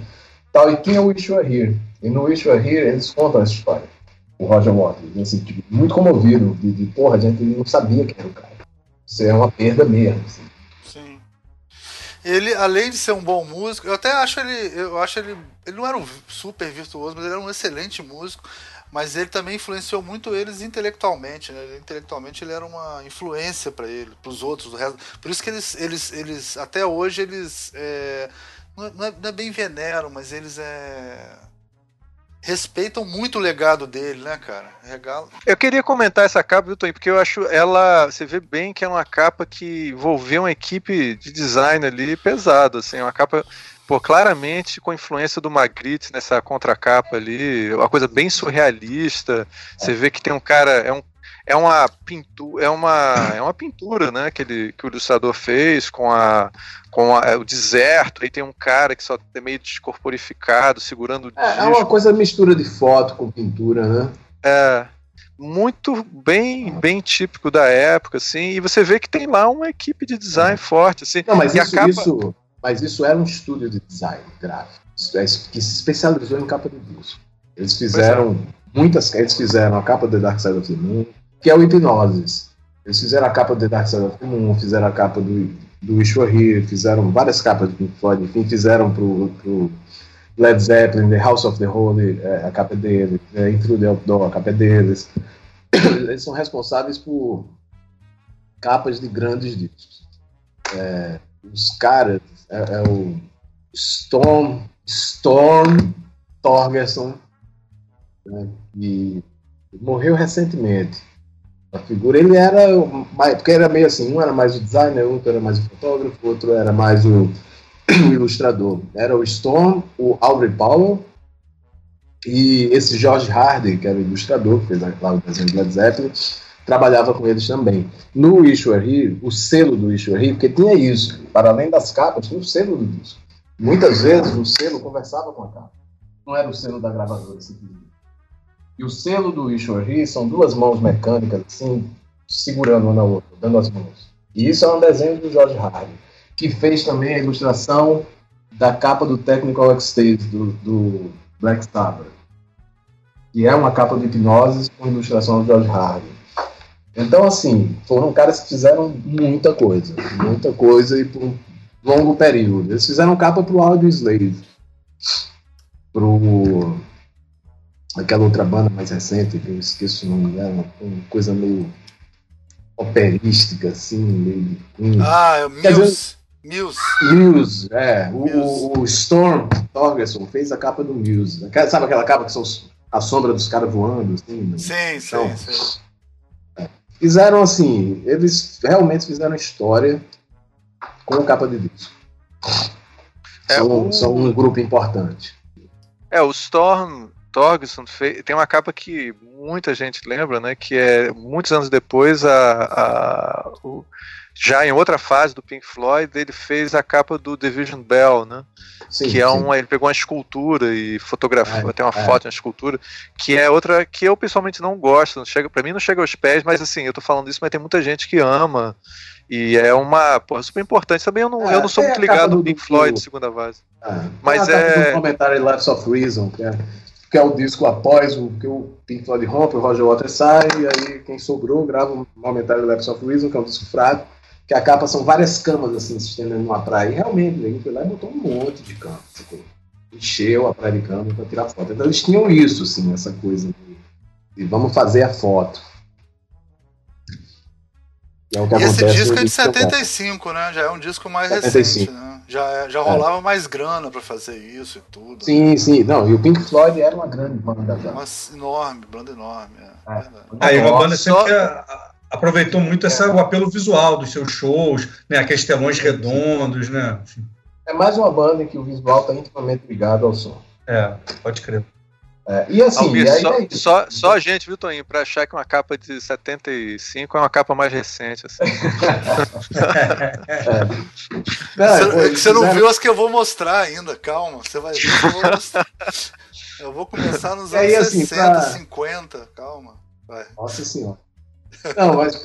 tal, e tinha o Wish You Were Here. E no Wish You Were Here eles contam essa história o Roger Waters, assim, tipo, muito comovido, de, de porra, a gente não sabia quem era o cara. Isso é uma perda mesmo. Assim. Sim. Ele, além de ser um bom músico, eu até acho ele. Eu acho ele. Ele não era um super virtuoso, mas ele era um excelente músico. Mas ele também influenciou muito eles intelectualmente, né? Ele, intelectualmente ele era uma influência para ele, para os outros, do resto. Por isso que eles, eles, eles até hoje eles é, não, é, não é- é bem veneram, mas eles é, respeitam muito o legado dele, né, cara? Regalo. Eu queria comentar essa capa, viu, Tony? Porque eu acho ela. Você vê bem que é uma capa que envolveu uma equipe de design ali pesada, assim, uma capa. Pô, claramente com influência do Magritte nessa contracapa ali, uma coisa bem surrealista. Você vê que tem um cara, é um é uma pintura, é uma é uma pintura, né, que ele que o ilustrador fez com a com a- o deserto, aí tem um cara que só é meio descorporificado, segurando o É, é uma coisa mistura de foto com pintura, né? É, muito bem bem típico da época, assim, e você vê que tem lá uma equipe de design forte, assim. Não, mas e a isso, capa- isso, mas isso era um estúdio de design gráfico é, que se especializou em capa de disco. Eles fizeram muitas, eles fizeram a capa de Dark Side of the Moon, que é o Hipnosis. Eles fizeram a capa de Dark Side of the Moon, fizeram a capa do, do Wish Here, fizeram várias capas de Pink Floyd, enfim, fizeram pro, pro Led Zeppelin, The House of the Holy, é, a capa deles, é, Into the Outdoor, a capa deles. Eles são responsáveis por capas de grandes discos. É, os caras é, é o Storm Storm Torgerson né, que morreu recentemente. A figura ele era mais, porque era meio assim um era mais o designer outro era mais o fotógrafo outro era mais o, o ilustrador. Era o Storm o Aubrey Powell e esse George Hardy que era o ilustrador fez lá o desenho do Led Zeppelin trabalhava com eles também. No Were Here, o selo do Were Here, porque tinha isso, para além das capas, tinha o selo do disco. Muitas vezes o selo conversava com a capa. Não era o selo da gravadora simplesmente. E o selo do Were Here são duas mãos mecânicas, assim, segurando uma na outra, dando as mãos. E isso é um desenho do George Hardy, que fez também a ilustração da capa do Technical Ecstasy, do, do Black Sabbath. Que é uma capa de hipnose com ilustração do George Hardy. Então, assim, foram caras que fizeram muita coisa, muita coisa e por um longo período. Eles fizeram capa pro Audio Slave, pro aquela outra banda mais recente, que eu esqueço o nome dela, uma coisa meio operística, assim, meio. Hum. Ah, é o Muse. Muse. Muse, é. Muse. O, o, Storm Torgerson fez a capa do Muse. Sabe aquela capa que são a sombra dos caras voando? Assim, né? Sim, então, sim, sim. É. Fizeram assim, eles realmente fizeram história com a capa de disco. É, são, o... são um grupo importante. É, o Storm Torgerson tem uma capa que muita gente lembra, né? Que é muitos anos depois, a, a o, já em outra fase do Pink Floyd, ele fez a capa do Division Bell, né? Sim, que é um, ele pegou uma escultura e fotografou, é, tem uma é. foto, uma escultura, que é outra que eu pessoalmente não gosto, não chega, para mim não chega aos pés, mas assim, eu tô falando isso, mas tem muita gente que ama e é uma porra, super importante. Também eu não, é, eu não sou muito ligado no Pink Floyd, de segunda base. É, mas é. Um comentário Lives of Reason, que é que é o disco após o que o Pink Floyd rompe, o Roger Waters sai, e aí quem sobrou grava um Momentary Lapse of Reason, que é um disco fraco, que a capa são várias camas assim se estendendo numa praia. E realmente, ele foi lá e botou um monte de camas. Encheu a praia de cama para tirar foto. Então eles tinham isso, assim, essa coisa de, de vamos fazer a foto. É e esse disco é de 75, né? Já é um disco mais 75. recente, né? Já, é, já rolava é. mais grana para fazer isso e tudo. Sim, sim. Não, e o Pink Floyd era uma grande banda já. Uma enorme, banda enorme. É, é. Aí uma banda sempre só... aproveitou muito essa, o apelo visual dos seus shows, né? Aqueles telões redondos, né? É mais uma banda que o visual está intimamente ligado ao som. É, pode crer. É, e assim, Almir, e só, é só, só, a gente, viu, Toninho, pra achar que uma capa de 75 é uma capa mais recente. Assim. é. Não, você, você não viu as que eu vou mostrar ainda, calma. Você vai ver que eu vou mostrar. Eu vou começar nos anos assim, 60, pra... 50, calma. Vai. Nossa senhora. Não, mas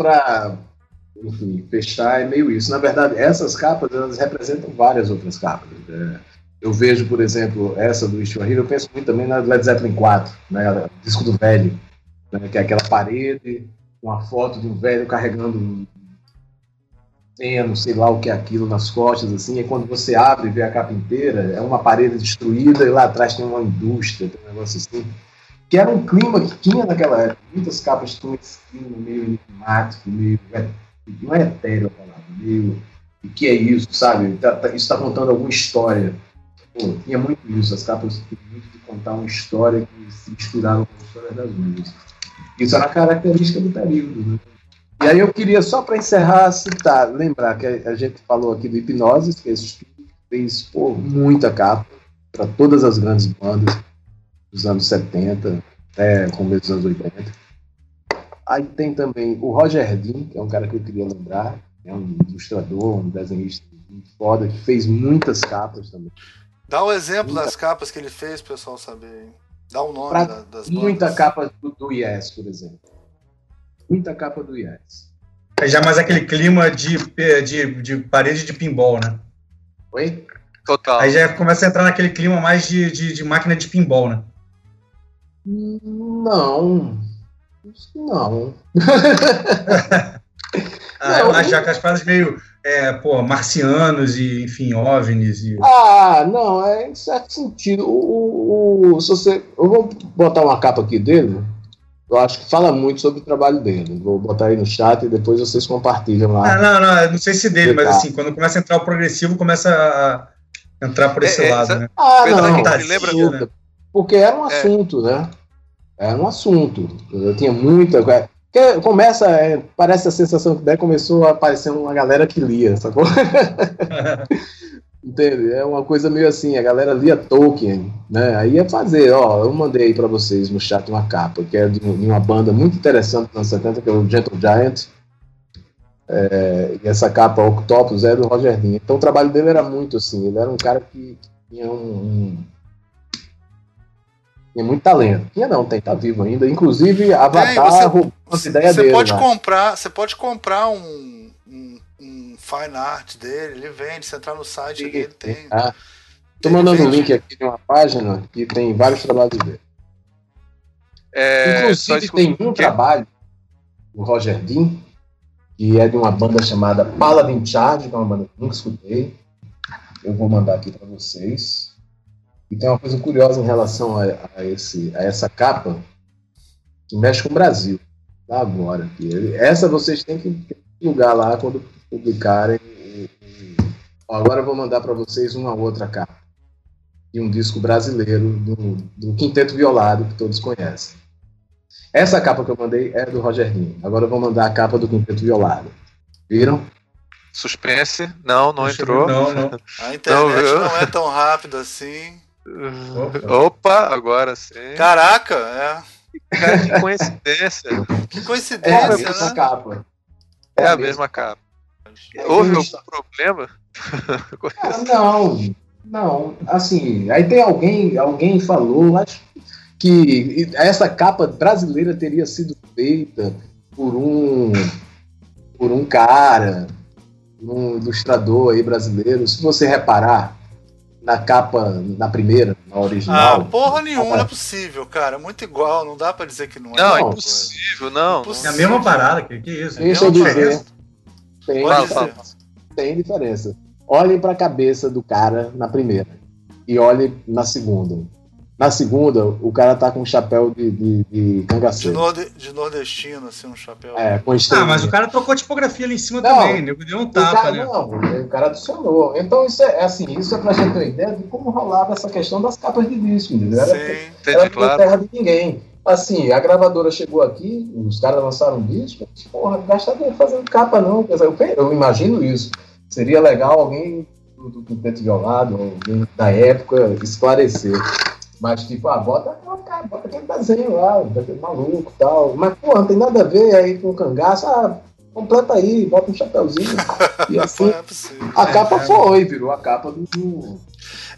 enfim, fechar é meio isso. Na verdade, essas capas elas representam várias outras capas. Né? Eu vejo, por exemplo, essa do Hero, eu penso muito também na Led Zeppelin 4, né, disco do velho, né, que é aquela parede, uma foto de um velho carregando feno, sei lá o que é aquilo nas costas, assim, e quando você abre e vê a capa inteira, é uma parede destruída e lá atrás tem uma indústria, tem um negócio assim, que era um clima que tinha naquela época. Muitas capas tinham esse clima meio enigmático, meio. não é etéreo a palavra, meio. O que é isso, sabe? Tá, tá, isso está contando alguma história. Pô, tinha muito isso, as capas tinham muito de contar uma história que se misturaram com a história das músicas. Isso era característica do período. Né? E aí eu queria, só para encerrar, citar, lembrar que a gente falou aqui do Hipnose, que esse estúdio fez pô, muita capa para todas as grandes bandas dos anos 70 até começo dos anos 80. Aí tem também o Roger Dean, que é um cara que eu queria lembrar, é um ilustrador, um desenhista foda, que fez muitas capas também. Dá um exemplo muita... das capas que ele fez, pro pessoal saber. Dá o um nome pra... da, das Muita capa do, do Yes, por exemplo. Muita capa do Yes. É já mais aquele clima de, de, de parede de pinball, né? Oi? Total. Aí já começa a entrar naquele clima mais de, de, de máquina de pinball, né? Não. Não. ah, não, eu acho que as paradas meio é, pô, marcianos e, enfim, OVNIs. E... Ah, não, é em certo sentido. O, o, o, se você, eu vou botar uma capa aqui dele, eu acho que fala muito sobre o trabalho dele. Vou botar aí no chat e depois vocês compartilham lá. Ah, não, não, não sei se dele, mas assim, quando começa a entrar o progressivo, começa a entrar por esse é, lado, é, né? Ah, não, tá, lembra, né? Porque era um é. assunto, né? Era um assunto. Eu tinha muita. Porque começa, é, parece a sensação que daí começou a aparecer uma galera que lia, sacou? Entende? É uma coisa meio assim, a galera lia Tolkien, né? Aí ia fazer, ó, eu mandei para vocês no chat uma capa, que é de, uma banda muito interessante dos anos 70, que é o Gentle Giant. É, e essa capa Octopus é do Roger Dean. Então o trabalho dele era muito assim, ele era um cara que tinha um, um tinha muito talento. Tinha não, tem, tá vivo ainda. Inclusive, Avatar você, roubou as ideias dele. Pode comprar, você pode comprar um, um, um, fine art dele, ele vende, você entrar no site Sim, dele, tem. Ah, tô mandando um link aqui de uma página que tem vários trabalhos dele. É, Inclusive, tem um trabalho do Roger Dean, que é de uma banda chamada Paladin Charge, que é uma banda que eu nunca escutei. Eu vou mandar aqui para vocês. E tem uma coisa curiosa em relação a, a, esse, a essa capa, que mexe com o Brasil. Tá agora. Que essa vocês têm que lugar lá quando publicarem. Agora eu vou mandar para vocês uma outra capa. E um disco brasileiro do, do Quinteto Violado, que todos conhecem. Essa capa que eu mandei é do Roger Rinho. Agora eu vou mandar a capa do Quinteto Violado. Viram? Suspense? Não, não entrou. Não, não. A internet não, não é tão rápida assim. Opa, agora sim. Caraca, é. Cara, que coincidência. Que coincidência, é a mesma né? capa. É, é a mesma capa. Houve algum problema? Ah, não, não. Assim, aí tem alguém, alguém falou, acho que essa capa brasileira teria sido feita por um por um cara, um ilustrador aí brasileiro. Se você reparar, na capa, na primeira, na original. Ah, porra nenhuma, não é possível, cara. Muito igual, não dá pra dizer que não é. Não, é impossível, não. É a mesma parada, que, que isso? Deixa eu dizer. Tem, tem diferença. Olhem pra cabeça do cara na primeira e olhem na segunda. Na segunda, o cara tá com um chapéu de, de, de cangaceiro. De, norde, de nordestino, assim, um chapéu. É, com Ah, mas o cara trocou a tipografia ali em cima não, também, né? Deu um tapa, cara, né? Não, o cara adicionou. Então, isso é, é assim, isso é pra gente ter uma ideia de como rolava essa questão das capas de disco, entendeu? Era, Sim, era claro. terra de ninguém. Assim, a gravadora chegou aqui, os caras lançaram um disco, porra, gastar dinheiro fazendo capa não. Eu, eu imagino isso. Seria legal alguém do, do Quinteto Violado, alguém da época, esclarecer. Mas, tipo, ah, bota, cara, bota aquele desenho lá, daquele maluco e tal. Mas, pô, não tem nada a ver aí com o cangaço. Ah, completa aí, bota um chapéuzinho. E assim, é a capa foi, virou a capa do.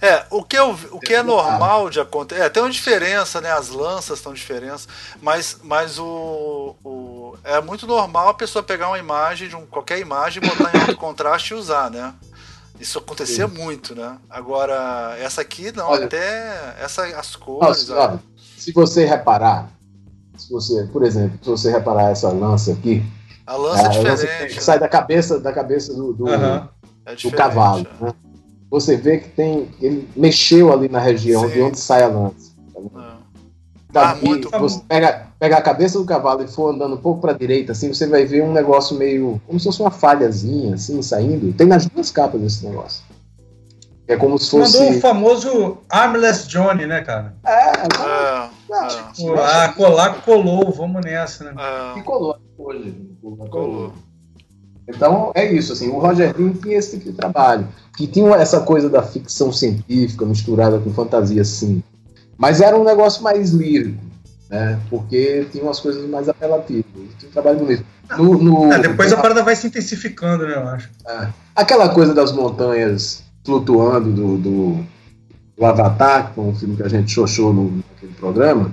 É, o que, eu, o que é normal de acontecer. É, tem uma diferença, né? As lanças estão diferentes, mas, mas o, o, é muito normal a pessoa pegar uma imagem, de um, qualquer imagem, botar em alto contraste e usar, né? Isso acontecia Sim. muito, né? Agora, essa aqui não, Olha, até essa, as cores. Nossa, se você reparar, se você, por exemplo, se você reparar essa lança aqui. A lança é, é diferente. Lança que sai da cabeça, da cabeça do, do, uhum. é do cavalo. É. Né? Você vê que tem. Ele mexeu ali na região Sim. de onde sai a lança. Tá ah, muito... você pega, pega a cabeça do cavalo e for andando um pouco para direita, assim, você vai ver um negócio meio. como se fosse uma falhazinha, assim, saindo. Tem nas duas capas esse negócio. É como se fosse. Mandou o famoso Armless Johnny, né, cara? É, é, é. Tipo, ah, colar, colou, vamos nessa, né? É. E colou hoje. Colou. colou. Então é isso, assim, o Roger Dean tinha esse tipo de trabalho, que tinha essa coisa da ficção científica misturada com fantasia, assim, mas era um negócio mais lírico, né? Porque tinha umas coisas mais apelativas. Tinha um trabalho bonito. No, no, é, depois a parada vai se intensificando, né, eu acho. É, aquela coisa das montanhas flutuando do, do, do Avatar, que é um filme que a gente xoxou no, naquele programa,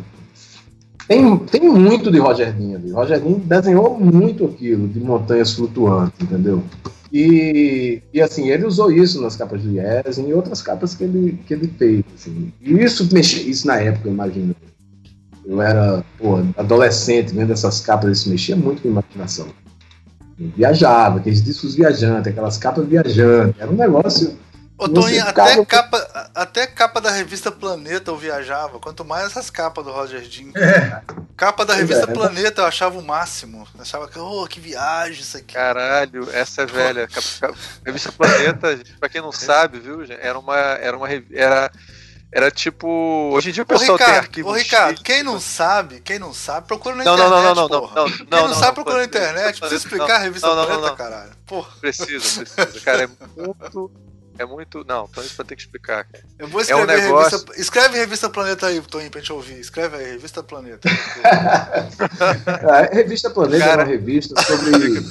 tem, tem muito de Roger Dean ali. Roger Dean desenhou muito aquilo, de montanhas flutuantes, entendeu? E, e assim, ele usou isso nas capas de Yes e em outras capas que ele, que ele fez. Assim. E isso, mexe, isso na época, eu imagino. Eu era pô, adolescente, vendo essas capas, isso mexia muito com a imaginação. Eu viajava, aqueles discos viajantes, aquelas capas viajantes. Era um negócio Ô, Toninho, até, capa, até capa da revista Planeta eu viajava. Quanto mais essas capas do Roger Dean. É. Capa da revista é, Planeta eu achava o máximo. Eu achava que, oh, que viagem isso aqui. Caralho, essa é velha. revista Planeta, pra quem não sabe, viu, era uma. Era uma. Era, era tipo. Hoje em dia o pessoal ô, Ricardo, tem arquivos. Ô, Ricardo, quem não sabe, quem não sabe, procura na não, internet. Não, não, não, porra. não, não, Quem não, não sabe, procura na internet. Precisa explicar a revista Planeta, caralho. Porra. Precisa, precisa. Cara, é muito é muito. Não, então isso vai ter que explicar. Cara. Eu vou escrever é um negócio... revista. Escreve Revista Planeta aí, Toninho, pra gente ouvir. Escreve aí, Revista Planeta. a revista Planeta cara... é uma revista sobre.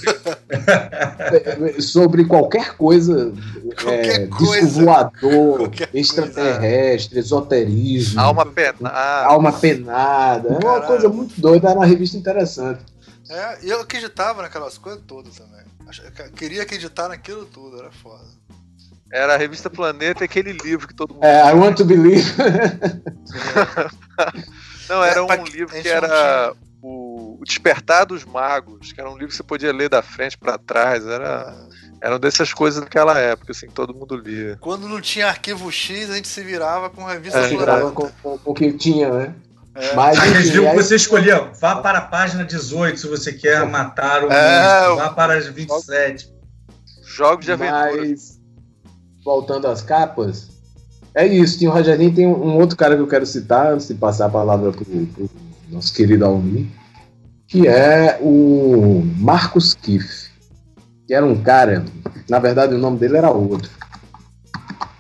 sobre qualquer coisa. Qualquer é, coisa. Disco voador, qualquer extraterrestre, coisa. esoterismo. Alma penada. Alma penada. É uma coisa muito doida, era uma revista interessante. É, e eu acreditava naquelas coisas todas também. Queria acreditar naquilo tudo, era foda. Era a revista Planeta e aquele livro que todo mundo. É, I Want to Believe. não, era um livro que era o Despertar dos Magos, que era um livro que você podia ler da frente para trás. Era, eram dessas coisas daquela época, assim, que todo mundo lia. Quando não tinha arquivo X, a gente se virava com revista É, virava com, com, com o que tinha, né? É. Mas, Aqueles livros que aí- você escolhia, vá para a página 18 se você quer matar o É, monstro, vá para as 27. Jogos de aventura. Mas, voltando às capas, é isso. Tinha o Rogerinho tem um, outro cara que eu quero citar antes de passar a palavra pro, pro nosso querido Almir, que é o Marcos Kiff, que era um cara, na verdade o nome dele era outro.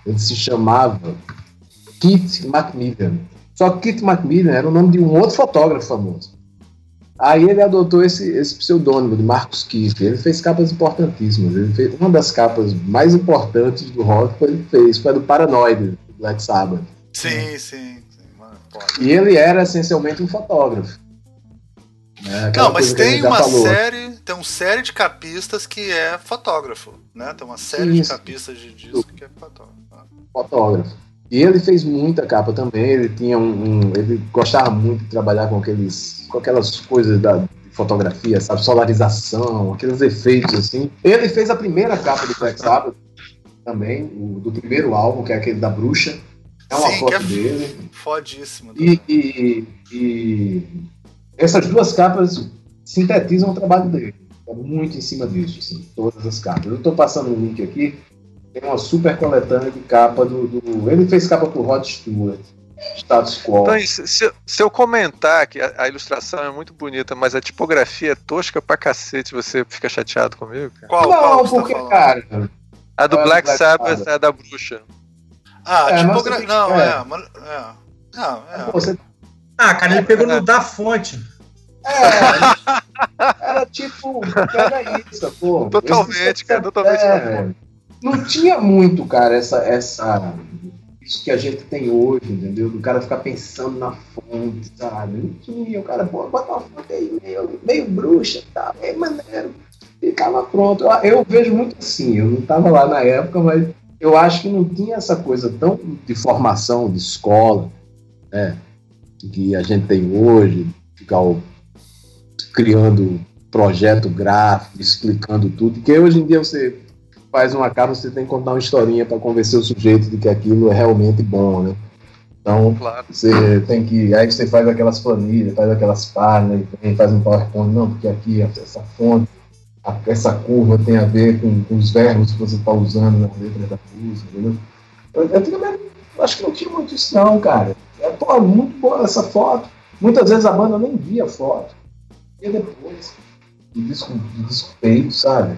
Ele se chamava Kit Macmillan. Só que Kit Macmillan era o nome de um outro fotógrafo famoso. Aí ele adotou esse, esse pseudônimo de Marcos Kiff. Ele fez capas importantíssimas. Ele fez, uma das capas mais importantes do rock foi ele fez, foi a do Paranoid, do Black Sabbath. Sim, sim. sim, mano. E ele era essencialmente um fotógrafo. Né, Não, mas tem uma falou. série, tem uma série de capistas que é fotógrafo, né? Tem uma série de capistas de disco que é fotógrafo. fotógrafo. E ele fez muita capa também. Ele tinha um, um- ele gostava muito de trabalhar com aqueles, com aquelas coisas da fotografia, sabe, solarização, aqueles efeitos assim. Ele fez a primeira capa do Black Sabbath também, o, do primeiro álbum, que é aquele da Bruxa. É uma Sim, foto é dele. Fodíssimo. E, e- e essas duas capas sintetizam o trabalho dele. É muito em cima disso, assim, todas as capas. Eu estou passando um link aqui, tem uma super coletânea de capa do. do- ele fez capa pro Rod Stewart, Status Quo. Então, se, se- se eu comentar que a, a ilustração é muito bonita, mas a tipografia é tosca pra cacete, você fica chateado comigo, cara? Qual, não, qual tá porque, falando? cara. A do É, do Black Black Sabbath é a da bruxa. Ah, É, tipografia. Não, é. é. mas- é. Não, é. Você, Ah, cara, ele pegou no da fonte. é, era tipo, pega isso, pô. Totalmente, cara, totalmente é, Não tinha muito, cara, essa, essa. Isso que a gente tem hoje, entendeu? Do cara ficar pensando na fonte, sabe? Não tinha, o cara, pô, bota uma fonte aí meio, meio bruxa e tal, é maneiro. Ficava pronto. Eu, eu vejo muito assim, eu não tava lá na época, mas eu acho que não tinha essa coisa tão de formação, de escola, né? Que a gente tem hoje, ficar criando projeto gráfico, explicando tudo, que hoje em dia você faz uma capa, você tem que contar uma historinha para convencer o sujeito de que aquilo é realmente bom, né? Então, Claro. você tem que. Aí você faz aquelas planilhas, faz aquelas páginas, faz um PowerPoint, não, porque aqui essa fonte, essa curva tem a ver com, com os verbos que você está usando na letra da música, entendeu? Eu, acho que não tinha muito isso, não, cara. É, pô, muito boa essa foto. Muitas vezes a banda nem via a foto. E depois, de disco, de disco feito, sabe?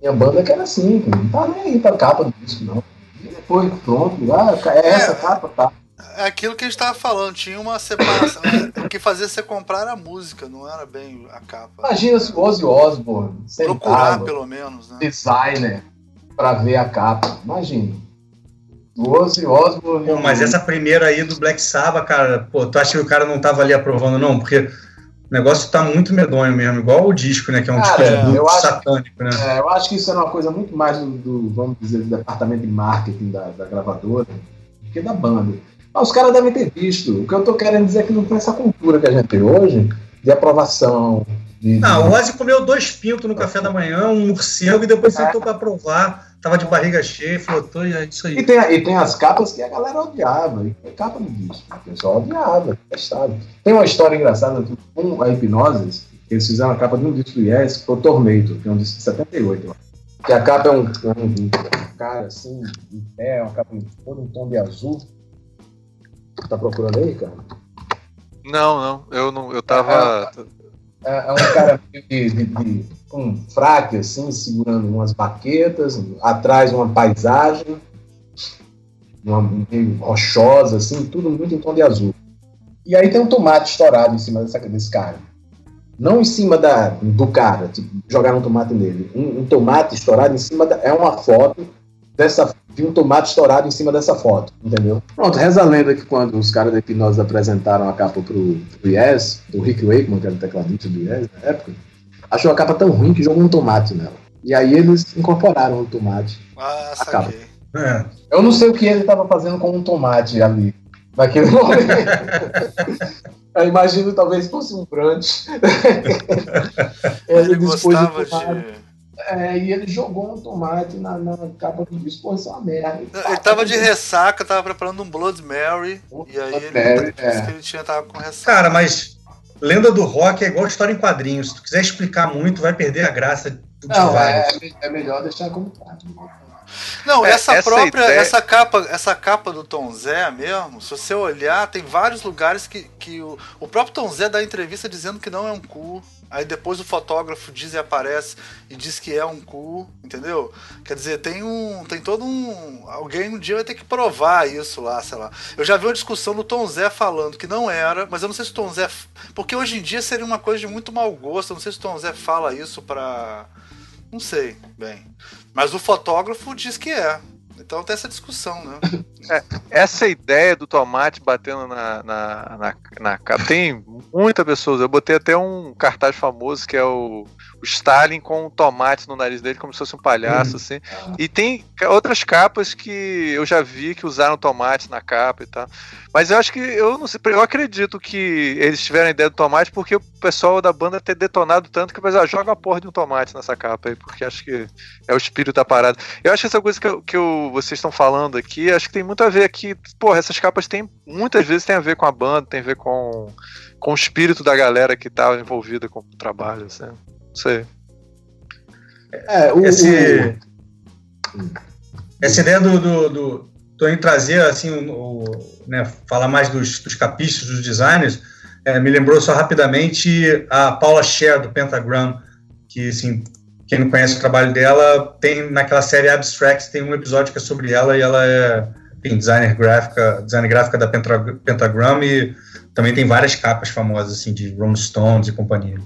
Minha banda que era assim, que não tá nem aí pra capa do disco, não. E depois, pronto, ah, é essa capa, tá. É aquilo que a gente tava falando, tinha uma separação. né? o que fazia você comprar a música, não era bem a capa. Imagina se o Ozzy Osbourne Procurar, sentava, pelo menos, né? designer, pra ver a capa. Imagina. O Ozzy Osbourne... Pô, mas essa primeira aí do Black Sabbath, cara, pô, tu acha que o cara não tava ali aprovando, não? Porque o negócio tá muito medonho mesmo, igual o disco, né? Que é um Cara, disco de eu acho- satânico, né? É, eu acho que isso era uma coisa muito mais do, do, vamos dizer, do departamento de marketing da, da gravadora do que da banda. Mas os caras devem ter visto. O que eu tô querendo dizer é que não tem essa cultura que a gente tem hoje de aprovação. De, Não, de- o Ozzy comeu dois pintos no café da manhã, um morcego, e depois sentou pra provar. Tava de barriga cheia, falou, tô, é isso E aí. tem, e tem as capas que a galera odiava. E tem capa no disco. O pessoal odiava, testava. Tem uma história engraçada com a Hipnoses. Eles fizeram a capa de um disco do Yes, que foi o Tormento, que é um disco de 78. eu acho. Que a capa é um, um, um cara assim, em pé, uma capa toda um tom de azul. Tá procurando aí, cara? Não, não. Eu não. Eu tava. É, é um cara de, de, de- um fraque, assim, segurando umas baquetas, atrás uma paisagem, uma meio rochosa, assim, tudo muito em tom de azul. E aí tem um tomate estourado em cima dessa, desse cara. Não em cima da, do cara, tipo, jogaram um tomate nele. Um, um tomate estourado em cima da. É uma foto dessa, de um tomate estourado em cima dessa foto, entendeu? Pronto, reza a lenda que quando os caras da Hipnose apresentaram a capa pro, pro Yes, do Rick Wakeman, que era o tecladista do Yes na época, achou a capa tão ruim que jogou um tomate nela. E aí eles incorporaram o tomate. Ah, saquei. É. Eu não sei o que ele estava fazendo com um tomate ali, naquele momento. Eu imagino talvez fosse um brunch. ele, ele gostava de é, e ele jogou um tomate na, na capa do disco, pô, isso é uma merda. Ele tava de ressaca, tava preparando um Blood Mary, e aí ele, Mary, é. que ele tinha, tava com ressaca. Cara, mas lenda do rock é igual história em quadrinhos. Se tu quiser explicar muito, vai perder a graça do Não, é, é melhor deixar como tá. Não, é, essa, essa, própria, ideia... essa capa, essa capa do Tom Zé mesmo, se você olhar, tem vários lugares que, que o, o próprio Tom Zé dá entrevista dizendo que não é um cu. Aí depois o fotógrafo diz e aparece e diz que é um cu, entendeu? Quer dizer, tem um. Tem todo um. Alguém um dia vai ter que provar isso lá, sei lá. Eu já vi uma discussão do Tom Zé falando que não era, mas eu não sei se o Tom Zé. Porque hoje em dia seria uma coisa de muito mau gosto. Eu não sei se o Tom Zé fala isso pra. Não sei, bem. Mas o fotógrafo diz que é. Então tem essa discussão, né? É, essa ideia do tomate batendo na, na, na, na. Tem muitas pessoas. Eu botei até um cartaz famoso que é o Stalin com um tomate no nariz dele, como se fosse um palhaço, uhum. assim. E tem outras capas que eu já vi que usaram tomate na capa e tal. Mas eu acho que, eu não sei, eu acredito que eles tiveram a ideia do tomate porque o pessoal da banda ter detonado tanto que ah, joga a porra de um tomate nessa capa aí, porque acho que é o espírito da parada. Eu acho que essa coisa que, eu, que eu, vocês estão falando aqui, acho que tem muito a ver aqui, porra, essas capas tem, muitas vezes tem a ver com a banda, tem a ver com, com o espírito da galera que estava tá envolvida com o trabalho, assim sei. É, o, Esse, o... Essa ideia do, do, do trazer, assim, o, o, né, falar mais dos, dos capistas, dos designers, é, me lembrou só rapidamente a Paula Scher, do Pentagram, que, assim, quem não conhece o trabalho dela, tem naquela série Abstract, tem um episódio que é sobre ela e ela é tem designer gráfica, designer gráfica da Pentagram e também tem várias capas famosas, assim, de Rolling Stones e companhia.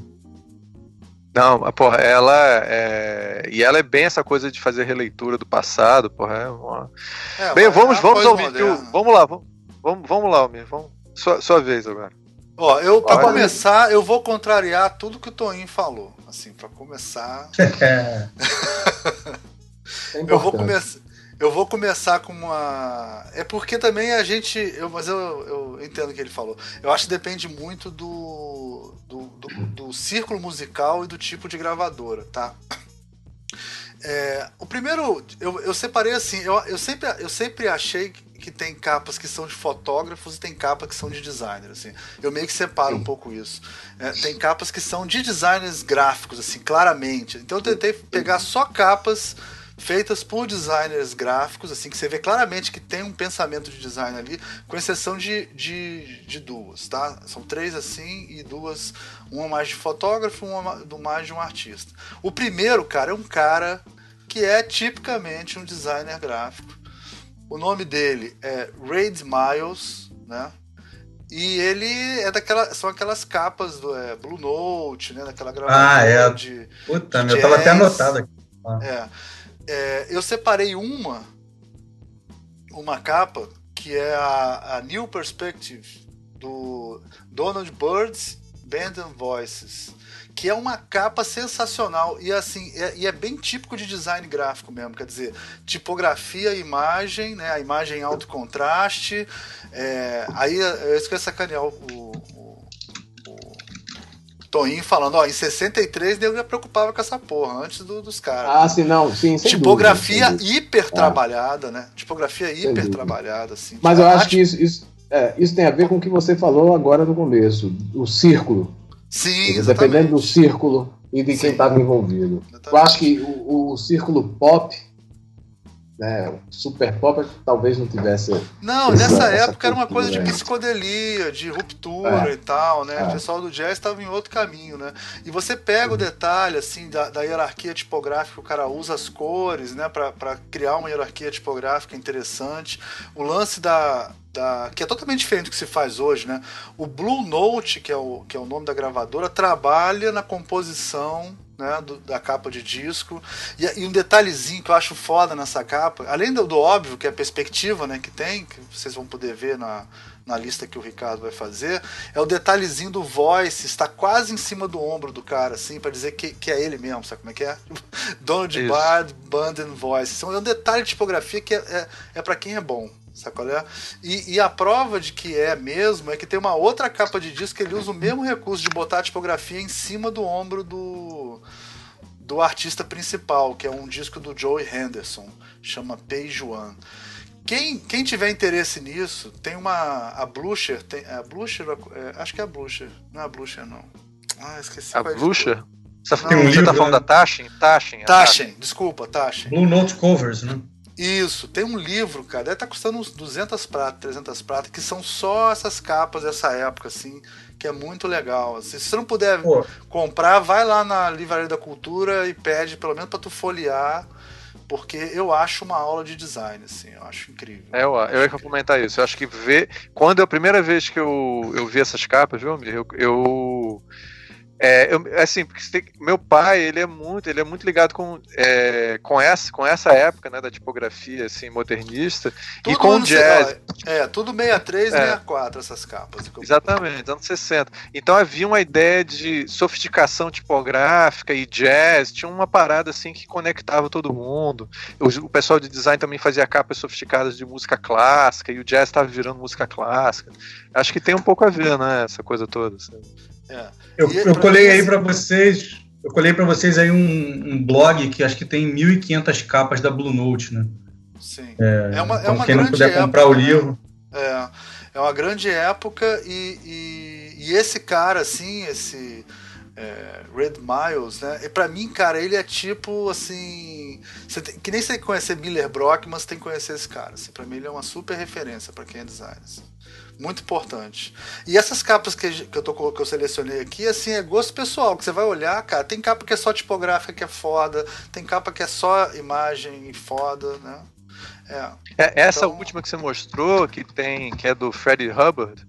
Não, porra, ela é. E ela é bem essa coisa de fazer releitura do passado, porra. É uma... é, bem, vamos, vamos ouvir. Vamos lá, vamos, vamos, vamos lá, Almir. Vamos. Sua, sua vez agora. Ó, eu, pra Olha. começar, eu vou contrariar tudo que o Toninho falou. Assim, pra começar. é eu vou começar. Eu vou começar com uma. É porque também a gente. Eu, mas eu, eu entendo o que ele falou. Eu acho que depende muito do, do, do, do círculo musical e do tipo de gravadora, tá? É, o primeiro, eu, eu separei assim, eu, eu, sempre, eu sempre achei que tem capas que são de fotógrafos e tem capas que são de designers. Assim. Eu meio que separo um pouco isso. É, tem capas que são de designers gráficos, assim, claramente. Então eu tentei pegar só capas feitas por designers gráficos, assim, que você vê claramente que tem um pensamento de design ali, com exceção de, de, de duas, tá? São três assim e duas, uma mais de fotógrafo, uma mais de um artista. O primeiro, cara, é um cara que é tipicamente um designer gráfico. O nome dele é Raid Miles, né? E ele é daquela. São aquelas capas do é, Blue Note, né? Daquela gravação ah, é. de. Puta, de meu, tava até anotado aqui. Ah. É. É, eu separei uma, uma capa, que é a, a New Perspective, do Donald Birds Band and Voices, que é uma capa sensacional e assim é, e é bem típico de design gráfico mesmo, quer dizer, tipografia, imagem, né, a imagem em alto contraste, é, aí eu esqueci sacanear o, Toninho falando, ó, em 63 eu já preocupava com essa porra, antes do, dos caras. Ah, sim, não, sim, Tipografia dúvida, hiper trabalhada, né? Tipografia hiper trabalhada, assim. Mas eu acho que isso, isso, é, isso tem a ver com o que você falou agora no começo, o círculo. Sim, exatamente. Dependendo do círculo e de quem estava envolvido. Exatamente. Eu acho que o, o círculo pop né, super pop talvez não tivesse. Não, nessa época era uma coisa de psicodelia, de ruptura é. e tal, né? É. O pessoal do jazz estava em outro caminho, né? E você pega uhum. o detalhe, assim, da, da, hierarquia tipográfica, o cara usa as cores, né, para criar uma hierarquia tipográfica interessante. O lance da, da, que é totalmente diferente do que se faz hoje, né? O Blue Note, que é o, que é o nome da gravadora, trabalha na composição né, do, da capa de disco. E, e, um detalhezinho que eu acho foda nessa capa, além do, do, óbvio, que é a perspectiva né, que tem, que vocês vão poder ver na, na lista que o Ricardo vai fazer, é o detalhezinho do voice, está quase em cima do ombro do cara, assim, para dizer que, que é ele mesmo, sabe como é que é? Dono de Bard, Band and Voice. Então, é um detalhe de tipografia que é, é, é para quem é bom. Sacolé? E, e a prova de que é mesmo é que tem uma outra capa de disco que ele usa o mesmo recurso de botar a tipografia em cima do ombro do, do artista principal, que é um disco do Joey Henderson, chama Page One. Quem, quem tiver interesse nisso, tem uma. A Blucher. Tem, a Blucher é, acho que é a Blucher. Não é a Blucher, não. Ah, esqueci. A qual é Blucher? Você, Não, tá, um você livro, tá falando né? da Taschen? Taschen. Taschen, desculpa, Taschen. Blue Note Covers, né? Isso, tem um livro, cara, deve estar custando uns 200 pratas, 300 pratas, que são só essas capas dessa época, assim, que é muito legal. assim. se você não puder Pô, comprar, vai lá na Livraria da Cultura e pede, pelo menos pra tu folhear, porque eu acho uma aula de design, assim, eu acho incrível. É, eu, eu ia complementar isso. Eu acho que ver. Quando é a primeira vez que eu, eu vi essas capas, viu, Amir? Eu. eu é, eu- assim, porque tem- meu pai, ele é muito, ele é muito ligado com, é, com, essa, com essa época, né, da tipografia, assim, modernista, e com jazz. É, tudo 63, É. 64, essas capas. Exatamente, anos 60. Então havia uma ideia de sofisticação tipográfica e jazz, tinha uma parada assim que conectava todo mundo. O, o pessoal de design também fazia capas sofisticadas de música clássica e o jazz estava virando música clássica. Acho que tem um pouco a ver, né, essa coisa toda. assim. É. Eu, eu colei aí para vocês. Eu colei para vocês aí um, um blog que acho que tem 1.500 capas da Blue Note, né? Sim. É, uma, é Então, uma quem não puder época, comprar o né? livro. É, é uma grande época e, e, e esse cara, assim, esse é, Red Miles, né? E pra mim, cara, ele é tipo assim. Você tem- que nem você conhecer Miller Brock, mas você tem que conhecer esse cara. Assim, pra mim, ele é uma super referência pra quem é designer. assim. Muito importante. E essas capas que, que eu, tô, que eu selecionei aqui, assim, é gosto pessoal, que você vai olhar, cara, tem capa que é só tipográfica que é foda, tem capa que é só imagem e foda, né? É. É, essa Então- última que você mostrou, que tem, que é do Freddie Hubbard,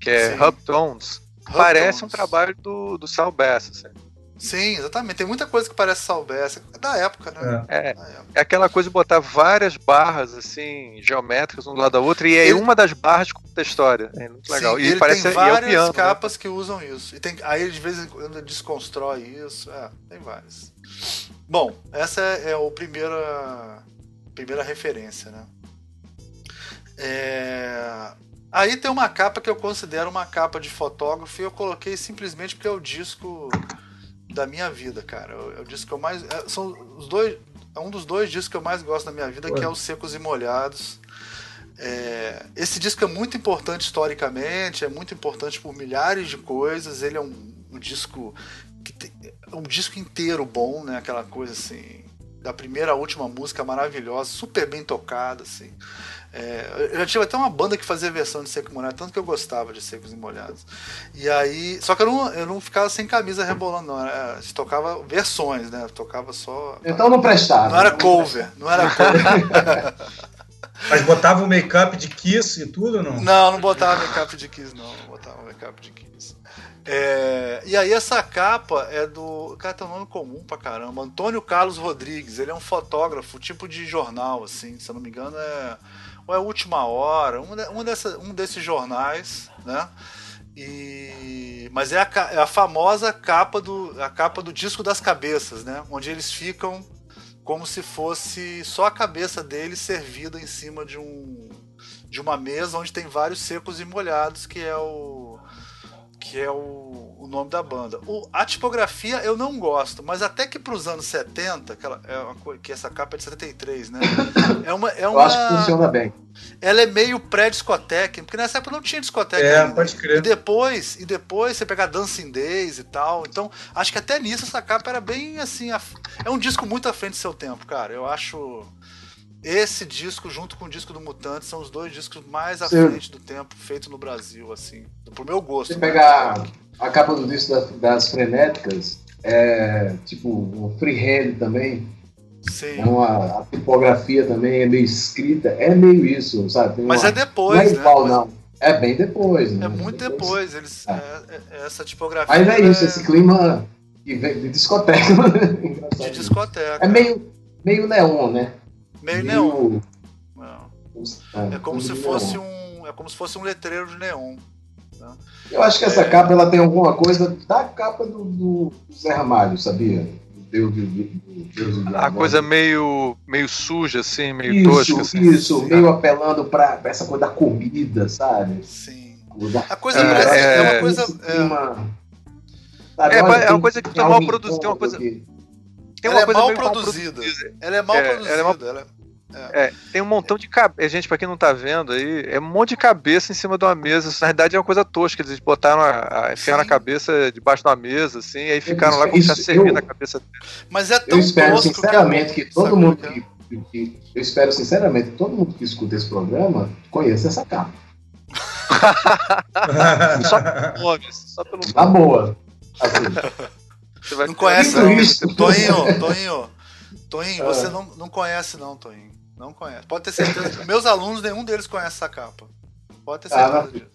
que é Sim. Hub Tones, parece um trabalho do, do Sal Bass. Assim. Sim, exatamente. Tem muita coisa que parece Salvessa. É da época, né? É, Da época. É aquela coisa de botar várias barras assim, geométricas um do lado da outra, e aí Ele- uma das barras conta a história. É muito legal. Sim, e ele parece tem e é várias piano, né? capas que usam isso. E tem, aí ele de vez em quando desconstrói isso. É, tem várias. Bom, essa é, é o primeira, primeira referência, né? É, Aí tem uma capa que eu considero uma capa de fotógrafo e eu coloquei simplesmente porque é o disco da minha vida, cara. É o disco que eu mais. é, São os dois. É um dos dois discos que eu mais gosto da minha vida, que é os Secos e Molhados. É, esse disco é muito importante historicamente, é muito importante por milhares de coisas. Ele é um, um disco que tem, é um disco inteiro bom, né? Aquela coisa assim, da primeira à última música maravilhosa, super bem tocada, assim. É, eu já tive até uma banda que fazia versão de Seco e Molhado, tanto que eu gostava de Secos e Molhados. E aí, só que eu não, eu não ficava sem camisa rebolando, não. Era, a gente tocava versões, né? Tocava só. Então não prestava. Não era cover, não era cover. Mas botava o make-up de Kiss e tudo ou não? Não, não botava make-up de Kiss, não. Não botava make-up de Kiss. É, e aí essa capa é do. Cara, tem um nome comum pra caramba. Antônio Carlos Rodrigues. Ele é um fotógrafo, tipo de jornal, assim, se eu não me engano, é. Ou é Última Hora, um, um, dessa, um desses jornais, né? E, mas é a, é a famosa capa do, a capa do disco das cabeças, né? Onde eles ficam como se fosse só a cabeça deles servida em cima de um de uma mesa onde tem vários secos e molhados, que é o que é o nome da banda. O, a tipografia eu não gosto, mas até que para os anos 70, aquela, é uma, que essa capa é de 73, né? É uma, é Eu uma acho que funciona bem. ela é meio pré-discoteca, porque nessa época não tinha discoteca É, ainda. pode crer. E depois, e depois você pegar Dancing Days e tal. Então, acho que até nisso essa capa era bem assim. af- É um disco muito à frente do seu tempo, cara. Eu acho. Esse disco, junto com o disco do Mutante, são os dois discos mais à Sim. frente do tempo feito no Brasil, assim. Pro meu gosto. Se né? pegar a capa do disco das, das frenéticas, é tipo o freehand também, Sim. é uma, a tipografia também é meio escrita, é meio isso, sabe? Tem Mas uma- é depois, não é né? igual, Mas não. É bem depois, né? É muito depois. Eles, Ah. é- é- essa tipografia. Mas é isso, é esse clima vem de discoteca. De discoteca. É meio, meio neon, né? meio neon. Meio- Não. É como tudo se de fosse neon. um. É como se fosse um letreiro de neon. Eu acho que essa É. capa ela tem alguma coisa da capa do, do Zé Ramalho, sabia? Deus do, Deus do A coisa meio, meio suja, assim, meio isso, tosca. Assim. Isso, meio apelando pra, pra essa coisa da comida, sabe? Sim. Da... A coisa é, parece é, é uma coisa. É, uma, sabe, é, olha, é uma coisa que tá mal produzida. Tem uma coisa. Tem uma ela coisa é mal produzida. produzida. Ela é mal é, produzida. Ela é mal... É. é. tem um montão de cabeça. Gente, pra quem não tá vendo aí, é um monte de cabeça em cima de uma mesa. na verdade é uma coisa tosca. Eles botaram a, a enfiaram a cabeça debaixo da mesa, assim, e aí ficaram lá com a servindo a cabeça dele. Mas é tão Eu espero sinceramente que, que todo mundo que, que, Eu espero sinceramente que todo mundo que escuta esse programa conheça essa capa. só pelo nome, só pelo nome. Tá boa. Assim. não conhece, não. Toinho, Toinho. Toinho, você não, não conhece, não, Toinho. Não conhece. Pode ter certeza. Meus alunos, nenhum deles conhece essa capa. Pode ter certeza ah, disso.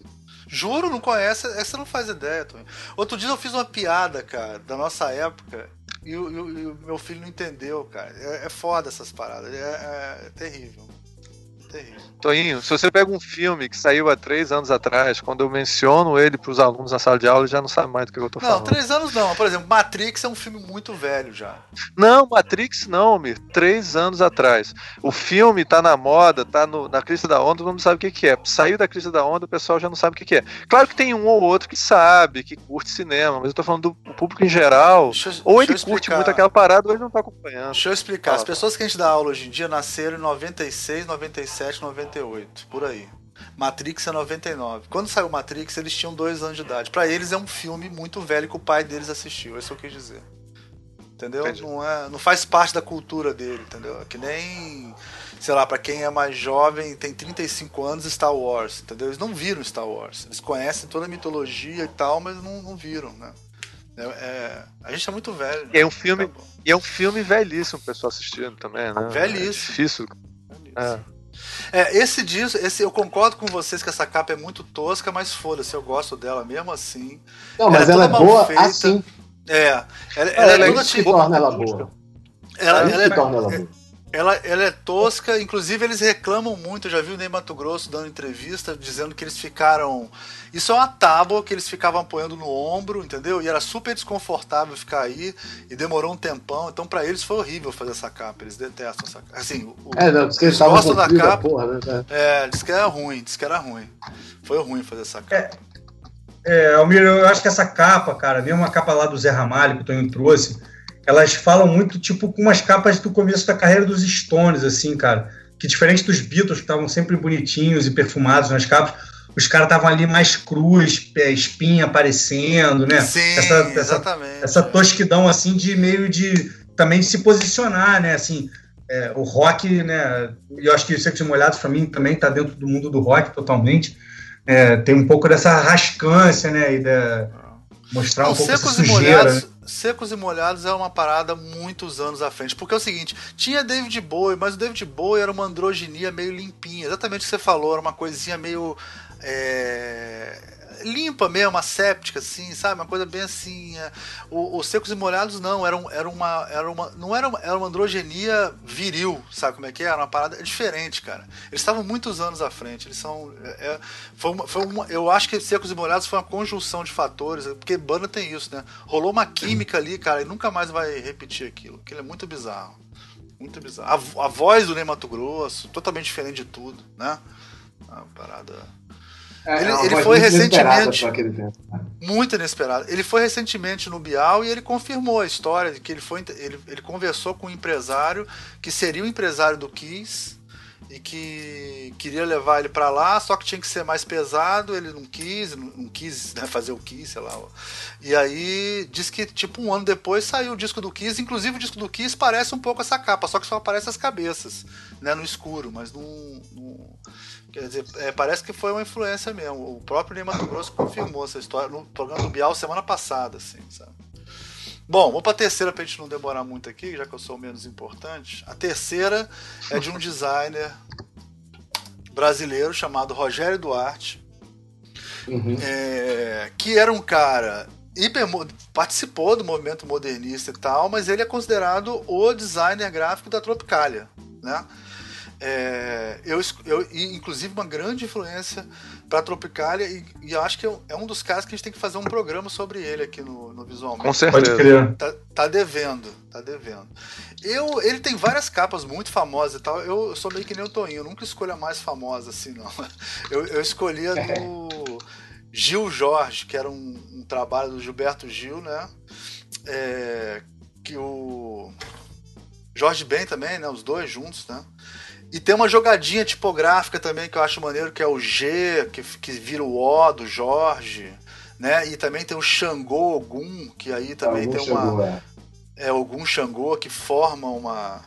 Juro, não conhece. Essa não faz ideia, Tony. Outro dia eu fiz uma piada, cara, da nossa época. E o, e o meu filho não entendeu, cara. É, é foda essas paradas. É, é terrível terrível. Toinho, se você pega um filme que saiu há três anos atrás, quando eu menciono ele para os alunos na sala de aula, ele já não sabe mais do que eu tô falando. Não, três anos não. Por exemplo, Matrix é um filme muito velho já. Não, Matrix não, Mir. Três anos atrás. O filme tá na moda, tá no, na crista da onda, todo mundo sabe o que, que é. Saiu da crista da onda, o pessoal já não sabe o que, que é. Claro que tem um ou outro que sabe, que curte cinema, mas eu tô falando do público em geral. Deixa, ou ele curte muito aquela parada, ou ele não tá acompanhando. Deixa eu explicar. As pessoas que a gente dá aula hoje em dia nasceram em 96, 97, 98. 98, por aí. Matrix é 99. Quando saiu Matrix, eles tinham dois anos de idade. Para eles é um filme muito velho que o pai deles assistiu. Isso eu quis dizer. Entendeu? Não, é, não faz parte da cultura dele, entendeu? É que nem, sei lá, para quem é mais jovem, tem 35 anos, Star Wars, entendeu? Eles não viram Star Wars. Eles conhecem toda a mitologia e tal, mas não, não viram, né? É, é, a gente é muito velho. Né? É um filme, tá e é um filme velhíssimo, o pessoal assistindo também, né? Velhíssimo. É difícil. Velhíssimo. É. É, esse disco, esse, eu concordo com vocês que essa capa é muito tosca, mas foda-se, eu gosto dela mesmo assim. Não, mas ela, é ela é boa feita. assim. É, ela, ela, ela é, é toda tipo. torna ela boa. Ela, ela, ela é, torna ela boa. Ela, ela é tosca, inclusive eles reclamam muito. Eu já vi o Ney Mato Grosso dando entrevista dizendo que eles ficaram. Isso é uma tábua que eles ficavam apoiando no ombro, entendeu? E era super desconfortável ficar aí e demorou um tempão. Então, para eles foi horrível fazer essa capa. Eles detestam essa capa. Assim, o, é, não, diz que eles gostam da capa. Porra, né? É, diz que era ruim, diz que era ruim. Foi ruim fazer essa capa. É, é Almir, eu acho que essa capa, cara, mesmo a capa lá do Zé Ramalho que o Tonho trouxe elas falam muito, tipo, com umas capas do começo da carreira dos Stones, assim, cara. Que diferente dos Beatles, que estavam sempre bonitinhos e perfumados nas capas, os caras estavam ali mais cruz, espinha aparecendo, né? Sim, essa, exatamente. Essa, essa tosquidão, assim, de meio de. também de se posicionar, né? Assim, é, o rock, né? Eu acho que o Secos Molhados, pra mim, também tá dentro do mundo do rock totalmente. É, tem um pouco dessa rascância, né? E da, mostrar Não, um pouco essa sujeira. Molhados, né? Secos e Molhados é uma parada muitos anos à frente. Porque é o seguinte, tinha David Bowie, mas o David Bowie era uma androginia meio limpinha. Exatamente o que você falou, era uma coisinha meio. É limpa mesmo, asséptica, assim, sabe? Uma coisa bem assim. É... Os secos e molhados não, era, um, era uma. Era uma não era uma, era uma androgenia viril, sabe como é que é? Era uma parada diferente, cara. Eles estavam muitos anos à frente. Eles são. É, é, foi uma, foi uma, eu acho que secos e molhados foi uma conjunção de fatores, porque banda tem isso, né? Rolou uma química ali, cara, e nunca mais vai repetir aquilo. Aquilo é muito bizarro. Muito bizarro. A, a voz do Ney Mato Grosso, totalmente diferente de tudo, né? Uma parada. É, ele, ele foi recentemente. Né? Muito inesperado. Ele foi recentemente no Bial e ele confirmou a história de que ele foi. Ele, ele conversou com um empresário que seria o empresário do Kiss e que queria levar ele para lá, só que tinha que ser mais pesado, ele não quis, não, não quis né, fazer o Kiss, sei lá. E aí diz que tipo um ano depois saiu o disco do Kiss, inclusive o disco do Kiss parece um pouco essa capa, só que só aparece as cabeças, né, no escuro, mas não, não Quer dizer, é, parece que foi uma influência mesmo. O próprio Ney Mato Grosso confirmou essa história no programa do Bial semana passada, assim, sabe? Bom, vou para a terceira para a gente não demorar muito aqui, já que eu sou o menos importante. A terceira é de um designer brasileiro chamado Rogério Duarte, uhum. é, que era um cara hiper, participou do movimento modernista e tal, mas ele é considerado o designer gráfico da Tropicália, né? É, eu, eu, inclusive, uma grande influência para Tropicália, e, e eu acho que é, é um dos casos que a gente tem que fazer um programa sobre ele aqui no, no Visualmente. Com certeza. Tá, tá devendo, tá devendo. Eu, ele tem várias capas muito famosas e tal. Eu, sou meio que nem o Toninho, eu nunca escolho a mais famosa assim, não. Eu, eu escolhi a do Gil Jorge, que era um, um trabalho do Gilberto Gil, né? É, que o Jorge Ben também, né? Os dois juntos, né? E tem uma jogadinha tipográfica também que eu acho maneiro, que é o G, que, que vira o O do Jorge, né? E também tem o Xangô Ogum, que aí também Algum tem uma. chegou, é. É Ogum Xangô, que forma uma,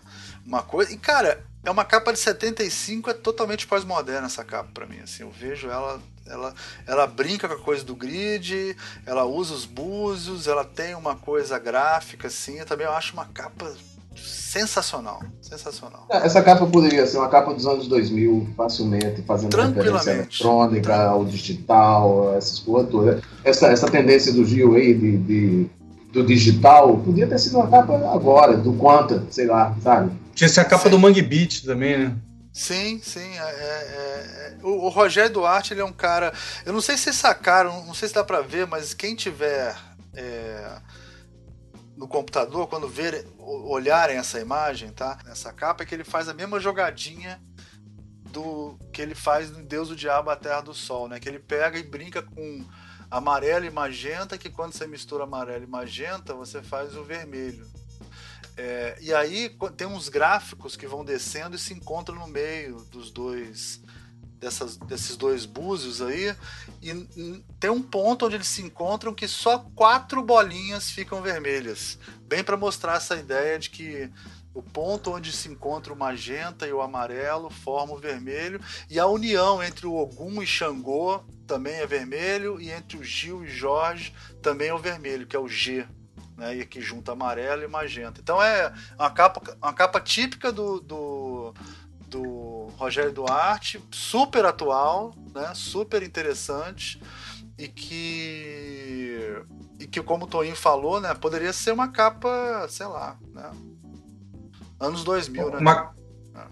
uma coisa. E, cara, é uma capa de 75, é totalmente pós-moderna essa capa pra mim. Assim, eu vejo ela, ela. Ela brinca com a coisa do grid, ela usa os búzios, ela tem uma coisa gráfica, assim. Eu também acho uma capa sensacional. Sensacional. Essa capa poderia ser uma capa dos anos 2000, facilmente, fazendo referência eletrônica, ao digital, essas coisas todas. Essa, essa tendência do Gil aí de, de- do digital podia ter sido uma capa agora, do Quanta, sei lá, sabe? Tinha essa capa Sim. do Mangue Beat também, né? Sim, sim. é- é- é- O, o Rogério Duarte, ele é um cara. Eu não sei se vocês sacaram, não sei se dá pra ver, mas quem tiver é, no computador, quando ver, o- olharem essa imagem, tá? Nessa capa, é que ele faz a mesma jogadinha do que ele faz no Deus do Diabo, a Terra do Sol, né? Que ele pega e brinca com amarelo e magenta, que quando você mistura amarelo e magenta, você faz o vermelho. É, e aí tem uns gráficos que vão descendo e se encontram no meio dos dois dessas, desses dois búzios aí e tem um ponto onde eles se encontram que só quatro bolinhas ficam vermelhas bem para mostrar essa ideia de que o ponto onde se encontra o magenta e o amarelo forma o vermelho e a união entre o Ogum e Xangô também é vermelho e entre o Gil e Jorge também é o vermelho que é o G né, e aqui junta amarelo e magenta. Então é uma capa, uma capa típica do, do, do Rogério Duarte, super atual, né, super interessante e que e que como o Toninho falou, né, poderia ser uma capa, sei lá, né, anos 2000, né? Uma,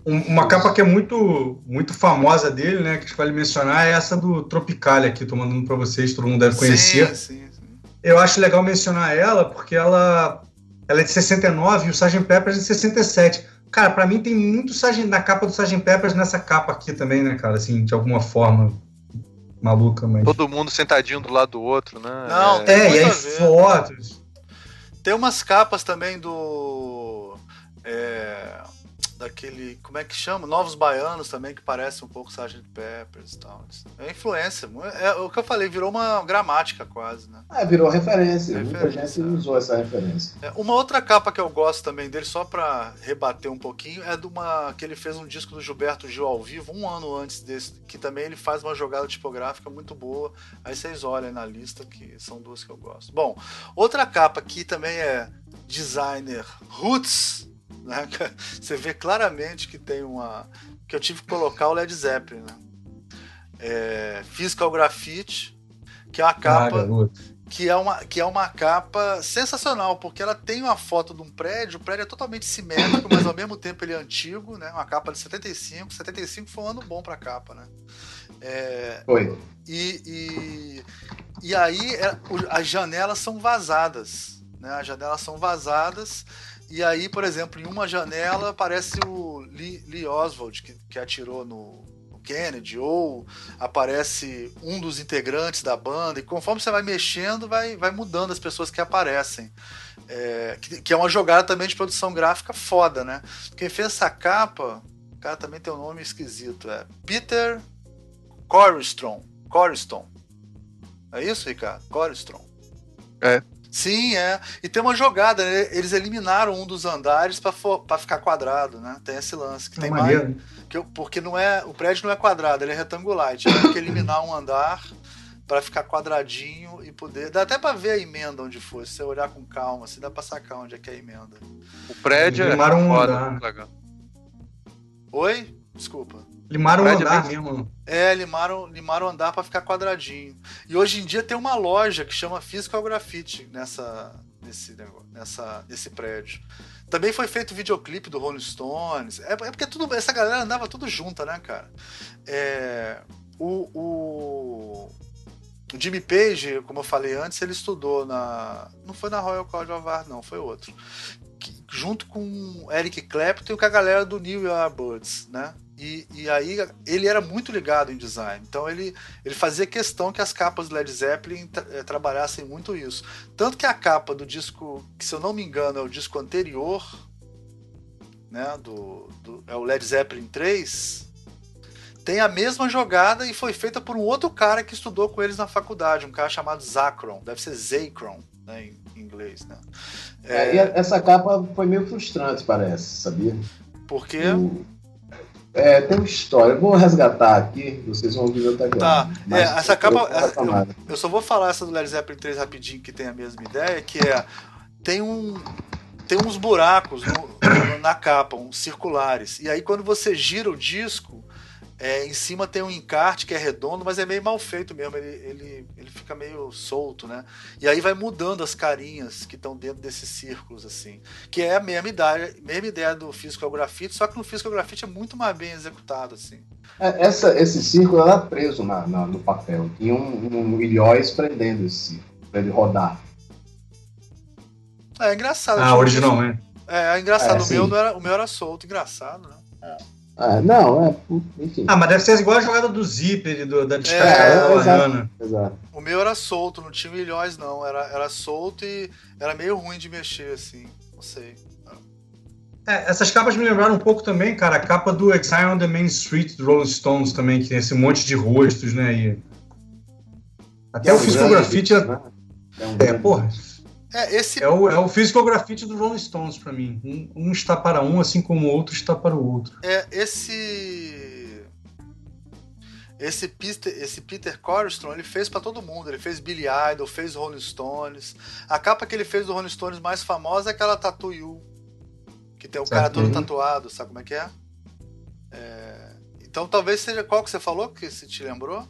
um- uma capa que é muito, muito famosa dele, né? Que a gente vale mencionar é essa do Tropicalia aqui, tô mandando para vocês, todo mundo deve conhecer. Sim, sim, sim. Eu acho legal mencionar ela porque ela, ela é de 69 e o Sgt. Peppers é de 67. Cara, pra mim tem muito Sgt. na capa do Sgt. Peppers nessa capa aqui também, né, cara? Assim, de alguma forma maluca, mas. Todo mundo sentadinho do lado do outro, né? Não, É, tem É, e aí fotos. Tem umas capas também do. é, daquele. Como é que chama? Novos Baianos também, que parece um pouco Sgt. Peppers e tal. É influência. É o que eu falei, virou uma gramática quase, né? Ah, virou referência. Muita gente é. usou essa referência. É, uma outra capa que eu gosto também dele, só pra rebater um pouquinho, é de uma que ele fez um disco do Gilberto Gil ao vivo, um ano antes desse, que também ele faz uma jogada tipográfica muito boa. Aí vocês olhem na lista, que são duas que eu gosto. Bom, outra capa que também é designer roots, né? Você vê claramente que tem uma. que eu tive que colocar o Led Zeppelin, né? É, Physical Graffiti, que é uma Ah, capa garoto. que é uma, que é uma capa sensacional, porque ela tem uma foto de um prédio, o prédio é totalmente simétrico, mas ao mesmo tempo ele é antigo, né? Uma capa de 75, 75 foi um ano bom pra capa, né? É, Foi. e, e, e aí é, as janelas são vazadas, né? As janelas são vazadas e aí, por exemplo, em uma janela aparece o Lee, Lee Oswald que, que atirou no, no Kennedy ou aparece um dos integrantes da banda e conforme você vai mexendo vai, vai mudando as pessoas que aparecem. É, que, que é uma jogada também de produção gráfica foda, né? Quem fez essa capa, o cara também tem um nome esquisito, é Peter Corstron. Coriston. É isso, Ricardo? Coriston. É. Sim, é. E tem uma jogada, né? eles eliminaram um dos andares para ficar quadrado, né? Tem esse lance. Que É tem mais, maneiro. que, porque não é, o prédio não é quadrado, ele é retangular. Tiveram que eliminar um andar para ficar quadradinho e poder. Dá até para ver a emenda onde foi. Se você olhar com calma, assim, dá para sacar onde é que é a emenda. O prédio é um foda, legal. Oi? Desculpa. Limaram o andar mesmo. É, limaram, limaram o andar para ficar quadradinho. E hoje em dia tem uma loja que chama Physical Graffiti nessa, nesse, negócio, nessa, nesse prédio. Também foi feito videoclipe do Rolling Stones. É, é porque tudo, essa galera andava tudo junta, né, cara? É, o, o, o Jimmy Page, como eu falei antes, ele estudou na. Não foi na Royal College of Art, não, foi outro. Que- junto com Eric Clapton e com a galera do New Yardbirds, né? E, e aí ele era muito ligado em design. Então ele, ele fazia questão que as capas do Led Zeppelin tra eh, trabalhassem muito isso. Tanto que a capa do disco, que se eu não me engano é o disco anterior, né, do, do é o Led Zeppelin 3, tem a mesma jogada e foi feita por um outro cara que estudou com eles na faculdade, um cara chamado Zacron, deve ser Zacron, né, em, inglês, né? É, essa capa foi meio frustrante, parece, sabia? Por quê? O é, tem uma história. Eu vou resgatar aqui, vocês vão ouvir outra Tá, é, essa capa. Eu, eu, só vou falar essa do Led Zeppelin 3 rapidinho, que tem a mesma ideia, que é. Tem um. Tem uns buracos no, na capa, uns circulares. E aí, quando você gira o disco, é, em cima tem um encarte que é redondo, mas é meio mal feito mesmo. Ele, ele, ele fica meio solto, né? E aí vai mudando as carinhas que estão dentro desses círculos, assim. Que é a mesma ideia, mesma ideia do Physical Graffiti, só que no Physical Graffiti é muito mais bem executado, assim. É, essa, esse círculo era preso na, na, no papel. Tinha um, um ilhóis prendendo esse círculo, para ele rodar. É, é engraçado. Ah, originalmente. É, é engraçado. É, o, meu não era, o meu era solto, engraçado, né? É. Ah, não, é, enfim. Ah, mas deve ser igual a jogada do zíper, do, da descarga é, é, exato, exato. O meu era solto, não tinha milhões, não. Era, era solto e era meio ruim de mexer, assim. Não sei. É, essas capas me lembraram um pouco também, cara, a capa do Exile on the Main Street do Rolling Stones também, que tem esse monte de rostos, né? E... Até é o Physical Graffiti. Né? É, um é porra. É, esse... é, o, é o physical graffiti do Rolling Stones para mim. Um, um, está para um, assim como o outro está para o outro. É, esse. Esse Peter, esse Peter Corstrom, ele fez para todo mundo. Ele fez Billy Idol, fez Rolling Stones. A capa que ele fez do Rolling Stones mais famosa é aquela Tattoo You. Que tem o certo. cara todo tatuado, sabe como é que é? é? Então talvez seja qual que você falou que se te lembrou?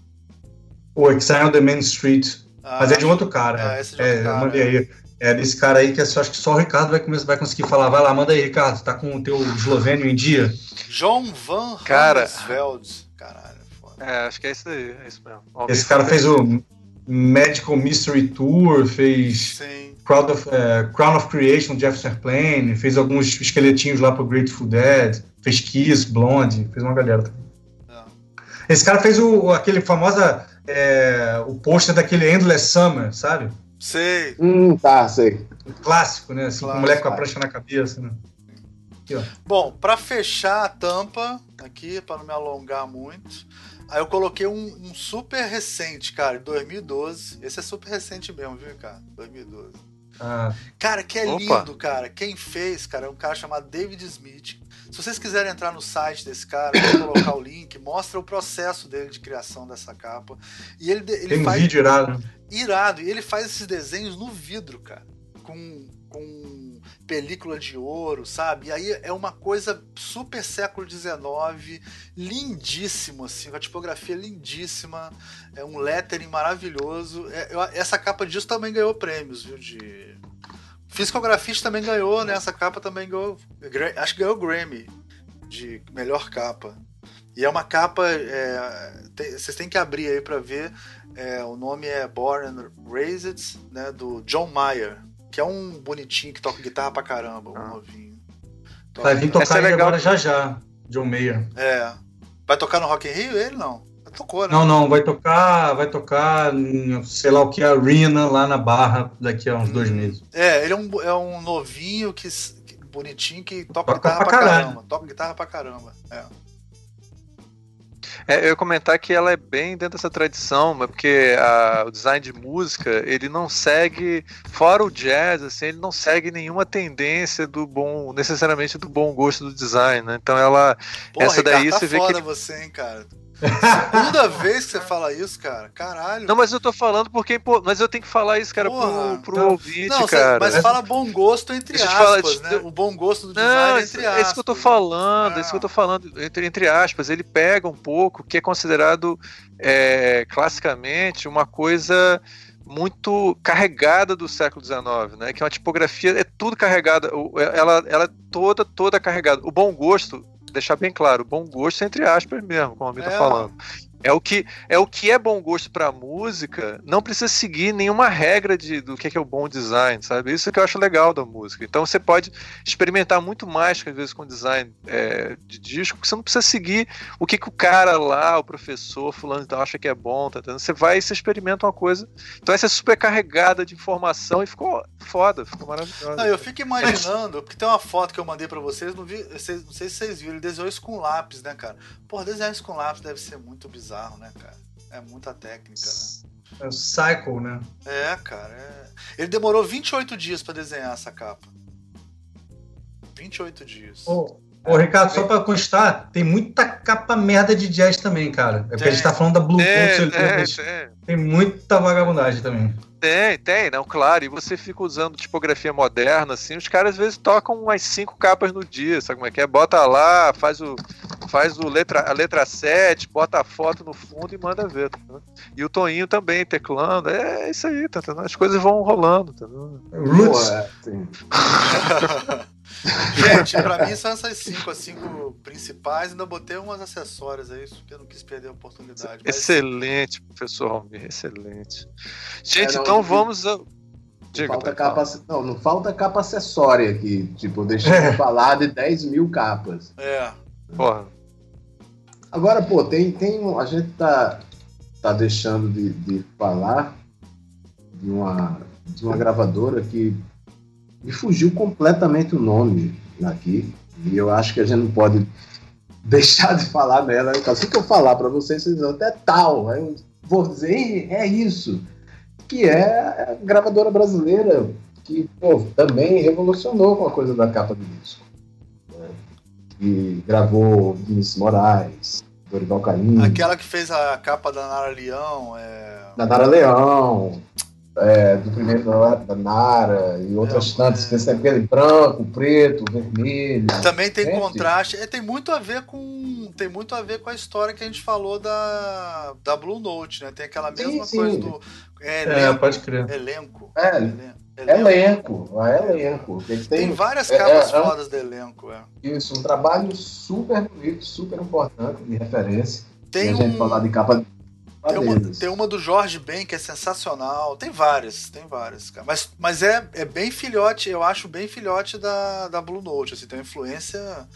O Exile on the Main Street. Ah, Mas é de outro cara. É, esse de outro é, cara, eu mandei aí. É. É desse cara aí que acho que só o Ricardo vai, começar, vai conseguir falar. Vai lá, manda aí, Ricardo. Tá com o teu eslovênio em dia? João Van cara, Caralho, foda. É, acho que é isso aí. É isso mesmo. Esse cara fez o Magical Mystery Tour, fez Crowd of, uh, Crown of Creation, Jefferson Airplane, fez alguns esqueletinhos lá pro Grateful Dead, fez Kiss, Blonde, fez uma galera também. É. Esse cara fez o, aquele famosa. É, o pôster daquele Endless Summer, sabe? Sei. Hum, tá, sei. clássico, né? Assim, Clássico. com o moleque com a prancha na cabeça, né? Aqui, ó. Bom, para fechar a tampa aqui, para não me alongar muito, aí eu coloquei um, um, super recente, cara, 2012. Esse é super recente mesmo, viu, cara? 2012. Ah. Cara, que é Opa. lindo, cara. Quem fez, cara, é um cara chamado David Smith. Se vocês quiserem entrar no site desse cara, vou colocar o link, mostra o processo dele de criação dessa capa. E ele, ele Tem um faz... vídeo irado. Irado. E ele faz esses desenhos no vidro, cara. Com, com película de ouro, sabe? E aí é uma coisa super século XIX, lindíssimo, assim, com a tipografia lindíssima, é um lettering maravilhoso. É, eu, essa capa disso também ganhou prêmios, viu? De. Graffiti também ganhou, né? Essa capa também ganhou. Acho que ganhou Grammy de melhor capa. E é uma capa. É, tem, vocês têm que abrir aí para ver. É, o nome é Born and Raised, né, do John Mayer, que é um bonitinho que toca guitarra pra caramba, um ah. novinho. Toca Vai vir tocar é agora já já, John Mayer. É. Vai tocar no Rock in Rio ele não? Tocou, né? Não, não, vai tocar, vai tocar, sei lá o que, Arena lá na Barra daqui a uns hum. dois meses. É, ele é um, é um novinho que, que bonitinho que toca, toca guitarra pra, pra caramba. Toca guitarra pra caramba. É. É, eu ia comentar que ela é bem dentro dessa tradição, mas porque a, o design de música, ele não segue, fora o jazz, assim, ele não segue nenhuma tendência do bom, necessariamente do bom gosto do design, né? Então ela, Porra, essa daí Ricardo, você tá vê que... você, hein, cara. Segunda vez que você fala isso, cara. Caralho. Não, mas eu tô falando porque. Mas eu tenho que falar isso, cara, Porra, pro, pro então... ouvinte, não, cara. Mas fala bom gosto entre aspas, né? O bom gosto do design não, entre aspas. É isso que eu tô falando, é isso que eu tô falando, entre, entre aspas. Ele pega um pouco que é considerado é, classicamente uma coisa muito carregada do século XIX, né? Que é uma tipografia, é tudo carregada, ela, ela é toda, toda carregada. O bom gosto deixar bem claro, bom gosto entre aspas mesmo, como a tá é. falando. É o que é o que é bom gosto para música, não precisa seguir nenhuma regra de, do que é, que é o bom design, sabe? Isso que eu acho legal da música. Então você pode experimentar muito mais que às vezes com design é, de disco, porque você não precisa seguir o que, que o cara lá, o professor fulano então acha que é bom, tá entendendo? Você vai e você experimenta uma coisa. Então essa é super carregada de informação e ficou foda, ficou maravilhosa. Não, eu fico imaginando, porque tem uma foto que eu mandei para vocês, não, vi, não sei se vocês viram, ele desenhou isso com lápis, né, cara? Porra, desenhar isso com lápis deve ser muito bizarro, né, cara? É muita técnica, né? É o Cycle, né? É, cara. É... Ele demorou 28 dias para desenhar essa capa. 28 dias. Ô, ô Ricardo, só pra constar, tem muita capa merda de jazz também, cara. É porque a gente tá falando da Blue É, Note, é, mas é. tem muita vagabundagem também. Tem, tem, não, claro. E você fica usando tipografia moderna, assim, os caras às vezes tocam umas cinco capas no dia, sabe como é que é? Bota lá, faz o. Faz o letra, a letra 7, bota a foto no fundo e manda ver. Tá? E o Toninho também teclando. É isso aí, tá entendendo? As coisas vão rolando, tá vendo? Roots. Gente, pra mim são essas cinco, as cinco principais. Ainda botei umas acessórias aí, porque eu não quis perder a oportunidade. Mas Excelente, professor Almir, excelente. Gente, É, não, então vamos. A... Diga, falta capa, não, não falta capa acessória aqui. Tipo, eu deixei de falar de 10 mil capas. É. Porra. Agora, pô, tem, tem um- a gente tá, tá deixando de, de falar de uma, de uma gravadora que me fugiu completamente o nome aqui. E eu acho que a gente não pode deixar de falar nela. Então, assim que eu falar para vocês, vocês vão até tal. Aí eu vou dizer, "Ih, é isso. Que é a gravadora brasileira que pô, também revolucionou com a coisa da capa do disco. né? E gravou Vinícius Moraes, Dorival Caymmi, Aquela que fez a capa da Nara Leão. É... Nanara Leão, é, do primeiro da, da Nara e outras É, tantas, é. é branco, preto, vermelho. Também tem Gente. contraste. É, tem muito a ver com. Tem muito a ver com a história que a gente falou da, da Blue Note, né? Tem aquela Sim, mesma sim. coisa do. É, É, elenco. pode crer. Elenco. É, Elen- Elenco, é elenco. Tem, Tem várias é, capas é, é. fodas do elenco, é. isso, um trabalho super bonito, super importante de referência. Tem e a gente um. falar de capa Tem uma, tem uma do Jorge Ben que é sensacional. Tem várias, tem várias, cara. Mas, mas é, é bem filhote, eu acho bem filhote da, da Blue Note. Assim, tem uma influência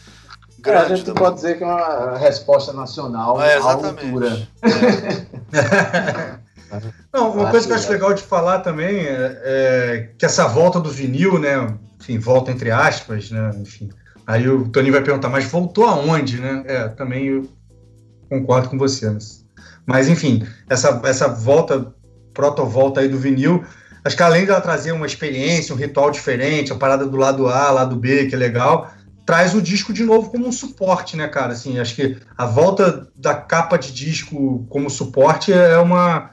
É, a grande. gente da pode dizer que é uma resposta nacional É, à exatamente. altura. Não, uma Acho coisa que eu acho legal. legal de falar também é, é que essa volta do vinil, né? Enfim, volta entre aspas, né? Enfim. Aí o Toninho vai perguntar, mas voltou aonde, né? É, também eu concordo com você. Mas, mas, enfim, essa, essa volta, proto-volta aí do vinil, acho que além dela trazer uma experiência, um ritual diferente, a parada do lado A, lado B, que é legal, traz o disco de novo como um suporte, né, cara? Assim, acho que a volta da capa de disco como suporte é uma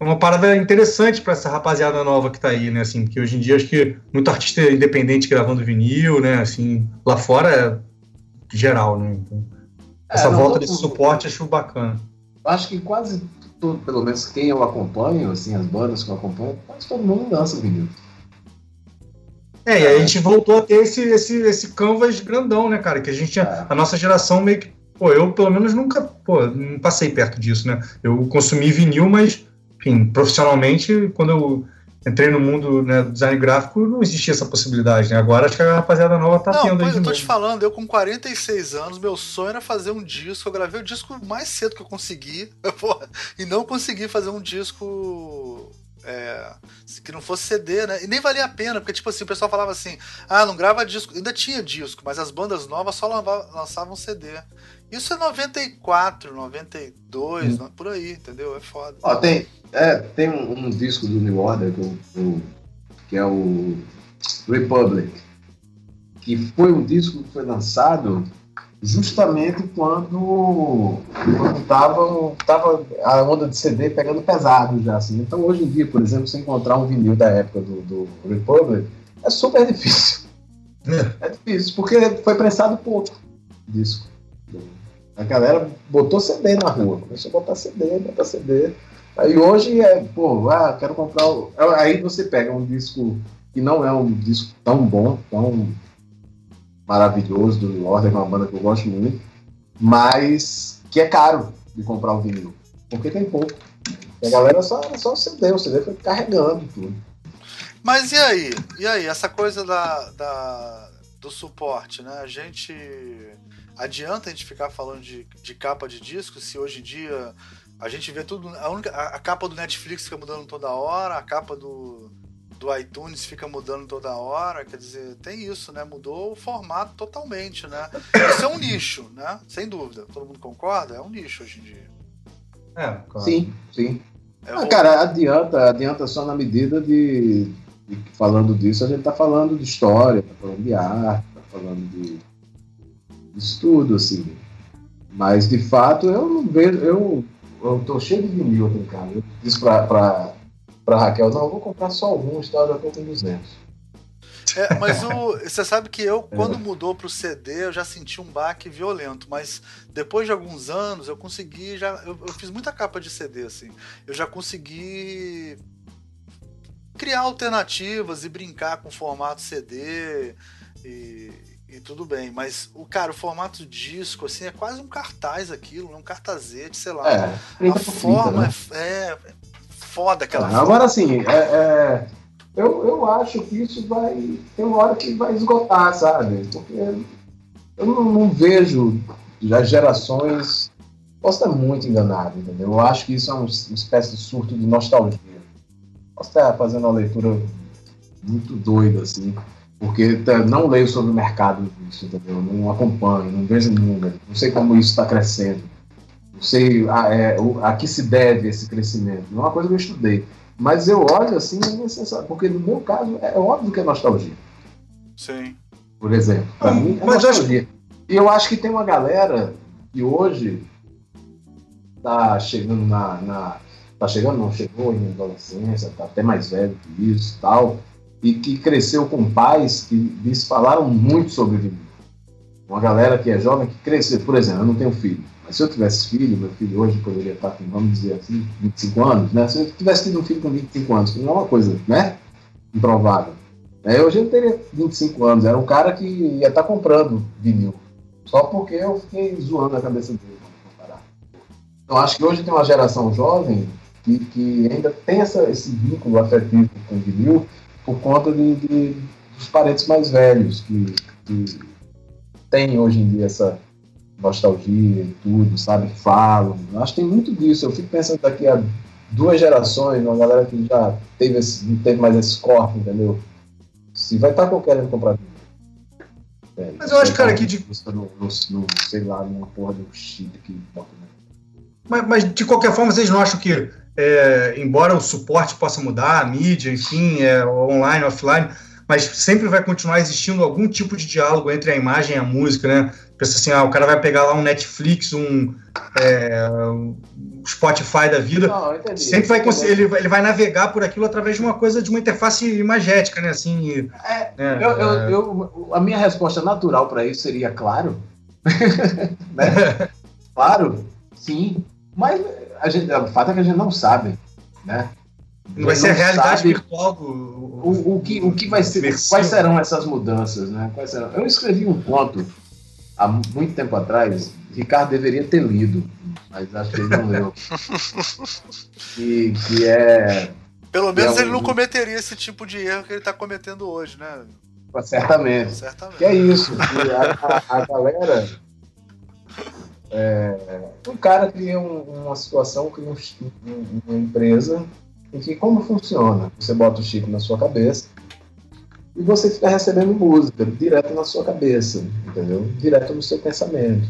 é uma parada interessante para essa rapaziada nova que tá aí, né? Assim, porque hoje em dia acho que muito artista independente gravando vinil, né? Assim, lá fora é geral, né? Então, É, essa não, volta desse suporte acho bacana. Acho que quase todo, pelo menos quem eu acompanho, assim, as bandas que eu acompanho, quase todo mundo dança vinil. É, e a gente voltou a ter esse, esse, esse canvas grandão, né, cara? Que a gente tinha. A nossa geração meio que. Pô, eu pelo menos nunca. Pô, não passei perto disso, né? Eu consumi vinil, mas, enfim, profissionalmente, quando eu entrei no mundo né, do design gráfico, não existia essa possibilidade, né? Agora acho que a rapaziada nova tá Não, tendo aí de eu tô novo. te falando, eu com 46 anos, meu sonho era fazer um disco. Eu gravei o disco mais cedo que eu consegui, e não consegui fazer um disco é, que não fosse CD, né? E nem valia a pena, porque, tipo assim, o pessoal falava assim: ah, não grava disco. Ainda tinha disco, mas as bandas novas só lançavam CD. Isso é 94, 92, Hum. por aí, entendeu? É foda. Ó, tem, é, tem um, um disco do New Order que, eu- eu- que é o Republic, que foi um disco que foi lançado justamente quando, quando tava, tava a onda de CD pegando pesado já, assim. Então hoje em dia, por exemplo, se encontrar um vinil da época do, do Republic, é super difícil. É difícil, porque foi prensado pouco disco. A galera botou CD na rua, começou a botar CD, botar CD. Aí hoje é, pô, ah, quero comprar. O... Aí você pega um disco que não é um disco tão bom, tão maravilhoso do que é uma banda que eu gosto muito, mas que é caro de comprar o vinil. Porque tem pouco. E a galera só, só o CD, o CD foi carregando tudo. Mas e aí? E aí, essa coisa da, da, do suporte, né? A gente. Adianta a gente ficar falando de, de capa de disco se hoje em dia a gente vê tudo. A, única, a, a capa do Netflix fica mudando toda hora, a capa do, do iTunes fica mudando toda hora, quer dizer, tem isso, né? Mudou o formato totalmente, né? Isso é um nicho, né? Sem dúvida. Todo mundo concorda? É um nicho hoje em dia. É, claro. Sim, sim. É ah, cara, adianta, adianta só na medida de, de, falando disso, a gente tá falando de história, tá falando de arte, tá falando de, de estudo, assim. Mas de fato eu não vejo, eu, eu tô cheio de vinil aqui em casa. Eu disse pra, pra para Raquel, não, eu vou comprar só alguns, tá? Eu já tô com 200. É, mas o, você sabe que eu, é. quando mudou para o CD, eu já senti um baque violento, mas depois de alguns anos eu consegui, já, eu, eu, fiz muita capa de CD, assim, eu já consegui criar alternativas e brincar com o formato CD e, e tudo bem, mas o cara, o formato disco, assim, é quase um cartaz aquilo, né? um cartazete, sei lá. É, a forma né? é, é foda aquela ah, Agora, assim, é, é, eu, eu acho que isso vai. Tem uma hora que vai esgotar, sabe? Porque eu não, não vejo as gerações. Posso estar muito enganado, entendeu? Eu acho que isso é uma espécie de surto de nostalgia. Posso estar fazendo uma leitura muito doida, assim, porque não leio sobre o mercado disso, entendeu? Não acompanho, não vejo número, não sei como isso está crescendo sei a, é, a que se deve esse crescimento. Não é uma coisa que eu estudei. Mas eu olho assim, é necessário, porque no meu caso é óbvio que é nostalgia. Sim. Por exemplo, para mim é mas nostalgia. E eu acho que tem uma galera que hoje tá chegando na, na tá chegando, não chegou em adolescência, tá até mais velho que isso, tal, e que cresceu com pais que eles falaram muito sobre vinil. Uma galera que é jovem que cresceu, por exemplo, eu não tenho filho se eu tivesse filho, meu filho hoje poderia estar com, vamos dizer assim, 25 anos, né? Se eu tivesse tido um filho com 25 anos, não é uma coisa, né? Improvável. É, hoje eu teria 25 anos, era um cara que ia estar comprando vinil. Só porque eu fiquei zoando a cabeça dele. Então acho que hoje tem uma geração jovem que, que ainda tem essa, esse vínculo afetivo com vinil por conta de, de, dos parentes mais velhos que, que têm hoje em dia essa, nostalgia e tudo, sabe? Falam. Acho que tem muito disso. Eu fico pensando daqui a duas gerações, uma galera que já teve esse, não teve mais esse corpo, entendeu? Se vai estar tá querendo comprar é, Mas eu acho, cara, que de. No, no, no, sei lá, numa porra do chip que bota. Mas, mas de qualquer forma, vocês não acham que, é, embora o suporte possa mudar, a mídia, enfim, é, online, offline, mas sempre vai continuar existindo algum tipo de diálogo entre a imagem e a música, né? Pensa assim, ah, o cara vai pegar lá um Netflix, um, é, um Spotify da vida, Não, sempre vai ele, ele vai navegar por aquilo através de uma coisa, de uma interface imagética, né? Assim, é, é, eu, eu, é. eu, a minha resposta natural para isso seria claro, né? claro, sim, mas a gente, o fato é que a gente não sabe, né? Não vai ser a realidade virtual do, o, o, que, o que vai ser, quais serão essas mudanças, né? Quais serão? Eu escrevi um conto há muito tempo atrás, Ricardo deveria ter lido, mas acho que ele não leu. que, que é. Pelo menos é um... ele não cometeria esse tipo de erro que ele está cometendo hoje, né? Certamente. Certamente. Que é isso. A, a, a, galera. É, um cara cria um, uma situação, cria um, uma empresa em que como funciona? Você bota o chip na sua cabeça, e você fica recebendo música direto na sua cabeça, entendeu? Direto no seu pensamento.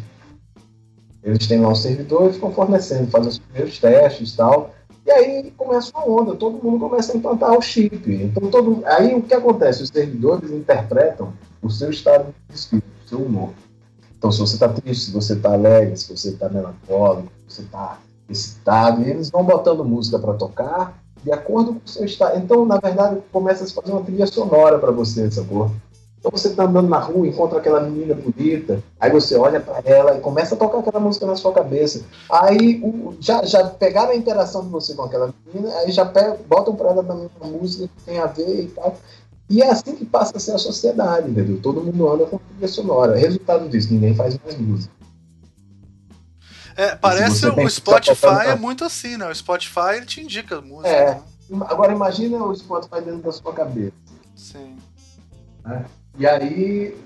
Eles têm lá um servidor e ficam fornecendo, fazem os primeiros testes e tal. E aí começa uma onda, todo mundo começa a implantar o chip. Então, todo, aí o que acontece? Os servidores interpretam o seu estado de espírito, o seu humor. Então, se você está triste, se você está alegre, se você está melancólico, se você está excitado, e eles vão botando música para tocar de acordo com o seu estado. Então, na verdade, começa a se fazer uma trilha sonora para você, sacou? Então você está andando na rua, encontra aquela menina bonita, aí você olha para ela e começa a tocar aquela música na sua cabeça. Aí o, já, já pegaram a interação de você com aquela menina, aí já pegam, botam para ela também uma música que tem a ver e tal. E é assim que passa a ser a sociedade, entendeu? Todo mundo anda com trilha sonora. Resultado disso, ninguém faz mais música. É, parece o Spotify é muito assim, né? O Spotify ele te indica música. É. Né? Agora imagina o Spotify dentro da sua cabeça. Sim. Né? E aí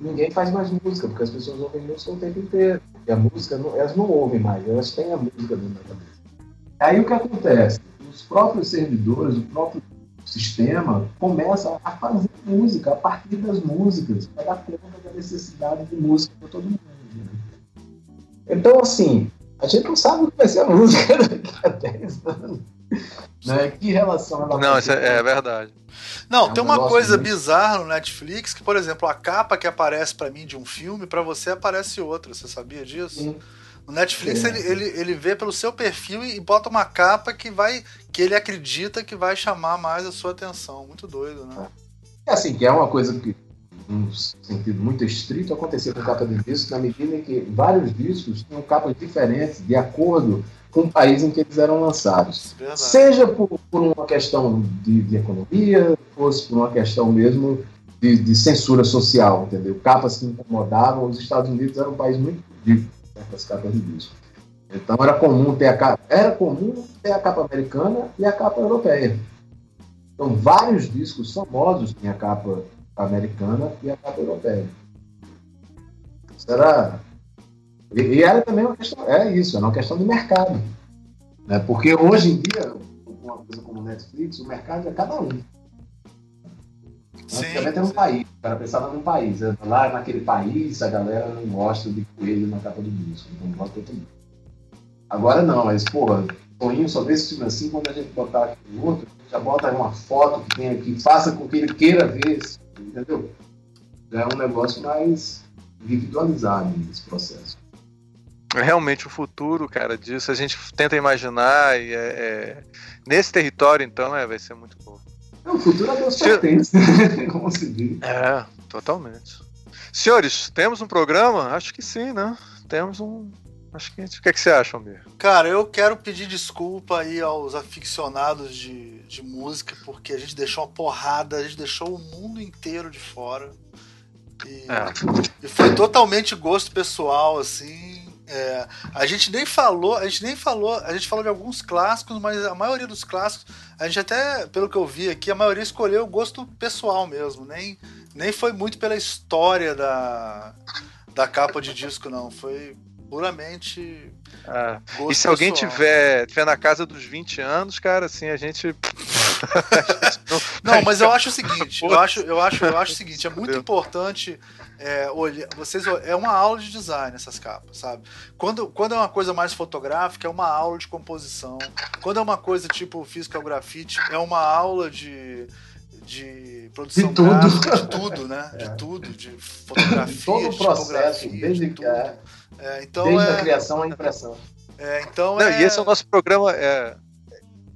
ninguém faz mais música, porque as pessoas ouvem música o tempo inteiro. E a música, elas não ouvem mais, elas têm a música dentro da cabeça. Aí o que acontece? Os próprios servidores, o próprio sistema começa a fazer música a partir das músicas, para dar conta da necessidade de música para todo mundo. Né? Então, assim, a gente não sabe o que vai ser a música daqui a 10 anos. Né? Que relação ela Não, isso é, é verdade. Não, é um tem uma coisa muito... bizarra no Netflix que, por exemplo, a capa que aparece para mim de um filme, para você aparece outra. Você sabia disso? Sim. No Netflix, é. ele, ele, ele vê pelo seu perfil e bota uma capa que vai. que ele acredita que vai chamar mais a sua atenção. Muito doido, né? É assim, que é uma coisa que, num sentido muito estrito, aconteceu com capa de disco, na medida em que vários discos tinham capas diferentes de acordo com o país em que eles eram lançados. Verdade. Seja por, por, uma questão de, de, economia, fosse por uma questão mesmo de, de, censura social, entendeu? Capas que incomodavam. Os Estados Unidos eram um país muito rico as capas disco. Então era comum ter a capa, era comum ter a capa americana e a capa europeia. Então vários discos famosos têm a capa americana e a capa europeia. Era e, e era também uma questão, é isso, era uma questão de mercado. Né? Porque hoje em dia, uma coisa como Netflix, o mercado é cada um. Antigamente era um país, o cara pensava num país. Né? Lá naquele país a galera não gosta de coelho na capa do disco, então bota outro Agora não, mas porra, Toninho só vê esse filme assim quando a gente botar aqui no outro, já bota uma foto que tem aqui, faça com que ele queira ver, entendeu? Já é um negócio mais individualizado nesse processo. É realmente o futuro, cara, disso a gente tenta imaginar e é, é... nesse território então é, vai ser muito bom. É, o futuro a Deus pertence, como se diz. É, totalmente. Senhores, temos um programa? Acho que sim, né? Temos um. Acho que. O que, é que você acha, Almir? Cara, eu quero pedir desculpa aí aos aficionados de, de música, porque a gente deixou uma porrada, a gente deixou o mundo inteiro de fora. E, é. e foi totalmente gosto pessoal, assim. É, a gente nem falou, a gente nem falou, a gente falou de alguns clássicos, mas a maioria dos clássicos, a gente até, pelo que eu vi aqui, a maioria escolheu o gosto pessoal mesmo, nem, nem foi muito pela história da, da capa de disco, não. Foi puramente. Ah, e se alguém tiver, tiver na casa dos 20 anos, cara, assim, a gente. não, não, mas eu acho o seguinte, eu acho, eu acho, eu acho o seguinte, é muito importante é, olhar, vocês é uma aula de design essas capas, sabe? Quando, quando é uma coisa mais fotográfica, é uma aula de composição. Quando é uma coisa tipo física ou grafite, é uma aula de de produção de tudo. Gráfica, de tudo, né? É. De tudo, de fotografia, Todo o processo, desde de tudo. É, é, então desde é, a criação à impressão. É, então Não, é... E esse é o nosso programa. É,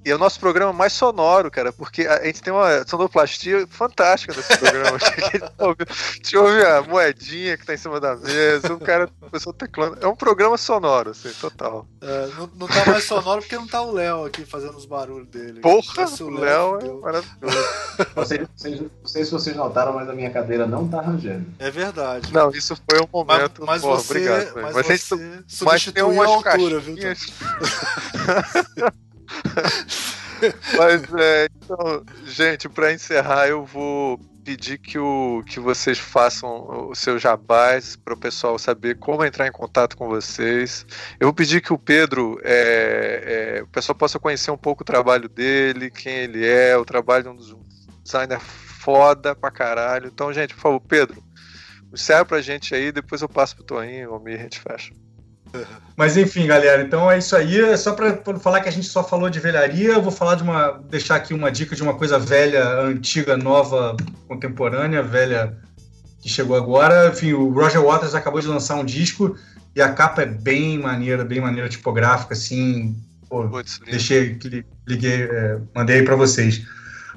e é o nosso programa mais sonoro, cara, porque a gente tem uma sonoplastia fantástica nesse programa. a gente ouve a moedinha que tá em cima da mesa, o cara, a pessoa teclando. É um programa sonoro, assim, total. É, não, não tá mais sonoro porque não tá o Léo aqui fazendo os barulhos dele. Porra, o Léo é maravilhoso. Vocês, vocês, não sei se vocês notaram, mas a minha cadeira não tá rangendo. É verdade. Não, isso foi um momento. Mas, mas porra, você, obrigado. Mas, mas você gente, mas tem umas a altura, viu? Mas, é, então, gente, para encerrar, eu vou pedir que, o, que vocês façam os seus jabás para o pessoal saber como entrar em contato com vocês. Eu vou pedir que o Pedro, é, é, o pessoal possa conhecer um pouco o trabalho dele, quem ele é, o trabalho de um designer foda pra caralho. Então, gente, por favor, Pedro, serve pra gente aí, depois eu passo pro Toninho, o Almir, a gente fecha. Mas enfim, galera, então é isso aí. É só para falar que a gente só falou de velharia, eu vou falar de uma. deixar aqui uma dica de uma coisa velha, antiga, nova, contemporânea, velha que chegou agora. Enfim, o Roger Waters acabou de lançar um disco e a capa é bem maneira, bem maneira, tipográfica, assim. Pô, deixei, liguei, é, mandei aí para vocês.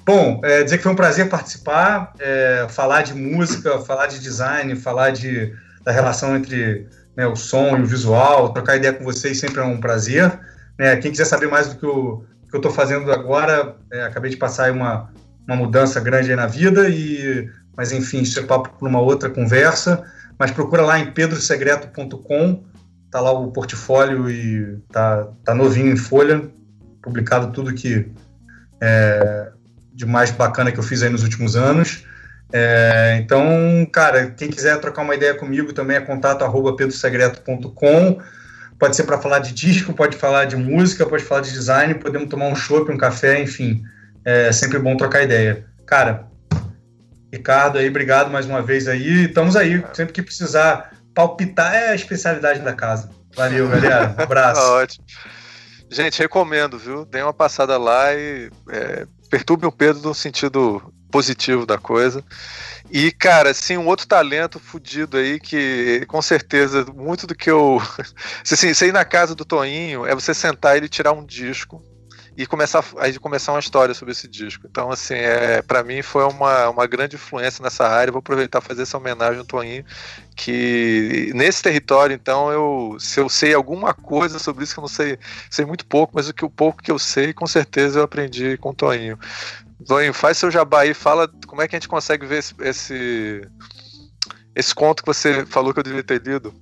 Bom, é, dizer que foi um prazer participar, é, falar de música, falar de design, falar de, da relação entre né, o som e o visual, trocar ideia com vocês sempre é um prazer. Né? Quem quiser saber mais do que eu estou fazendo agora, é, acabei de passar uma, uma mudança grande na vida, e, mas enfim, isso é papo para uma outra conversa. Mas procura lá em pedrosegreto.com tá lá o portfólio e tá, tá novinho em folha, publicado tudo que é, de mais bacana que eu fiz aí nos últimos anos. É, então, cara, quem quiser trocar uma ideia comigo também é contato arroba pedrosegreto.com. Pode ser para falar de disco, pode falar de música, pode falar de design, podemos tomar um chopp, um café, enfim. É sempre bom trocar ideia. Cara, Ricardo aí, obrigado mais uma vez aí. Estamos aí, sempre que precisar palpitar é a especialidade da casa. Valeu, galera. Um abraço. Ótimo. Gente, recomendo, viu? Dê uma passada lá e é, perturbe o Pedro no sentido positivo da coisa. E, cara, assim, um outro talento fudido aí que, com certeza, muito do que eu. assim, você ir na casa do Toinho é você sentar e ele tirar um disco e começar aí começar uma história sobre esse disco. Então, assim, é, para mim foi uma, uma grande influência nessa área. Vou aproveitar fazer essa homenagem ao Toninho, que nesse território, então, eu se eu sei alguma coisa sobre isso que eu não sei, sei muito pouco, mas o que o pouco que eu sei, com certeza eu aprendi com o Toninho. Toninho, faz seu jabá aí, fala como é que a gente consegue ver esse, esse esse conto que você falou que eu devia ter lido.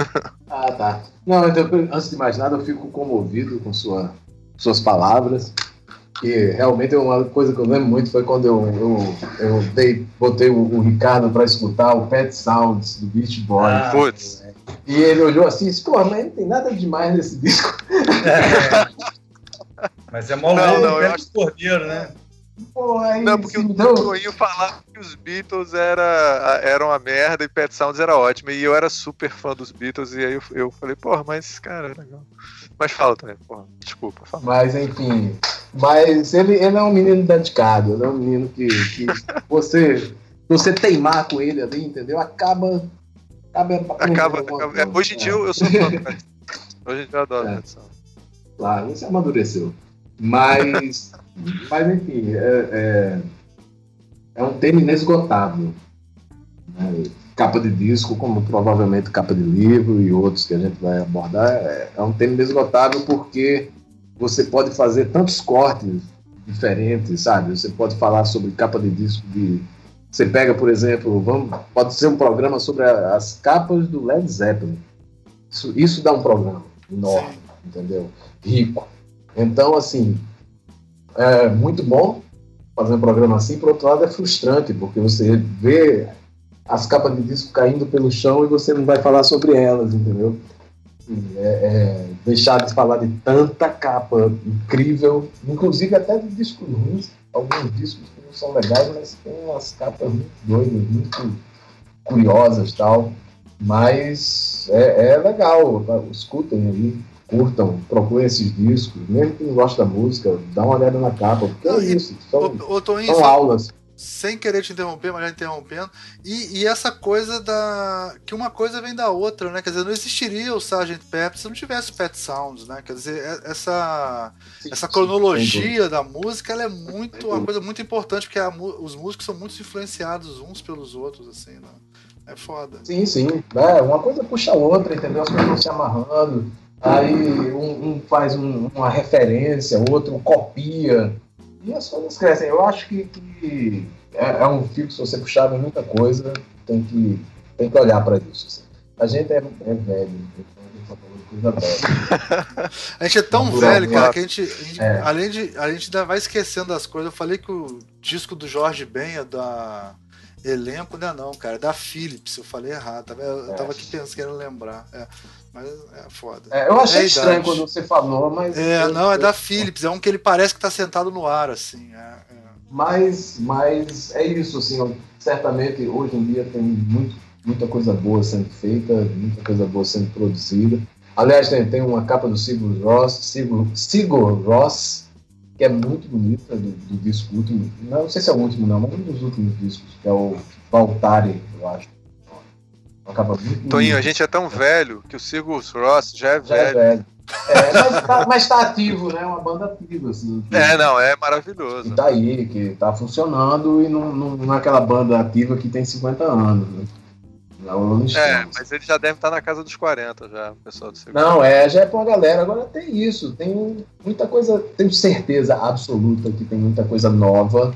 ah, tá. Não, então, antes de mais nada, eu fico comovido com sua suas palavras. E realmente uma coisa que eu lembro muito foi quando eu, eu, eu dei, botei o, o Ricardo para escutar o Pet Sounds do Beach Boys. Ah, putz. E ele olhou assim e disse, pô, mas não tem nada demais nesse disco. É. Mas é mó não, não, eu acho... cordeiro, né? Aí, não, porque o então... Toinho falava que os Beatles era, eram uma merda e Pet Sounds era ótimo. E eu era super fã dos Beatles, e aí eu, eu falei, porra, mas, cara, é legal. Mas fala também, porra, desculpa. Fala. Mas, enfim. Mas ele, ele é um menino dedicado, ele é um menino que, que você, você teimar com ele ali, entendeu? Acaba. Acaba. acaba, acaba é, hoje em dia eu sou fã do Pet Hoje em dia eu adoro é. Pet Sounds. Claro, você amadureceu. Mas. Mas enfim, é, é, é um tema inesgotável. Né? Capa de disco, como provavelmente capa de livro e outros que a gente vai abordar, é, é um tema inesgotável porque você pode fazer tantos cortes diferentes, sabe? Você pode falar sobre capa de disco de. Você pega, por exemplo, vamos, pode ser um programa sobre a, as capas do Led Zeppelin. Isso, isso dá um programa enorme, entendeu? Rico. Então, assim, é muito bom fazer um programa assim, por outro lado é frustrante, porque você vê as capas de disco caindo pelo chão e você não vai falar sobre elas, entendeu? É, é, deixar de falar de tanta capa incrível, inclusive até de discos ruins, alguns discos que não são legais, mas tem umas capas muito doidas, muito curiosas tal. Mas é, é legal, tá? escutem aí curtam, procurem esses discos, mesmo que não goste da música, dá uma olhada na capa, porque é isso, são, ô, Toninho, são aulas. Sem querer te interromper, mas já interrompendo. E, e, essa coisa da. que uma coisa vem da outra, né? Quer dizer, não existiria o Sgt. Pepper se não tivesse Pet Sounds, né? Quer dizer, é, essa, sim, essa cronologia sim, da música ela é muito uma coisa muito importante, porque a, os músicos são muito influenciados uns pelos outros, assim, né? É foda. Sim, sim. É, uma coisa puxa a outra, entendeu? As coisas vão se amarrando aí um, um faz um, uma referência, outro copia, e as coisas crescem. Eu acho que, que é, é, um fio que se você puxar muita coisa, tem que, tem que olhar para isso. Assim. A gente é, é velho, a gente é tão velho, cara, que a gente, a gente é. além de a gente ainda vai esquecendo das coisas. Eu falei que o disco do Jorge Ben é da elenco, não é não, cara, é da Philips. Eu falei errado, eu tava aqui pensando querendo lembrar. É. Mas é foda. É, eu achei é estranho quando você falou, mas. É, não, é da Philips, é um que ele parece que tá sentado no ar, assim. É, é. Mas, mas é isso, assim, certamente hoje em dia tem muito, muita coisa boa sendo feita, muita coisa boa sendo produzida. Aliás, tem, tem uma capa do Sigur Ross, Sigur, Sigur Ross, que é muito bonita, do, do disco último. Não, não sei se é o último, não, mas um dos últimos discos, que é o Valtari, eu acho. Acaba muito Toninho, a gente é tão velho que o Sigur Ross já é já velho. É velho. É, mas, tá, mas tá ativo, né? Uma banda ativa, assim. Que, é, não, é maravilhoso. Que tá aí, que tá funcionando e não, não, não é aquela banda ativa que tem 50 anos, né? É, mas ele já deve estar na casa dos 40 já, o pessoal do Sigur. Não, é, já é pra galera. Agora tem isso, tem muita coisa, tenho certeza absoluta que tem muita coisa nova,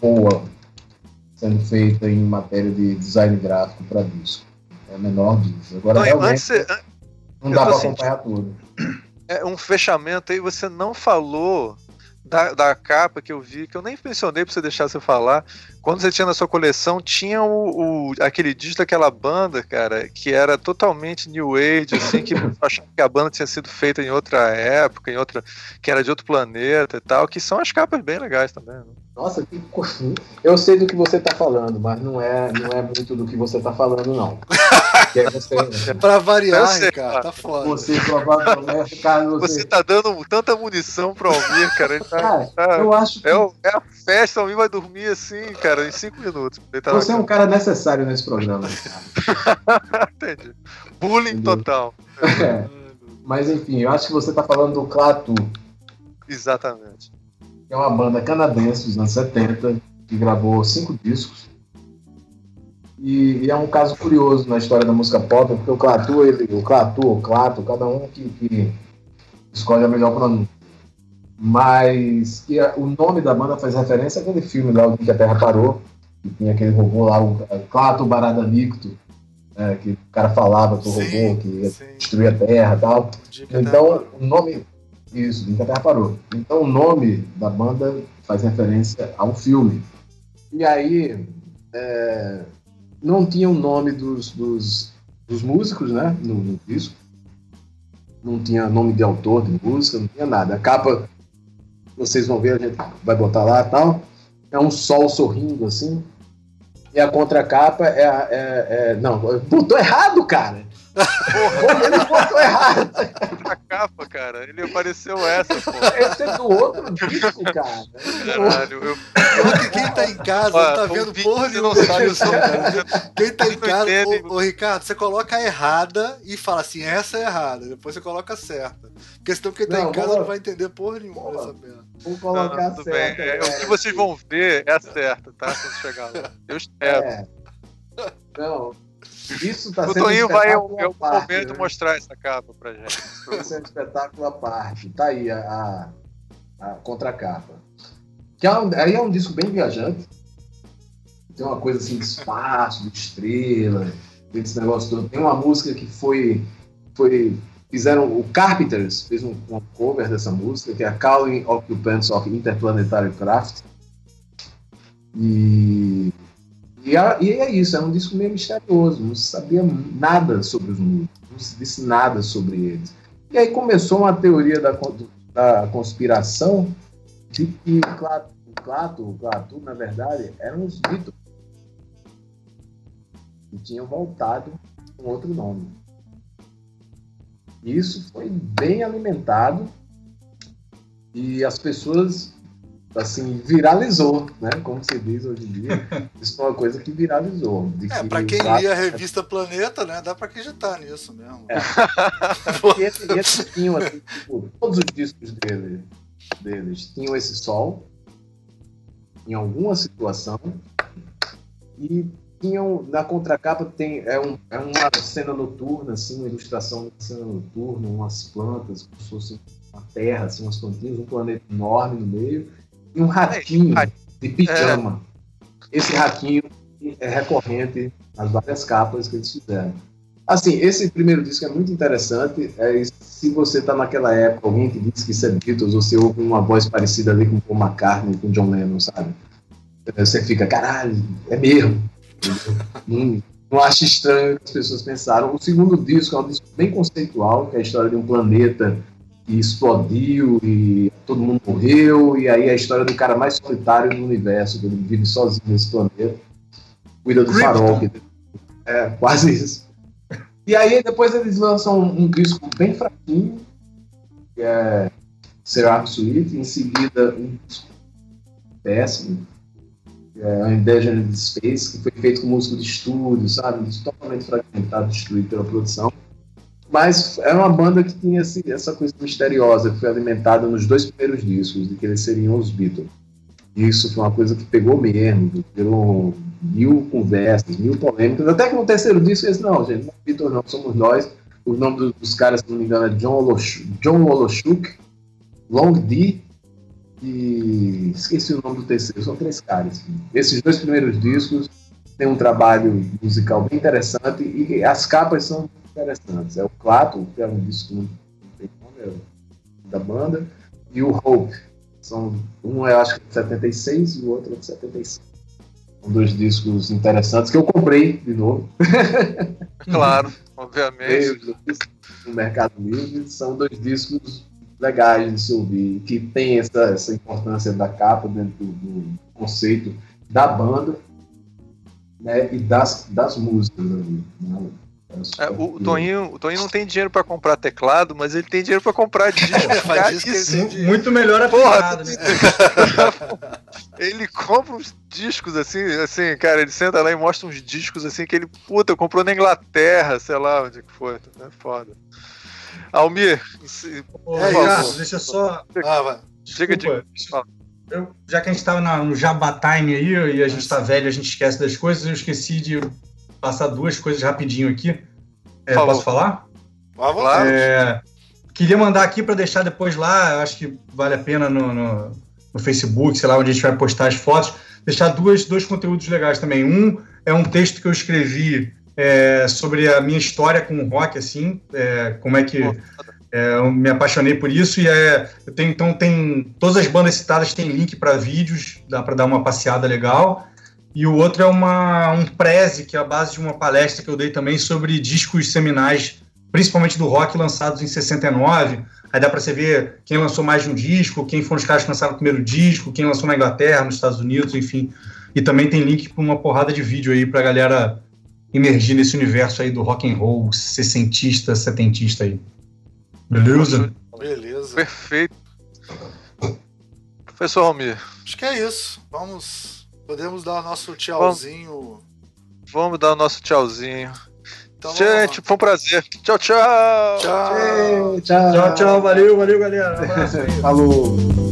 boa, sendo feita em matéria de design gráfico para disco. É menor disso. Agora, Não, antes, Não dá para acompanhar tudo. É um fechamento aí, você não falou da, da capa que eu vi, que eu nem mencionei pra você deixar você falar. Quando você tinha na sua coleção, tinha o, o aquele disco daquela banda, cara, que era totalmente New Age, assim, que achava que a banda tinha sido feita em outra época, em outra. que era de outro planeta e tal, que são as capas bem legais também. Né? Nossa, que eu sei do que você tá falando, mas não é, não é muito do que você tá falando, não. você... pra variar, sei, cara, tá foda. Você provavelmente, cara, você... você tá dando tanta munição pro Almir, cara. Tá, cara tá... eu acho que... é, é a festa, o Almir vai dormir assim, cara, em cinco minutos. Tá você é um cara necessário nesse programa. Entendi. Bullying Entendeu? total. É. Mas enfim, eu acho que você tá falando do Clatu. Exatamente é uma banda canadense dos anos 70, que gravou cinco discos. E, e, é um caso curioso na história da música pop, porque o Clatu, ele, o Clatu, o Clato, cada um que, que escolhe a melhor pronúncia. Mas que a, o nome da banda faz referência àquele filme lá, O que a Terra Parou, que tinha aquele robô lá, o Clato Barada Nicto, é, que o cara falava pro robô que ia sim. destruir a Terra e tal. Então, o nome, isso, Nunca Terra Parou. Então o nome da banda faz referência a um filme. E aí é, não tinha o nome dos, dos, dos músicos né, no, no, disco. Não tinha nome de autor de música, não tinha nada. A capa, vocês vão ver, a gente vai botar lá e tal. É um sol sorrindo assim. E a contracapa é, é, é. Não, botou errado, cara! Porra, ele botou errado. A capa, cara. Ele apareceu essa, pô. Esse é do outro disco, cara. Caralho, eu. que quem tá em casa não tá vendo porra nenhuma disso, cara. Quem tá em casa, ô, ô, Ricardo, você coloca a errada e fala assim, essa é errada. Depois você coloca a certa. Porque senão quem tá não, em casa vou... não vai entender porra nenhuma dessa merda. Vou colocar não, a certa. É, o que vocês vão ver é a certa, tá? Quando chegar lá. Eu espero. É. Não, isso tá o sendo Toninho vai em algum momento né? mostrar essa capa pra gente. Está sendo espetáculo à parte. Tá aí a, a, a contracapa. Que é um, aí é um disco bem viajante. Tem uma coisa assim de espaço, de estrela, desse negócio todo. Tem uma música que foi. foi fizeram. O Carpenters fez um, um cover dessa música, que é a Calling Occupants of Interplanetary Craft. E e, a, e é isso, é um disco meio misterioso, não se sabia nada sobre os músicos, não se disse nada sobre eles. E aí começou uma teoria da, da conspiração de que Clato, o Clato, na verdade, eram os Beatles. E tinham voltado com outro nome. Isso foi bem alimentado e as pessoas assim, viralizou, né? Como se diz hoje em dia. Isso foi uma coisa que viralizou. é, que pra quem lia a revista Planeta, né? Dá pra acreditar nisso mesmo. É. e, esse, esse tinham, assim, tipo, todos os discos dele, deles tinham esse sol em alguma situação e tinham na contracapa tem é, um, é uma cena noturna assim uma ilustração de uma cena noturna umas plantas como se fosse uma terra assim umas plantinhas um planeta enorme no meio e um ratinho de pijama. Esse ratinho é recorrente nas várias capas que eles fizeram. Assim, esse primeiro disco é muito interessante. É, se você está naquela época, alguém que diz que isso é Beatles, você ouve uma voz parecida ali com Paul McCartney, com John Lennon, sabe? Você fica, caralho, é mesmo. não, não acho estranho que as pessoas pensaram. O segundo disco é um disco bem conceitual, que é a história de um planeta e explodiu e todo mundo morreu, e aí a história do cara mais solitário do universo, que ele vive sozinho nesse planeta, cuida do farol, que é quase isso. E aí depois eles lançam um, um disco bem fraquinho, que é Seraph Suite, em seguida um disco péssimo, que é Endangered Space, que foi feito com músico de estúdio, sabe? Totalmente fragmentado, destruído pela produção. Mas era uma banda que tinha assim, essa coisa misteriosa, que foi alimentada nos dois primeiros discos, de que eles seriam os Beatles. Isso foi uma coisa que pegou mesmo, gerou mil conversas, mil polêmicas. Até que no terceiro disco eles, não, gente, não é Beatles não, somos nós. O nome dos, dos caras, se não me engano, é John, Oloshuk, John Oloshuk, Long D e esqueci o nome do terceiro, são três caras. Esses dois primeiros discos têm um trabalho musical bem interessante e as capas são interessantes. É o Clato, que é um disco tem nome, é da banda, e o Hope. São, um é acho que de 76 e o outro é de 75. São dois discos interessantes que eu comprei de novo. Claro, obviamente. no Mercado Livre. São dois discos legais de se ouvir, que tem essa, essa importância da capa dentro do, do conceito da banda né, e das, das músicas ali. Né? É, o, Toninho, o Toninho não tem dinheiro para comprar teclado, mas ele tem dinheiro para comprar disco. Muito melhor aplicado, né? ele compra uns discos assim, assim, cara, ele senta lá e mostra uns discos assim que ele, puta, comprou na Inglaterra, sei lá onde que foi. É foda. Almir, por é deixa só. Ah, vai. Chega de. Eu, já que a gente estava no Jabba Time aí e a gente está velho, a gente esquece das coisas, eu esqueci de passar duas coisas rapidinho aqui. É, posso falar? Claro. É, queria mandar aqui para deixar depois lá, acho que vale a pena no, no, no, Facebook, sei lá, onde a gente vai postar as fotos, deixar duas, dois conteúdos legais também. Um é um texto que eu escrevi é, sobre a minha história com o rock, assim, é, como é que é, eu me apaixonei por isso e é, eu tenho, então tem todas as bandas citadas têm link para vídeos, dá para dar uma passeada legal. E o outro é uma, um preze, que é a base de uma palestra que eu dei também sobre discos seminais, principalmente do rock, lançados em 69. Aí dá para você ver quem lançou mais de um disco, quem foram os caras que lançaram o primeiro disco, quem lançou na Inglaterra, nos Estados Unidos, enfim. E também tem link para uma porrada de vídeo aí para a galera emergir nesse universo aí do rock and roll, sessentista, setentista aí. Beleza? Beleza. Perfeito. Professor Almir. Acho que é isso. Vamos. Podemos dar o nosso tchauzinho. Vamos, vamos dar o nosso tchauzinho. Então, Gente, foi um prazer. Tchau, tchau. Tchau. Tchau, tchau. tchau. Valeu, valeu, galera. Um Falou.